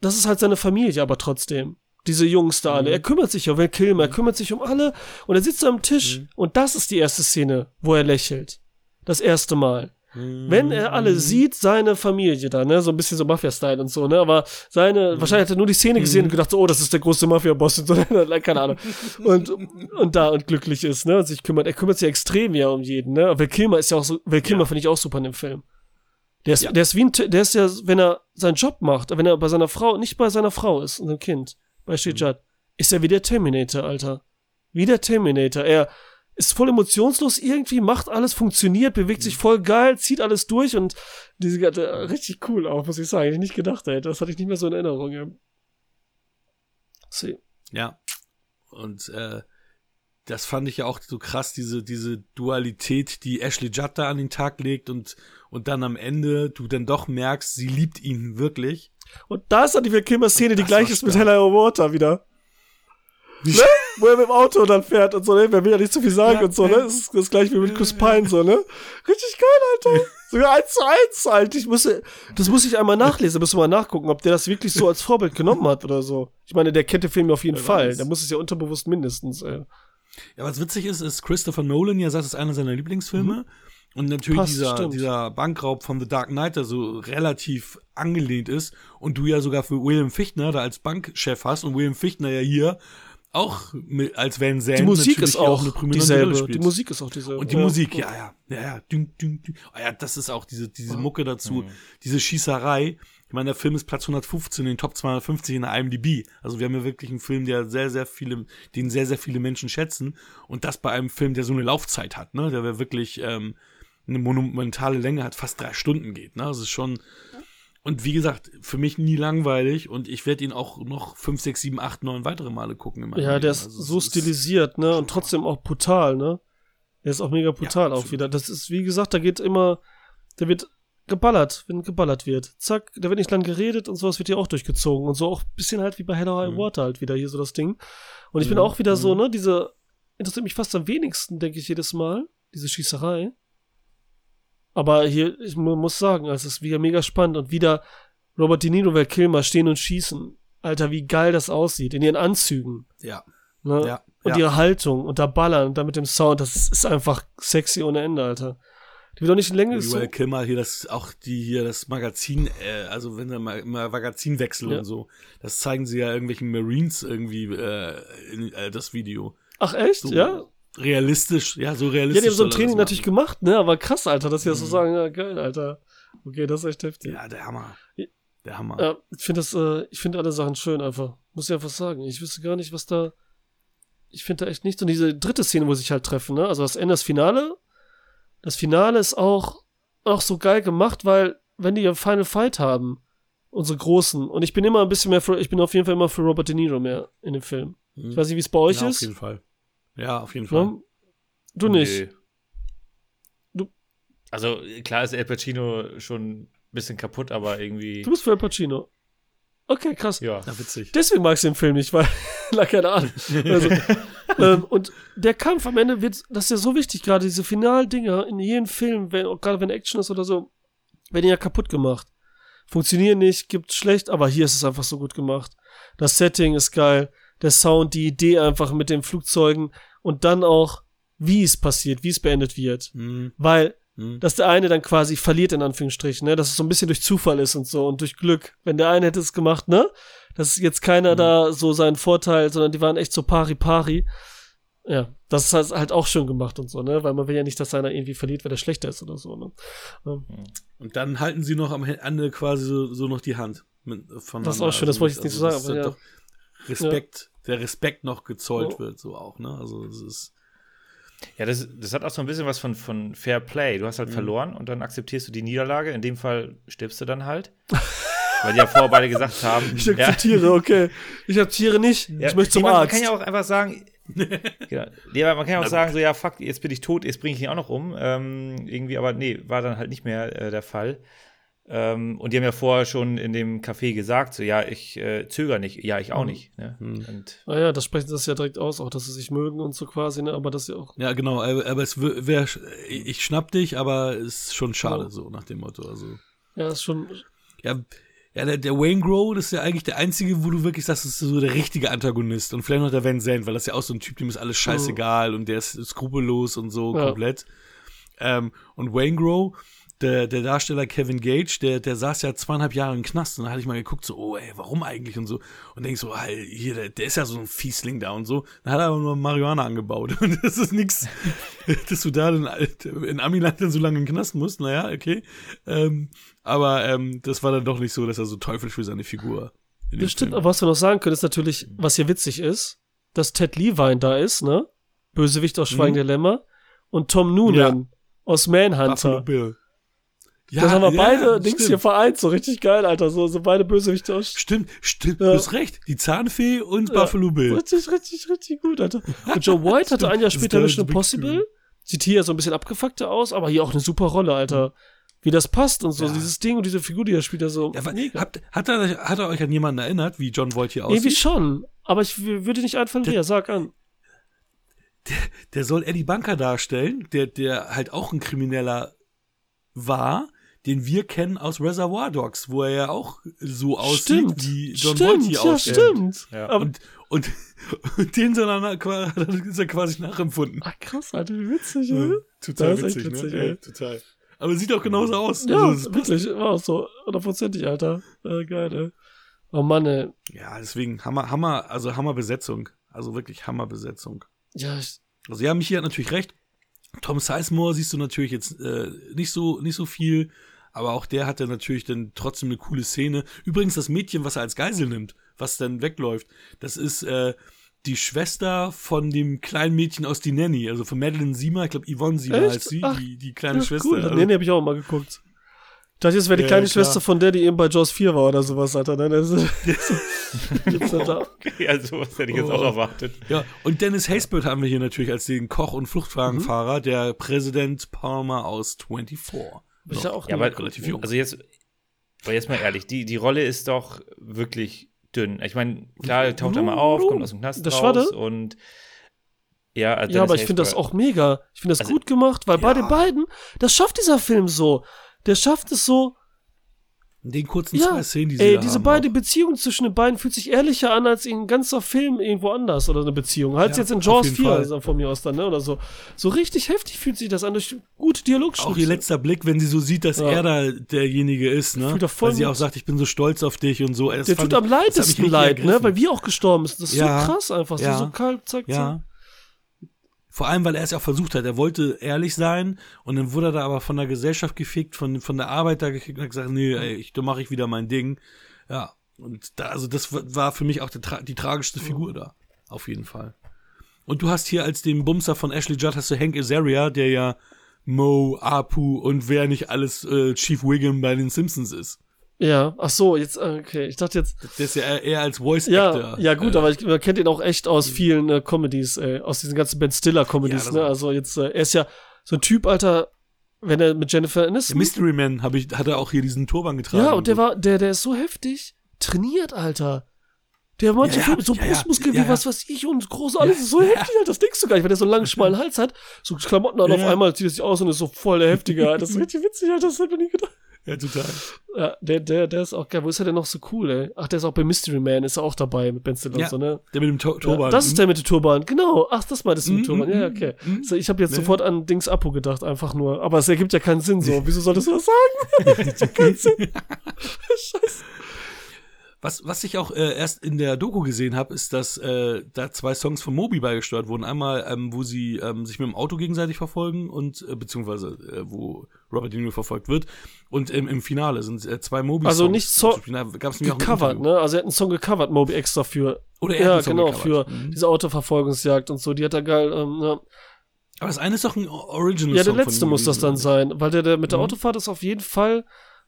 das ist halt seine Familie, aber trotzdem. Diese Jungs da alle. Mhm. Er kümmert sich um Val Kilmer, er kümmert sich um alle. Und er sitzt am Tisch. Mhm. Und das ist die erste Szene, wo er lächelt. Das erste Mal. Wenn er alle Mhm. sieht, seine Familie da, ne, so ein bisschen so Mafia-Style und so, ne, aber seine, wahrscheinlich hat er nur die Szene gesehen und gedacht, so, oh, das ist der große Mafia-Boss und so, keine Ahnung. Und, und da und glücklich ist, ne, und sich kümmert, er kümmert sich extrem ja um jeden, ne, Val Kilmer ist ja auch so, Val Kilmer Ja. finde ich auch super in dem Film. Der ist, Ja. der ist wie ein, der ist ja, wenn er seinen Job macht, wenn er bei seiner Frau, nicht bei seiner Frau ist und seinem Kind, bei Shijat, ist er wie der Terminator, Alter. Wie der Terminator. Er ist voll emotionslos irgendwie, macht alles, funktioniert, bewegt sich voll geil, zieht alles durch und diese ganze, richtig cool auch, muss ich sagen. Hätte ich nicht gedacht, ey. Das hatte ich nicht mehr so in Erinnerung. Ja. See. Ja. Und äh, das fand ich ja auch so krass, diese, diese Dualität, die Ashley Judd da an den Tag legt und, und dann am Ende du dann doch merkst, sie liebt ihn wirklich. Und da ist dann die Kilmer-Szene, die gleich ist mit. Hella Water wieder. Ne? Wo er mit dem Auto dann fährt und so, ne? Wer will ja nicht zu viel sagen Ja, und so, ne? Das ist das gleiche wie mit Chris Pine, so, ne? Richtig geil, Alter. Sogar eins zu eins, Alter. Ich muss, das muss ich einmal nachlesen, müssen wir mal nachgucken, ob der das wirklich so als Vorbild genommen hat oder so. Ich meine, der kennt den Film auf jeden Wer Fall. weiß. Der muss es ja unterbewusst mindestens, ey. Ja, was witzig ist, ist Christopher Nolan, ja sagt, es ist einer seiner Lieblingsfilme. Und natürlich Mhm. Passt, dieser, stimmt. dieser Bankraub von The Dark Knight, der so relativ angelehnt ist. Und du ja sogar für William Fichtner da als Bankchef hast. Und William Fichtner ja hier auch mit, als Van Zandt Die Musik ist auch Rolle dieselbe. Die Musik ist auch dieselbe. Und die Ja. Musik, ja, ja, ja, ja, ding, ding, ding. Oh ja, das ist auch diese, diese Mucke dazu, Mhm. diese Schießerei. Ich meine, der Film ist Platz 115 in den Top 250 in der IMDb. Also wir haben ja wirklich einen Film, der sehr, sehr viele, den sehr, sehr viele Menschen schätzen. Und das bei einem Film, der so eine Laufzeit hat, ne, der wir wirklich ähm, eine monumentale Länge hat, fast drei Stunden geht. Ne, das ist schon. Und wie gesagt, für mich nie langweilig und ich werde ihn auch noch 5, 6, 7, 8, 9 weitere Male gucken. Ja, der ist Also es so stilisiert, ne? Und trotzdem auch brutal, ne? Der ist auch mega brutal auch absolut. wieder. Das ist, wie gesagt, da geht immer, da wird geballert, wenn geballert wird. Zack, da wird nicht lang geredet und sowas wird hier auch durchgezogen. Und so auch ein bisschen halt wie bei Hello High Mhm. Water halt wieder hier so das Ding. Und ich bin Mhm, auch wieder so, mhm. ne, diese, interessiert mich fast am wenigsten, denke ich jedes Mal, diese Schießerei. Aber hier, ich mu- muss sagen, es ist wieder mega spannend und wieder Robert De Niro, Val Kilmer stehen und schießen. Alter, wie geil das aussieht, in ihren Anzügen. Ja, Ne? ja. Und ja. ihre Haltung und da ballern und da mit dem Sound, das ist, ist einfach sexy ohne Ende, Alter. Die wird doch nicht in Länge so. Val Kilmer hier das auch die hier das Magazin, äh, also wenn sie mal, mal Magazinwechsel Ja. und so, das zeigen sie ja irgendwelchen Marines irgendwie äh, in äh, das Video. Ach echt, So ja? Realistisch, ja, so Ja, realistisch. die haben so ein Training natürlich gemacht, ne? Aber krass, Alter, dass sie das so Mhm. sagen, ja, geil, Alter. Okay, das ist echt heftig. Ja, der Hammer. Ja. Der Hammer. Ja, ich finde das, äh, ich finde alle Sachen schön einfach. Muss ich einfach sagen. Ich wüsste gar nicht, was da. Ich finde da echt nichts. Und diese dritte Szene, wo sie sich halt treffen, ne? Also das Ende, das Finale. Das Finale ist auch, auch so geil gemacht, weil, wenn die ihren Final Fight haben, unsere Großen, und ich bin immer ein bisschen mehr für, ich bin auf jeden Fall immer für Robert De Niro mehr in dem Film. Mhm. Ich weiß nicht, wie es bei euch ja, auf ist. jeden Fall. Ja, auf jeden Fall. Ne? Du nicht. Nö. Du- Also klar ist El Pacino schon ein bisschen kaputt, aber irgendwie. Du bist für Al Pacino. Okay, krass. Ja. Ja, witzig. Deswegen magst du den Film nicht, weil, na, keine Ahnung. Also, ähm, und der Kampf am Ende wird, das ist ja so wichtig, gerade diese Finaldinger in jedem Film, wenn, gerade wenn Action ist oder so, werden ja kaputt gemacht. Funktionieren nicht, gibt schlecht, aber hier ist es einfach so gut gemacht. Das Setting ist geil, der Sound, die Idee einfach mit den Flugzeugen und dann auch, wie es passiert, wie es beendet wird. Mhm. Weil Mhm. dass der eine dann quasi verliert, in Anführungsstrichen, ne? Dass es so ein bisschen durch Zufall ist und so und durch Glück. Wenn der eine hätte es gemacht, ne? Dass jetzt keiner Mhm. da so seinen Vorteil, sondern die waren echt so pari-pari. Ja, das ist halt- halt auch schön gemacht und so, ne? Weil man will ja nicht, dass einer irgendwie verliert, weil der schlechter ist oder so, ne? Ja. Und dann halten sie noch am Ende quasi so, so noch die Hand. Mit. Das ist auch schön, das wollte ich jetzt nicht so sagen, aber ja. doch Respekt, der Respekt noch gezollt Ja. wird, so auch, ne? Also, es ist. Ja, das, das hat auch so ein bisschen was von, von Fair Play. Du hast Mhm. halt verloren und dann akzeptierst du die Niederlage. In dem Fall stirbst du dann halt. Weil die ja vorher beide gesagt haben. Ich ja, akzeptiere, okay. Ich akzeptiere nicht, ja, ich möchte zum Arzt. Man kann ja auch einfach sagen, genau. nee, aber man kann ja auch sagen, so, ja, fuck, jetzt bin ich tot, jetzt bringe ich ihn auch noch um. Ähm, irgendwie, aber nee, war dann halt nicht mehr äh, der Fall. Ähm, und die haben ja vorher schon in dem Café gesagt, so, ja, ich äh, zögere nicht. Ja, ich auch Mhm. nicht. Ne? Mhm. Und Naja, das sprechen sie das ja direkt aus, auch dass sie sich mögen und so quasi, ne? Aber das ja auch. Ja, genau, aber, es wäre, ich schnapp dich, aber ist schon schade, Ja. so nach dem Motto. Also, Ja, ist schon. ja, ja der, der Wayne Grow, das ist ja eigentlich der einzige, wo du wirklich sagst, das ist so der richtige Antagonist. Und vielleicht noch der Van Zandt, weil das ja auch so ein Typ, dem ist alles scheißegal und der ist skrupellos und so Ja. komplett. Ähm, und Wayne Grow, der, der Darsteller Kevin Gage, der, der saß ja zweieinhalb Jahre im Knast und da hatte ich mal geguckt, so, oh ey, warum eigentlich und so. Und denk so, hey, hier, der, der ist ja so ein Fiesling da und so. Dann hat er aber nur Marihuana angebaut. Und das ist nix, dass du da dann in Amiland dann so lange im Knast musst. Naja, okay. Ähm, aber ähm, das war dann doch nicht so, dass er so teuflisch für seine Figur. in Das stimmt, Film- aber was wir noch sagen können, ist natürlich, was hier witzig ist, dass Ted Levine da ist, ne? Bösewicht aus Schweigen Mhm. der Lämmer. Und Tom Noonan aus Buffalo Manhunter. Bill. Ja, das haben wir ja, beide Dings stimmt. hier vereint, so richtig geil, Alter. So, so beide Bösewichte aus. Stimmt, stimmt, Ja. du hast recht. Die Zahnfee und Ja. Buffalo Bill. Richtig, richtig, richtig gut, Alter. Und Joe White hatte ein Jahr später der Mission Impossible. Sieht hier so ein bisschen abgefuckter aus, aber hier auch eine super Rolle, Alter. Wie das passt und so, dieses Ding und diese Figur, die er spielt, ja so. Habt, hat, er, hat er euch an jemanden erinnert, wie John Voight hier Irgendwie aussieht? schon. Aber ich würde nicht einfallen, wer, sag an. Der soll Eddie Bunker darstellen, der, der halt auch ein Krimineller war, den wir kennen aus Reservoir Dogs, wo er ja auch so aussieht, stimmt. wie John stimmt, Voight hier ja, aussieht. stimmt. Ja. Und, und, und den er, na- qua- ist er quasi nachempfunden. ach krass, Alter, wie witzig, Ja, ey. total witzig, witzig, ne? ey. Ja, total. Aber sieht auch genauso aus. Ja, Also, wirklich, war auch so. Hundertprozentig, Alter. Äh, geil, ey. Oh Mann, ey. Ja, deswegen Hammer, Hammer, also Hammerbesetzung. Also wirklich Hammerbesetzung. Ja, ich, Also ja, Michi hat natürlich recht. Tom Sizemore siehst du natürlich jetzt äh, nicht so nicht so viel, aber auch der hatte natürlich dann trotzdem eine coole Szene. Übrigens das Mädchen, was er als Geisel nimmt, was dann wegläuft, das ist äh, die Schwester von dem kleinen Mädchen aus Die Nanny, also von Madeline Siemer, ich glaube Yvonne Siemer Echt? heißt sie, Ach, die, die kleine ja, Schwester. cool. Also, nee, nee, hab ich auch mal geguckt. Ich dachte, das wäre die Ja, kleine ja, klar. Schwester von der, die eben bei Jaws 4 war oder sowas, Alter. Ne? Das ist, Gibt's da da. okay, also was hätte ich jetzt Oh. auch erwartet. Ja, und Dennis Haysbert haben wir hier natürlich als den Koch- und Mhm. Fluchtwagenfahrer, der Präsident Palmer aus 24. Ich ja auch Ja, aber relativ jung. Also jetzt, aber jetzt mal ehrlich, die, die Rolle ist doch wirklich dünn. Ich meine, klar, taucht er mal auf, kommt aus dem Knast Der raus und ja, also Ja, aber ich finde das auch mega. Ich finde das Also- gut gemacht, weil bei Ja. den beiden, das schafft dieser Film so. Der schafft es so, In den kurzen ja, zwei Szenen, die sie ey, diese haben, beide auch. Beziehung zwischen den beiden fühlt sich ehrlicher an als ein ganzer Film irgendwo anders oder eine Beziehung. Halt Ja, jetzt in Jaws jeden 4 Fall. also von mir aus dann, ne, oder so. So richtig heftig fühlt sich das an durch gute Dialogschnitte. Auch ihr letzter Blick, wenn sie so sieht, dass Ja. er da derjenige ist, ne? Fühlt doch voll Weil sie auch sagt, ich bin so stolz auf dich und so. Das Der tut am richtig leid, ne, weil wir auch gestorben sind. Das ist Ja. so krass einfach, Ja. so, so kalt, zack, Ja. zack. Vor allem, weil er es ja auch versucht hat. Er wollte ehrlich sein und dann wurde er da aber von der Gesellschaft gefickt, von, von der Arbeit da gekickt und hat gesagt, nee, ey, ich, da mache ich wieder mein Ding. Ja. Und da, also das war für mich auch die, tra die tragischste Figur da. Auf jeden Fall. Und du hast hier als den Bumser von Ashley Judd hast du Hank Azaria, der ja Mo, Apu und wer nicht alles äh, Chief Wiggum bei den Simpsons ist. Ja, ach so, jetzt, äh, okay, ich dachte jetzt, Der ist ja eher, als Voice ja, Actor. ja gut, äh, aber ich, man kennt ihn auch echt aus vielen äh, Comedies, äh, aus diesen ganzen Ben Stiller Comedies, Ja, ne, also jetzt, äh, er ist ja so ein Typ, Alter, wenn er mit Jennifer Aniston, Mystery Man hab ich, hat er auch hier diesen Turban getragen. ja, und der so. war, der, der ist so heftig, trainiert, Alter. Der hat manche Ja, ja, so ja, ja, Brustmuskeln ja, wie ja. was weiß ich und groß alles, ist so heftig, Alter, das denkst du gar nicht, weil der so einen langen, schmalen Hals hat, so Klamotten an, Ja, auf ja. einmal zieht er sich aus und ist so voll der Heftige, Alter, das ist richtig witzig, Alter, das hätte man nie gedacht. Ja, total. Ja, der, der, der ist auch geil. Wo ist er denn noch so cool, ey? Ach, der ist auch bei Mystery Man, ist er auch dabei mit Ben Stiller Ja, und so, ne? Der mit dem Ja, Turban. das ist der mit dem Turban, genau. Ach, das meintest du mit Mhm, Turban. Ja, ja, mhm, okay. mhm. So, ich habe jetzt Ja. sofort an Dings Apo gedacht, einfach nur. Aber es ergibt ja keinen Sinn so. Wieso solltest du das sagen? Das ergibt keinen Sinn. Scheiße. Was, was ich auch äh, erst in der Doku gesehen habe, ist, dass äh, da zwei Songs von Moby beigesteuert wurden. Einmal, ähm, wo sie ähm, sich mit dem Auto gegenseitig verfolgen und äh, beziehungsweise äh, wo Robert De Niro verfolgt wird. Und im, im Finale sind äh, zwei Moby-Songs. Also nicht so Gecovert, ne? Also er hat einen Song gecovert, Moby extra für. Oder er hat Ja, einen Song genau, gecovert. für Mhm. diese Autoverfolgungsjagd und so. Die hat er geil, ähm, ja. Aber das eine ist doch ein Original Ja, der Song letzte muss das dann sein, weil der, der mit der Mhm. Autofahrt ist auf jeden Fall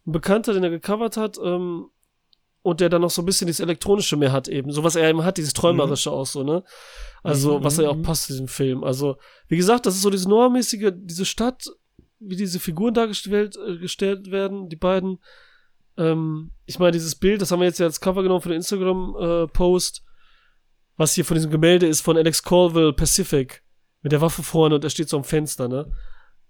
ein Bekannter, den er gecovert hat, ähm, und der dann noch so ein bisschen dieses Elektronische mehr hat eben. So was er eben hat, dieses Träumerische auch so, ne? Also, Mhm, was ja auch mhm. passt zu diesem Film. Also, wie gesagt, das ist so diese noirmäßige, diese Stadt, wie diese Figuren dargestellt äh, gestellt werden, die beiden, ähm, ich meine, dieses Bild, das haben wir jetzt ja als Cover genommen für den Instagram-Post, was hier von diesem Gemälde ist von Alex Colville Pacific. Mit der Waffe vorne und er steht so am Fenster, ne?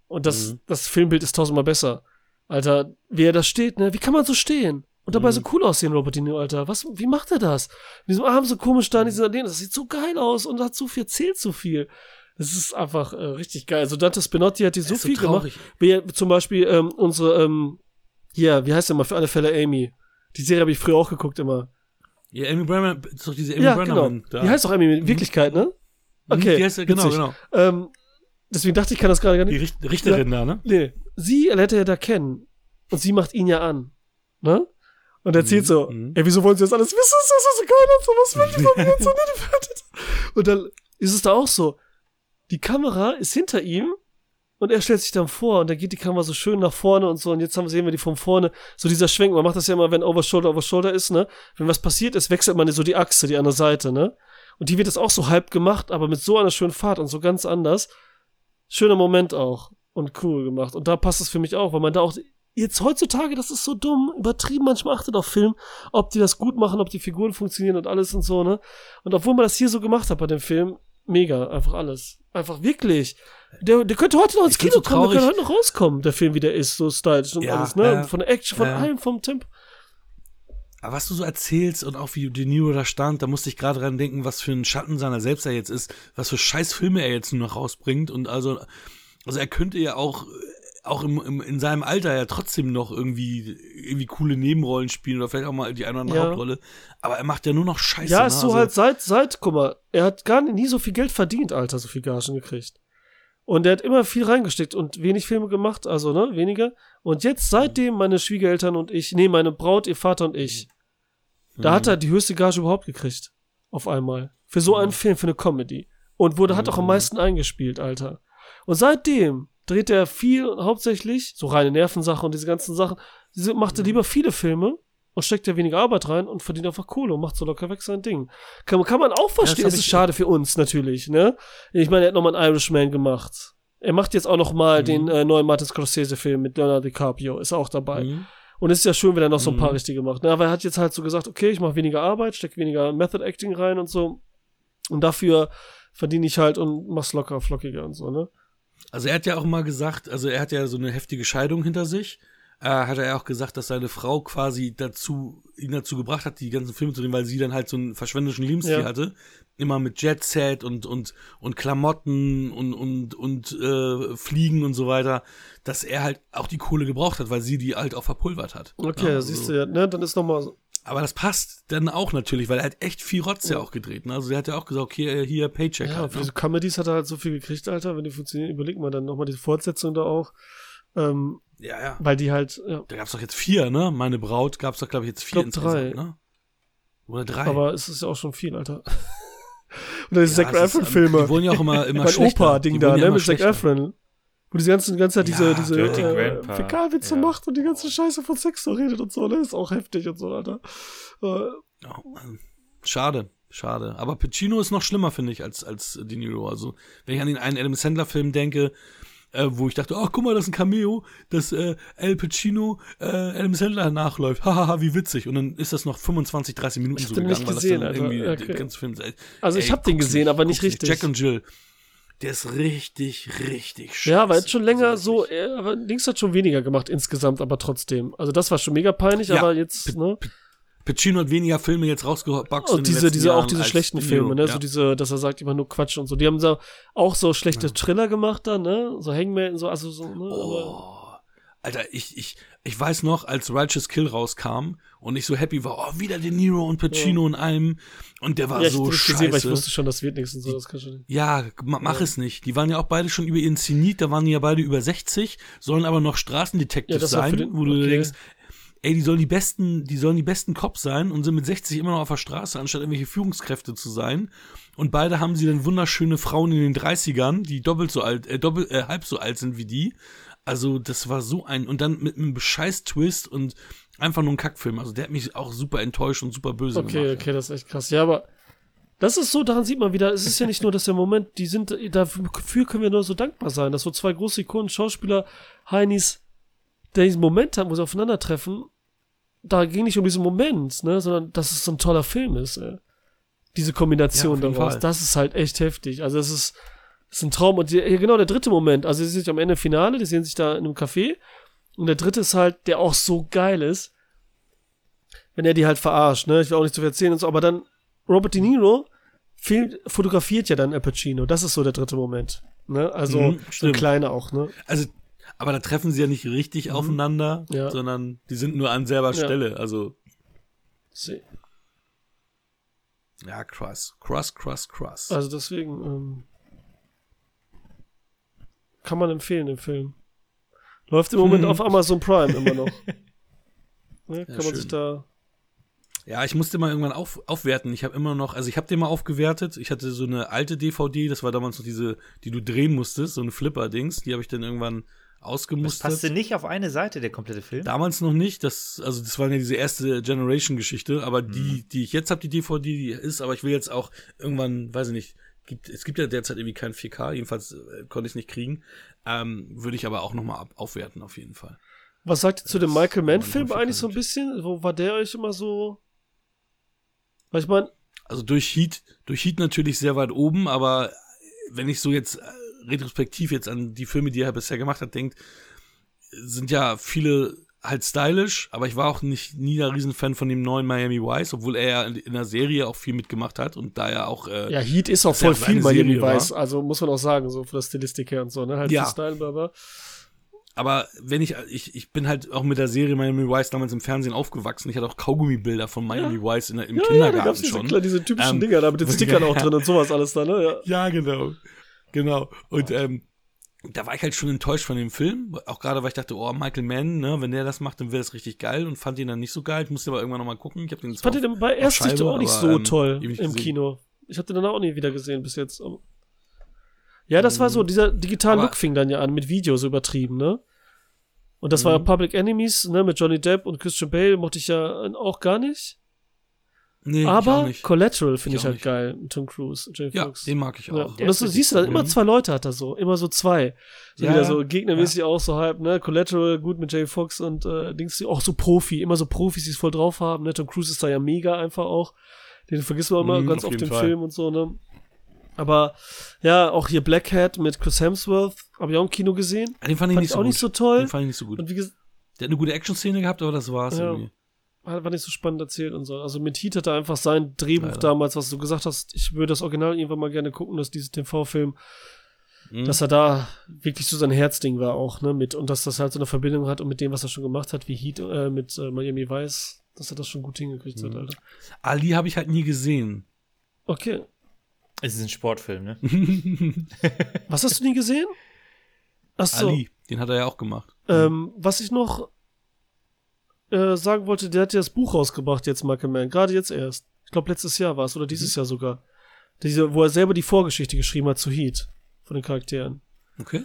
Und das, Mhm. das Filmbild ist tausendmal besser. Alter, wie er da steht, ne? Wie kann man so stehen? Und dabei Mhm. so cool aussehen, Robert De Niro, Alter. Was, wie macht er das? Mit diesem Arm so komisch da in dieser Lehne. Das sieht so geil aus und hat so viel, zählt so viel. Das ist einfach äh, richtig geil. Also Dante Spinotti hat hier so ist so viel gemacht. Wie zum Beispiel ähm, unsere, ähm, hier, wie heißt der mal für alle Fälle Amy? Die Serie habe ich früher auch geguckt immer. Ja, Amy Brennan, ist doch diese Amy ja, genau. Brennan. da. Die heißt auch Amy in Wirklichkeit, ne? Okay, Die heißt, ja- genau, genau. Ähm, deswegen dachte ich, kann das gerade gar Die nicht. Richt Richterin da, ne? Nee, sie lernt er ja da kennen. Und sie macht ihn ja an. Ne? Und er erzählt Mhm, so, mhm. ey, wieso wollen sie das alles wissen? Das ist so geil und so, was will die von mir so. Und dann ist es da auch so, die Kamera ist hinter ihm und er stellt sich dann vor und dann geht die Kamera so schön nach vorne und so und jetzt haben, sehen wir die von vorne, so dieser Schwenk, man macht das ja immer, wenn Over Shoulder, Over Shoulder ist, ne? Wenn was passiert ist, wechselt man so die Achse, die andere Seite, ne? Und die wird jetzt auch so halb gemacht, aber mit so einer schönen Fahrt und so ganz anders. Schöner Moment auch und cool gemacht. Und da passt es für mich auch, weil man da auch jetzt heutzutage, das ist so dumm, übertrieben, manchmal achtet auf Film, ob die das gut machen, ob die Figuren funktionieren und alles und so, ne? Und obwohl man das hier so gemacht hat bei dem Film, mega, einfach alles. Einfach wirklich. Der, der könnte heute noch ins Ich Kino so kommen, der könnte heute noch rauskommen, der Film, wie der ist, so stylisch und Ja, alles, ne? ja, von der Action, von ja. allem, vom Tempo. Aber was du so erzählst und auch wie De Niro da stand, da musste ich gerade dran denken, was für ein Schatten seiner selbst er jetzt ist, was für scheiß Filme er jetzt nur noch rausbringt und also, also er könnte ja auch, auch im, im, in seinem Alter ja trotzdem noch irgendwie, irgendwie coole Nebenrollen spielen oder vielleicht auch mal die eine oder andere Ja. Hauptrolle, aber er macht ja nur noch Scheiße. Ja, ne? ist so Also- halt seit, seit, guck mal, er hat gar nie so viel Geld verdient, Alter, so viel Gagen gekriegt. Und er hat immer viel reingesteckt und wenig Filme gemacht, also, ne, weniger. Und jetzt, seitdem meine Schwiegereltern und ich, nee, meine Braut, ihr Vater und ich, da hat er die höchste Gage überhaupt gekriegt. Auf einmal. Für so einen Film, für eine Comedy. Und wurde, hat auch am meisten eingespielt, Alter. Und seitdem dreht er viel, hauptsächlich, so reine Nervensache und diese ganzen Sachen, diese- macht er lieber viele Filme und steckt ja weniger Arbeit rein und verdient einfach Kohle und macht so locker weg sein Ding. Kann, kann man auch verstehen. hab Es ist schade für uns natürlich, ne? Ich meine, er hat nochmal einen Irishman gemacht. Er macht jetzt auch noch mal Mhm. den äh, neuen Martin Scorsese-Film mit Leonardo DiCaprio. Ist auch dabei. Mhm. Und es ist ja schön, wenn er noch so ein paar Mhm. richtige macht. Ne? Aber er hat jetzt halt so gesagt, okay, ich mache weniger Arbeit, stecke weniger Method Acting rein und so. Und dafür verdiene ich halt und mach's locker, flockiger und so, ne? Also er hat ja auch mal gesagt, also er hat ja so eine heftige Scheidung hinter sich. Äh, hat er ja auch gesagt, dass seine Frau quasi dazu, ihn dazu gebracht hat, die ganzen Filme zu nehmen, weil sie dann halt so einen verschwenderischen Lebensstil Ja. hatte. Immer mit Jet Set und, und, und Klamotten und, und, und äh, Fliegen und so weiter, dass er halt auch die Kohle gebraucht hat, weil sie die halt auch verpulvert hat. Okay, Ja, also- siehst du ja, ne? Dann ist nochmal so. Aber das passt dann auch natürlich, weil er hat echt viel Rotz ja auch gedreht. Ne? Also er hat ja auch gesagt, okay, hier Paycheck. Ja, halt, ne? diese Comedies hat er halt so viel gekriegt, Alter. Wenn die funktionieren, überleg mal dann nochmal diese Fortsetzung da auch. Ähm, ja, ja. weil die halt, ja. Da gab's doch jetzt vier, ne? Meine Braut gab's doch, glaube ich, jetzt vier Ich glaub, drei. ne? Oder drei. Aber es ist ja auch schon viel, Alter. Oder diese Ja, Zac es Efron-Filme. Die wurden ja auch immer, immer mein schlechter. Opa-Ding Die da, ja ne, mit Zac. Efron. Wo die ganze, die ganze Zeit diese, Ja, diese äh. Fäkalwitze Ja. macht und die ganze Scheiße von Sex so redet und so, ne? Ist auch heftig und so, Alter. Äh, ähm, schade, schade. Aber Pacino ist noch schlimmer, finde ich, als, als De Niro. Also, wenn ich an den einen Adam Sandler-Film denke, äh, wo ich dachte, ach, guck mal, das ist ein Cameo, dass äh, Al Pacino äh, Adam Sandler nachläuft. Hahaha, wie witzig. Und dann ist das noch 25, 30 Minuten Ich hab so den gegangen, nicht weil das gesehen, dann Alter. irgendwie Okay. der ganze Film ist. Also ich hab den gesehen, aber nicht richtig. Jack und Jill, der ist richtig, richtig scheiße. ja, aber jetzt schon länger Also so, äh, aber Dings hat schon weniger gemacht insgesamt, aber trotzdem. Also das war schon mega peinlich, Ja, aber jetzt, ne? Pacino hat weniger Filme jetzt rausgeboxt. Und den diese, diese, auch diese schlechten Filme, ne? ja. So diese, dass er sagt immer nur Quatsch und so. Die haben da auch so schlechte Triller gemacht dann, ne? So Hangman so, also so, ne? Aber, Oh. Alter, ich, ich, ich weiß noch, als Righteous Kill rauskam und ich so happy war, oh, wieder De Niro und Pacino in einem und der war ja, ich so nicht scheiße. gesehen, weil ich wusste schon, das wird nichts und so, das kann schon ja, ma, mach es nicht. Die waren ja auch beide schon über ihren Zenit, da waren die ja beide über 60, sollen aber noch Ja, für sein, den- wo du okay. denkst, ey, die sollen die besten, die sollen die besten Cops sein und sind mit 60 immer noch auf der Straße, anstatt irgendwelche Führungskräfte zu sein. Und beide haben sie dann wunderschöne Frauen in den 30ern, die doppelt so alt, äh, doppelt, äh, halb so alt sind wie die. Also, das war so ein, und dann mit einem Bescheiß-Twist und einfach nur ein Kackfilm. Also, der hat mich auch super enttäuscht und super böse Okay, gemacht. okay, das ist echt krass. Ja, aber das ist so, daran sieht man wieder, es ist ja nicht nur, dass der Moment, die sind, dafür können wir nur so dankbar sein, dass so zwei große Ikonen, Schauspieler, Heinis, der diesen Moment haben, wo sie aufeinandertreffen da ging nicht um diesen Moment, ne, sondern dass es so ein toller Film ist, ey. Diese Kombination Ja, daraus, Fall. das ist halt echt heftig. Also es ist, es ist ein Traum. Und die, genau der dritte Moment, also sie sind sich am Ende Finale, die sehen sich da in einem Café. Und der dritte ist halt, der auch so geil ist, wenn er die halt verarscht, ne? Ich will auch nicht zu viel erzählen und so, aber dann Robert De Niro film, fotografiert ja dann Al Pacino. Das ist so der dritte Moment. Ne? Also Mhm, so kleiner auch, ne? Also, aber da treffen sie ja nicht richtig aufeinander, Mhm. Ja. sondern die sind nur an selber Ja. Stelle. Also, See. ja, krass. Krass, krass, krass. Also deswegen ähm, kann man empfehlen, den Film. Läuft im Moment auf Amazon Prime immer noch. Ne, kann man schön. sich da. Ja, ich musste mal irgendwann auf, aufwerten. Ich habe immer noch, also ich habe den mal aufgewertet. Ich hatte so eine alte DVD, das war damals noch diese, die du drehen musstest, so eine Flipper-Dings. Die habe ich dann irgendwann Das ausgemustert. passte nicht auf eine Seite, der komplette Film. Damals noch nicht, das, also das war ja diese erste Generation-Geschichte, aber die, die ich jetzt habe, die DVD, die ist, aber ich will jetzt auch irgendwann, weiß ich nicht, gibt, es gibt ja derzeit irgendwie kein 4K, jedenfalls äh, konnte ich es nicht kriegen. Ähm, würde ich aber auch nochmal aufwerten, auf jeden Fall. Was sagt ihr zu dem Michael Mann-Film eigentlich so ein bisschen? Wo war der euch immer so? Weil ich meine, Also durch Heat, durch Heat natürlich sehr weit oben, aber wenn ich so jetzt äh, retrospektiv jetzt an die Filme, die er bisher gemacht hat, denkt, sind ja viele halt stylisch, aber ich war auch nicht nie ein Riesenfan von dem neuen Miami Vice, obwohl er ja in, der Serie auch viel mitgemacht hat und da ja auch äh, ja, Heat ist auch ja voll viel Miami? Vice. Also muss man auch sagen, so für das Stilistik her und so, ne? Halt Ja. Style, bla bla. Aber wenn ich, ich, ich bin halt auch mit der Serie Miami Vice damals im Fernsehen aufgewachsen. Ich hatte auch Kaugummibilder von Miami Vice in der, im Ja, ja, da Kindergarten gab's diese, schon. klar, diese typischen Ähm, Dinger da mit den Stickern auch drin und sowas alles da, ne? Ja. Ja, genau. Genau. Und ähm, da war ich halt schon enttäuscht von dem Film. Auch gerade, weil ich dachte, oh, Michael Mann, ne, wenn der das macht, dann wäre das richtig geil und fand ihn dann nicht so geil. Ich musste aber irgendwann nochmal gucken. Ich habe den Ich fand den bei Erstsicht auch nicht so ähm, toll im gesehen. Kino. Ich habe den dann auch nie wieder gesehen bis jetzt. Ja, das war so, dieser digitale Mhm. Look fing dann ja an, mit Video so übertrieben, ne? Und das war Mhm. ja Public Enemies, ne, mit Johnny Depp und Christian Bale mochte ich ja auch gar nicht. Nee, ich auch Aber nicht. Collateral finde Ich ich, halt nicht. geil Tom Cruise und Jamie Ja, Foxx. den mag ich Ja. auch. Und das so, siehst du dann immer Mhm. zwei Leute hat er so, immer so zwei. So Ja, wieder ja. so gegnermäßig auch so halb, ne? Collateral gut mit Jamie Foxx und äh, Dings, auch so Profi, immer so Profis, die es voll drauf haben, ne? Tom Cruise ist da ja mega einfach auch. Den vergisst man immer Mhm, ganz auf oft im Fall. Film und so, ne? Aber ja, auch hier Black Hat mit Chris Hemsworth, habe ich auch im Kino gesehen. Den fand ich Fand nicht ich so auch gut. nicht so toll. Den fand ich nicht so gut. Und wie gesagt, Der hat eine gute Action-Szene gehabt, aber das war's Ja. irgendwie. War war nicht so spannend erzählt und so. Also mit Heat hat er einfach sein Drehbuch Leider. damals, was du gesagt hast, ich würde das Original irgendwann mal gerne gucken, dass dieses TV-Film Mhm. dass er da wirklich so sein Herzding war auch, ne, mit, und dass das halt so eine Verbindung hat und mit dem, was er schon gemacht hat, wie Heat, äh, mit äh, Miami Vice, dass er das schon gut hingekriegt hat, Mhm. Alter. Ali habe ich halt nie gesehen. Okay. Es ist ein Sportfilm, ne? Was hast du nie gesehen? Achso, Ali, den hat er ja auch gemacht. ähm, was ich noch äh, sagen wollte, der hat ja das Buch rausgebracht jetzt, Michael Mann, gerade jetzt erst. Ich glaube, letztes Jahr war es, oder dieses Mhm. Jahr sogar. Diese, wo er selber die Vorgeschichte geschrieben hat zu Heat, von den Charakteren. Okay.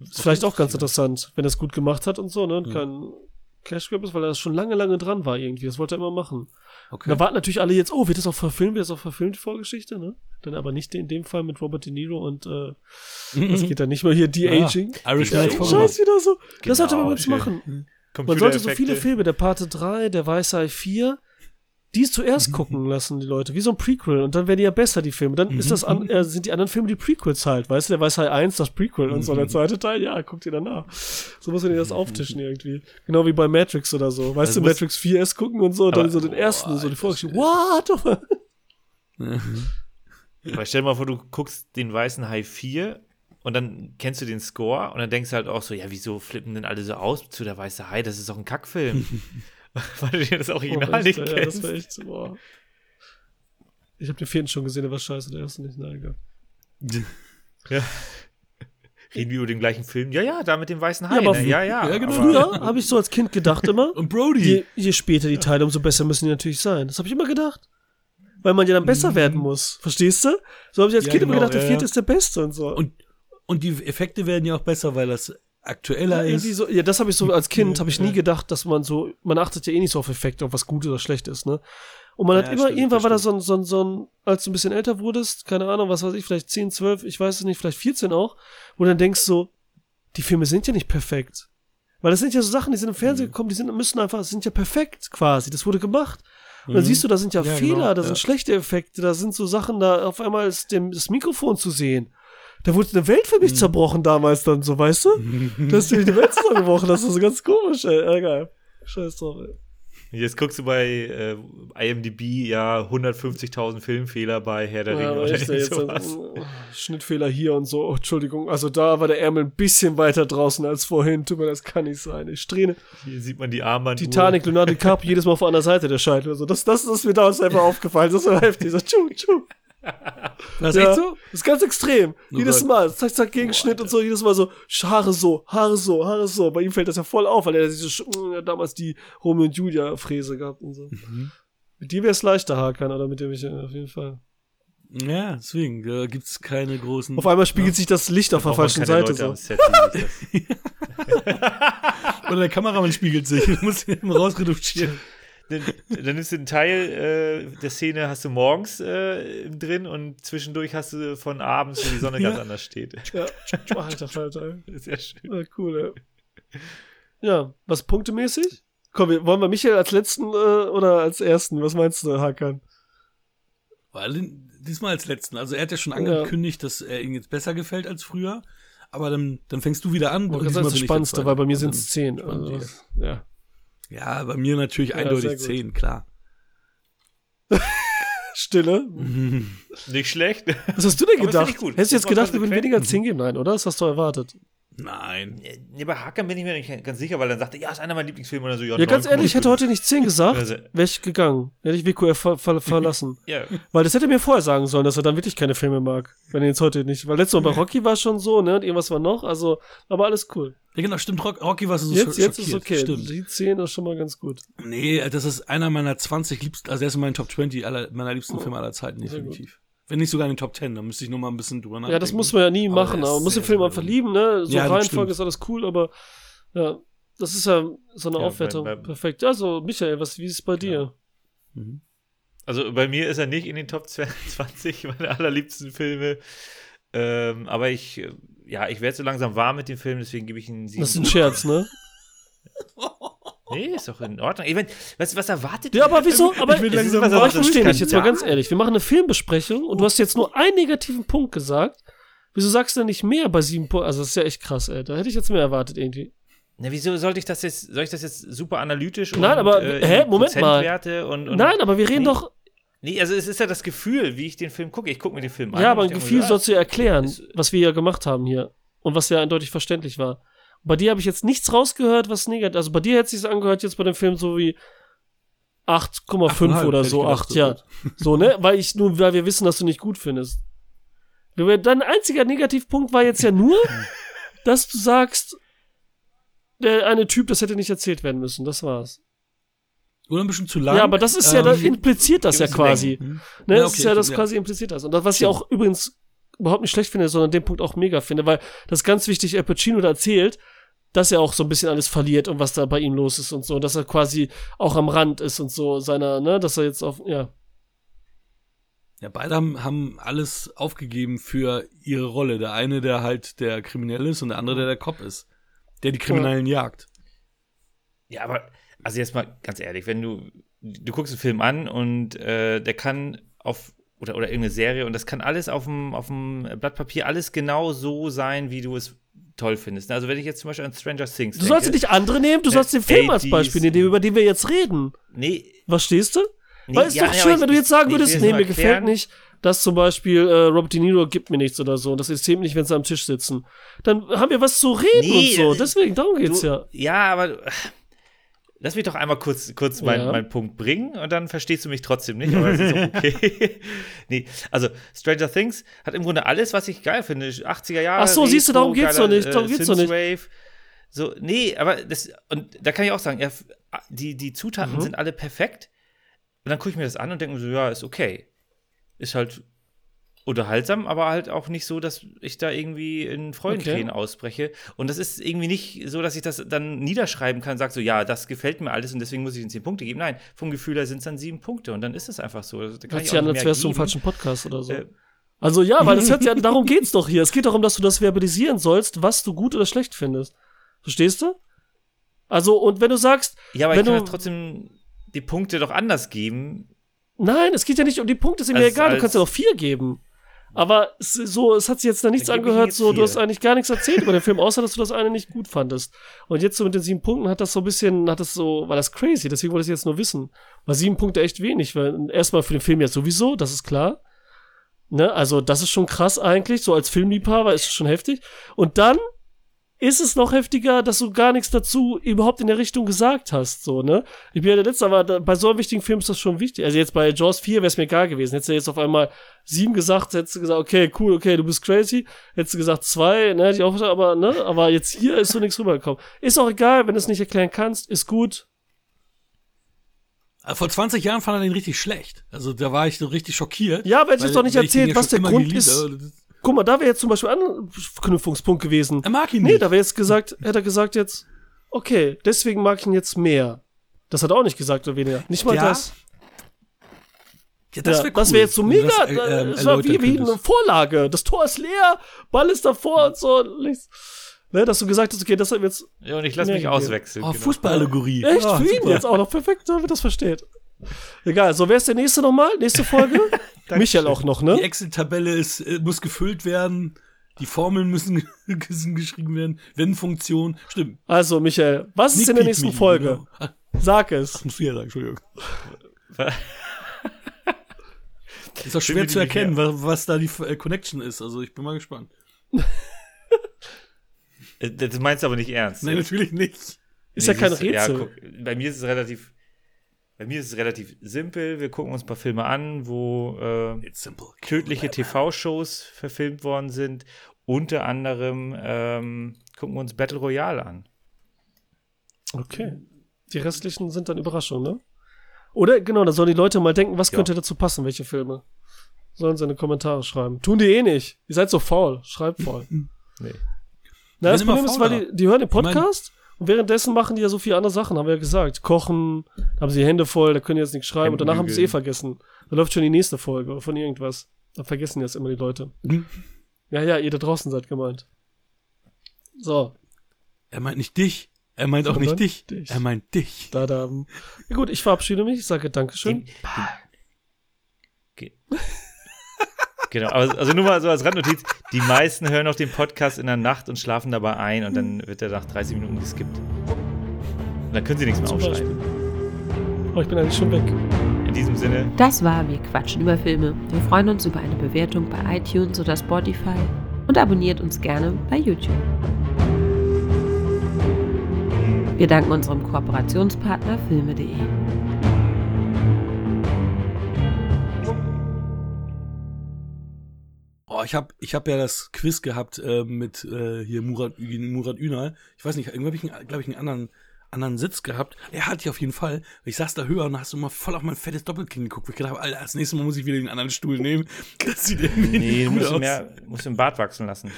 Ist vielleicht auch ganz interessant, wenn er es gut gemacht hat und so, ne? Und Mhm. kein Cash Grab ist, weil er das schon lange, lange dran war irgendwie. Das wollte er immer machen. okay. Da warten natürlich alle jetzt, oh, wird das auch verfilmt, wird das auch verfilmt, die Vorgeschichte, ne? Dann aber nicht in dem Fall mit Robert De Niro und äh, das geht dann nicht mal hier De-Aging. Ah, Irish. Scheiß wieder so. das sollte man Genau, jetzt machen. Man sollte so viele Filme, der Pate 3, der Weiße Hai 4, die zuerst gucken lassen, die Leute, wie so ein Prequel. Und dann werden die ja besser, die Filme. Dann ist das an, äh, sind die anderen Filme die Prequels halt, weißt du, der Weiße Hai 1, das Prequel und so der zweite Teil, ja, guckt ihr danach. So muss man dir das auftischen irgendwie. Genau wie bei Matrix oder so. Weißt Also du, Matrix 4 erst gucken und so, und dann so den ersten, Boah, so die Vorgeschichte. What? Aber stell dir mal vor, du guckst den weißen Hai 4 und dann kennst du den Score und dann denkst du halt auch so, ja, wieso flippen denn alle so aus zu der weiße Hai? Das ist doch ein Kackfilm. Weil du dir das Original Boah, nicht echt, ja, das kennst. war echt so, boah. Ich habe den vierten schon gesehen, der war scheiße, der erste nicht, na egal. Reden wir über den gleichen Film? Ja, ja, da mit dem weißen Hai. Ja, aber ne? ja, ja. ja, genau. Früher habe ich so als Kind gedacht immer, Und Brody. je, je später die Teile, umso besser müssen die natürlich sein. Das habe ich immer gedacht. Weil man ja dann besser werden muss. Verstehst du? So habe ich als Mhm. Ja, Kind immer genau, gedacht, der ja, vierte ja. ist der beste und so. Und, und die Effekte werden ja auch besser, weil das aktueller irgendwie ist. so, ja, das habe ich so als Kind habe ich nie gedacht, dass man so, man achtet ja eh nicht so auf Effekte, ob was gut oder schlecht ist, ne? Und man Ja, hat immer, stimmt, irgendwann das war da so ein, so ein, so ein, als du ein bisschen älter wurdest, keine Ahnung, was weiß ich, vielleicht 10, 12, ich weiß es nicht, vielleicht 14 auch, wo dann denkst so, die Filme sind ja nicht perfekt. Weil das sind ja so Sachen, die sind im Fernsehen gekommen, die sind, müssen einfach, sind ja perfekt quasi. Das wurde gemacht. Und dann Mhm. siehst du, da sind ja, Ja, Fehler, genau, da ja. sind schlechte Effekte, da sind so Sachen, da auf einmal ist dem, das Mikrofon zu sehen. Da wurde eine Welt für Mhm. mich zerbrochen damals dann, so, weißt du? Da ist dir die Welt zusammengebrochen, das ist so ganz komisch, ey. Egal. Scheiß drauf, ey. Jetzt guckst du bei äh, IMDb ja 150.000 Filmfehler bei Herr der Ja, Ringe oder sowas. oh, Schnittfehler hier und so. Oh, Entschuldigung. Also da war der Ärmel ein bisschen weiter draußen als vorhin. Tut mir, das kann nicht sein. Ich Strähne. Hier sieht man die Armbanduhr. Titanic, Leonardo DiCaprio, jedes Mal auf einer Seite der Scheitel. Also das, das ist mir damals einfach aufgefallen. Das war heftig. So, tschu, tschu. Das ist Ja, echt so? Das ist ganz extrem. Oh jedes Gott. Mal. Zack, zack, Gegenschnitt und so. Jedes Mal so, Haare so, Haare so, Haare so. Bei ihm fällt das ja voll auf, weil er diese, Sch- ja, damals die Romeo und Julia Fräse gehabt und so. Mhm. Mit dir wäre es leichter, Hakan, oder mit dem ich auf jeden Fall. Ja, deswegen, da gibt's keine großen. Auf einmal spiegelt sich das Licht auf der falschen Seite Leute so. am Set, sich das Oder der Kameramann spiegelt sich. Du musst ihn rausreduzieren. Dann, dann nimmst du einen Teil äh, der Szene, hast du morgens äh, drin und zwischendurch hast du von abends, wo die Sonne ganz Ja. anders steht. Ja. Alter Falter. Sehr schön. Ja, cool, ey. Ja, was punktemäßig? Komm, wir, wollen wir Michael als letzten äh, oder als ersten? Was meinst du, Hakan? Weil diesmal als letzten. Also er hat ja schon angekündigt, dass er ihm jetzt besser gefällt als früher. Aber dann, dann fängst du wieder an. Und das ist das Spannendste, weil bei mir sind es zehn. Also, ja. Ja, bei mir natürlich Ja, eindeutig gut. 10, klar. Stille. Nicht schlecht. Was hast du denn Aber gedacht? Hättest du jetzt gedacht, wir würden weniger als 10 geben? Nein, oder? Das hast du erwartet. Nein. Nee, bei Hakan bin ich mir nicht ganz sicher, weil dann sagte, ja, ist einer meiner Lieblingsfilme oder so. Ja, ganz ehrlich, ich hätte heute nicht 10 gesagt, wäre ich gegangen. Hätte ich WQF ver ver verlassen. Ja, Weil das hätte er mir vorher sagen sollen, dass er dann wirklich keine Filme mag. Wenn er jetzt heute nicht. Weil letztes Mal bei Rocky war es schon so, ne? Und irgendwas war noch. Also, aber alles cool. Ja, genau, stimmt. Rock, Rocky war so Jetzt, jetzt ist okay. Stimmt. Die 10 ist schon mal ganz gut. Nee, das ist einer meiner 20 liebsten, also er ist in meinen Top 20 aller, meiner liebsten Filme aller Zeiten, Sehr definitiv. Wenn nicht sogar in den Top 10, dann müsste ich noch mal ein bisschen drüber nachdenken. Ja, das muss man ja nie Aber machen, er aber man muss den Film einfach lieben, ne? So Ja, Reihenfolge ist alles cool, aber ja, das ist ja so eine Ja, Aufwertung. bei- bei- Perfekt. Also, Michael, was, wie ist es bei dir? Mhm. Also bei mir ist er nicht in den Top 20 meiner allerliebsten Filme. Ähm, aber ich, äh, ja, ich werde so langsam warm mit dem Film, deswegen gebe ich ihn sieben. Das ist ein Scherz, ne? Nee, ist doch in Ordnung. Ich mein, was, was erwartet Ja, ihr? aber wieso? Aber Ich will langsam aber raus, ich verstehe das nicht, jetzt mal ganz ehrlich. Wir machen eine Filmbesprechung und du hast jetzt nur einen negativen Punkt gesagt. Wieso sagst du denn nicht mehr bei sieben Punkten? Also, das ist ja echt krass, ey. Da hätte ich jetzt mehr erwartet, irgendwie. Na, wieso sollte ich das jetzt, soll ich das jetzt super analytisch und Nein, aber, äh, hä, Moment mal. Und, und Nein, aber wir reden nee. doch. Nee, also es ist ja das Gefühl, wie ich den Film gucke. Ich gucke mir den Film an. Ja, aber ein Gefühl so, sollst du ja erklären, ist- was wir ja gemacht haben hier. Und was ja eindeutig verständlich war. Bei dir habe ich jetzt nichts rausgehört, was negativ. Also bei dir hätte es angehört jetzt bei dem Film so wie 8,5 8,5 oder so, gedacht, 8, so ja. So, ne? Weil ich nur, weil wir wissen, dass du nicht gut findest. Dein einziger Negativpunkt war jetzt ja nur, dass du sagst, der eine Typ, das hätte nicht erzählt werden müssen. Das war's. Oder ein bisschen zu lang. Ja, aber das ist ja, Ähm, das impliziert das ja quasi. mhm. Ne, Ja, das okay, ist ja das quasi impliziert das. Und das, was ich auch übrigens überhaupt nicht schlecht finde, sondern den Punkt auch mega finde, weil das ganz wichtig, Al Pacino da erzählt, dass er auch so ein bisschen alles verliert und was da bei ihm los ist und so, dass er quasi auch am Rand ist und so seiner, ne, dass er jetzt auf, ja. Ja, beide haben, haben alles aufgegeben für ihre Rolle. Der eine, der halt der Kriminelle ist und der andere, der der Cop ist. Der die Kriminellen jagt. Ja, aber, also jetzt mal ganz ehrlich, wenn du, du guckst einen Film an und äh, der kann auf, oder, oder irgendeine Serie und das kann alles auf dem, auf dem Blatt Papier alles genau so sein, wie du es toll findest. Also wenn ich jetzt zum Beispiel an Stranger Things Du sollst nicht andere nehmen, du Ne, sollst den Film als 80s. Beispiel nehmen, über den wir jetzt reden. Nee, Verstehst du? nee Weil es ist ja, doch schön, wenn du jetzt sagen würdest, es nee, mir gefällt erklären. nicht, dass zum Beispiel äh, Robert De Niro gibt mir nichts oder so und das mich nicht, wenn sie am Tisch sitzen. Dann haben wir was zu reden Nee, und so. äh, Deswegen, darum geht's du, ja. Ja, aber du- lass mich doch einmal kurz, kurz Ja. meinen meinen Punkt bringen und dann verstehst du mich trotzdem nicht, aber es ist okay. nee, also Stranger Things hat im Grunde alles, was ich geil finde. 80er Jahre. Ach so, siehst du, darum geht's doch geiler, nicht, darum geht's doch nicht. So, nee, aber das, und da kann ich auch sagen, er, die, die Zutaten Mhm. sind alle perfekt. Und dann gucke ich mir das an und denke mir so, ja, ist okay. Ist halt unterhaltsam, aber halt auch nicht so, dass ich da irgendwie in Freudentränen ausbreche. Und das ist irgendwie nicht so, dass ich das dann niederschreiben kann, sag so, ja, das gefällt mir alles und deswegen muss ich ihnen zehn Punkte geben. Nein, vom Gefühl her sind es dann sieben Punkte und dann ist es einfach so. Also, da kann Hört ich sich an, als wärst du im falschen Podcast oder so. Äh, Also ja, weil das hört ja, darum geht's doch hier. Es geht darum, dass du das verbalisieren sollst, was du gut oder schlecht findest. Verstehst du? Also, und wenn du sagst, Ja, aber wenn ich kann du- trotzdem die Punkte doch anders geben. nein, es geht ja nicht um die Punkte, ist mir Als- egal, du kannst ja noch vier geben. Aber es, so, es hat sich jetzt da nichts angehört, so, du hast eigentlich gar nichts erzählt über den Film, außer dass du das eine nicht gut fandest. Und jetzt so mit den sieben Punkten hat das so ein bisschen, hat das so, war das crazy, deswegen wollte ich jetzt nur wissen. War sieben Punkte echt wenig, weil erstmal für den Film ja sowieso, das ist klar. Ne, also das ist schon krass eigentlich, so als Filmliebhaber ist es schon heftig. Und dann ist es noch heftiger, dass du gar nichts dazu überhaupt in der Richtung gesagt hast, so, ne? Ich bin ja der Letzte, aber da, bei so einem wichtigen Film ist das schon wichtig. Also jetzt bei Jaws 4 wäre es mir egal gewesen. Hättest du jetzt auf einmal sieben gesagt, hättest du gesagt, okay, cool, okay, du bist crazy. Hättest du gesagt zwei, ne, hätte ich auch gesagt, aber, ne, aber jetzt hier ist so nichts rübergekommen. Ist auch egal, wenn du es nicht erklären kannst, ist gut. Vor 20 Jahren fand er den richtig schlecht. Also da war ich so richtig schockiert. Ja, aber hätte ich doch nicht erzählt, ja was der Grund ist. Guck mal, da wäre jetzt zum Beispiel ein Anknüpfungspunkt gewesen. Er mag ihn Nee, nicht. da wäre jetzt gesagt, hätte er gesagt jetzt, okay, deswegen mag ich ihn jetzt mehr. Das hat er auch nicht gesagt oder weniger. Nicht mal Ja, das. ja, Das, wär ja, das cool, wäre jetzt so mega. das, äh, Das, ähm, das war wie, wie eine. Vorlage. Das Tor ist leer, Ball ist davor und so. Ne, dass du gesagt hast, okay, das hat jetzt Ja, und ich lasse mich gegeben. auswechseln. Oh, genau. Fußballallegorie. echt Ah, für ihn super. jetzt auch noch perfekt, damit das versteht. Egal, so wer ist der nächste nochmal? Nächste Folge? Michael auch noch, Die ne? Excel-Tabelle ist, äh, muss gefüllt werden. Die Formeln müssen, geschrieben werden. Wenn-Funktion. Stimmt. Also, Michael, was ist in der Sneak nächsten Peek Folge? Meeting, genau. Sag es. Das musst du ja sagen, Entschuldigung. Ist doch schwer die zu erkennen, was, was da die äh, Connection ist. Also ich bin mal gespannt. Äh, Das meinst du aber nicht ernst. Nein, natürlich nicht. Ist Nee, ja kein Rätsel. guck, bei mir ist es relativ. Bei mir ist es relativ simpel. Wir gucken uns ein paar Filme an, wo äh, tödliche TV-Shows verfilmt worden sind. Unter anderem ähm, gucken wir uns Battle Royale an. Okay. Die restlichen sind dann Überraschungen, ne? Oder genau, da sollen die Leute mal denken, was Ja. könnte dazu passen, welche Filme. Sollen sie in die Kommentare schreiben. Tun die eh nicht. Ihr seid so faul. Schreibt faul. Nee. Na, Die das Problem ist, weil die, die hören den Ich mein- Podcast und währenddessen machen die ja so viele andere Sachen, haben wir ja gesagt. Kochen, da haben sie die Hände voll, da können die jetzt nichts schreiben und danach haben sie es eh vergessen. Da läuft schon die nächste Folge von irgendwas. Da vergessen jetzt immer die Leute. Mhm. Ja, ja, ihr da draußen seid gemeint. So, Er meint nicht dich. Er meint auch nicht dich. dich. Er meint dich. da, da. Ja, gut, ich verabschiede mich. Ich sage Dankeschön. Ge- genau, also nur mal so als Randnotiz: Die meisten hören auch den Podcast in der Nacht und schlafen dabei ein und dann wird er nach 30 Minuten geskippt. Und dann können sie nichts mehr Zum aufschreiben. Oh, ich bin eigentlich schon weg. In diesem Sinne, Das war Wir quatschen über Filme. Wir freuen uns über eine Bewertung bei iTunes oder Spotify und abonniert uns gerne bei YouTube. Wir danken unserem Kooperationspartner filme.de. Oh, ich habe ich hab ja das Quiz gehabt äh, mit äh, hier Murat, Murat Ünal. Ich weiß nicht, irgendwie habe ich, glaube ich, einen anderen, anderen Sitz gehabt. Er hatte ich auf jeden Fall. Ich saß da höher und hast du mal voll auf mein fettes Doppelkinn geguckt. Ich gedacht, Alter, das nächste Mal muss ich wieder den anderen Stuhl nehmen. Das sieht irgendwie nee, nicht du gut musst, aus. mehr, musst den Bart wachsen lassen.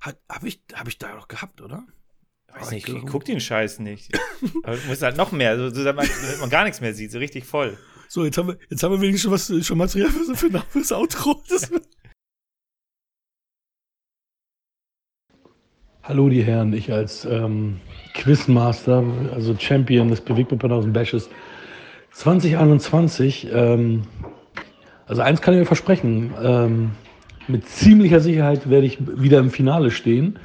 Hat, hab ich, hab ich da doch gehabt, oder? Weiß nicht, ich ich guck den Scheiß nicht. Aber du musst halt noch mehr, so, so, damit man, gar nichts mehr sieht, so richtig voll. So, jetzt haben wir, jetzt haben wir wenigstens schon was, schon Material für, für, fürs Outro. Das, Hallo die Herren, ich als ähm, Quizmaster, also Champion des Bewegtbildpodcast Bashes 2021, ähm, also eins kann ich mir versprechen, ähm, mit ziemlicher Sicherheit werde ich wieder im Finale stehen.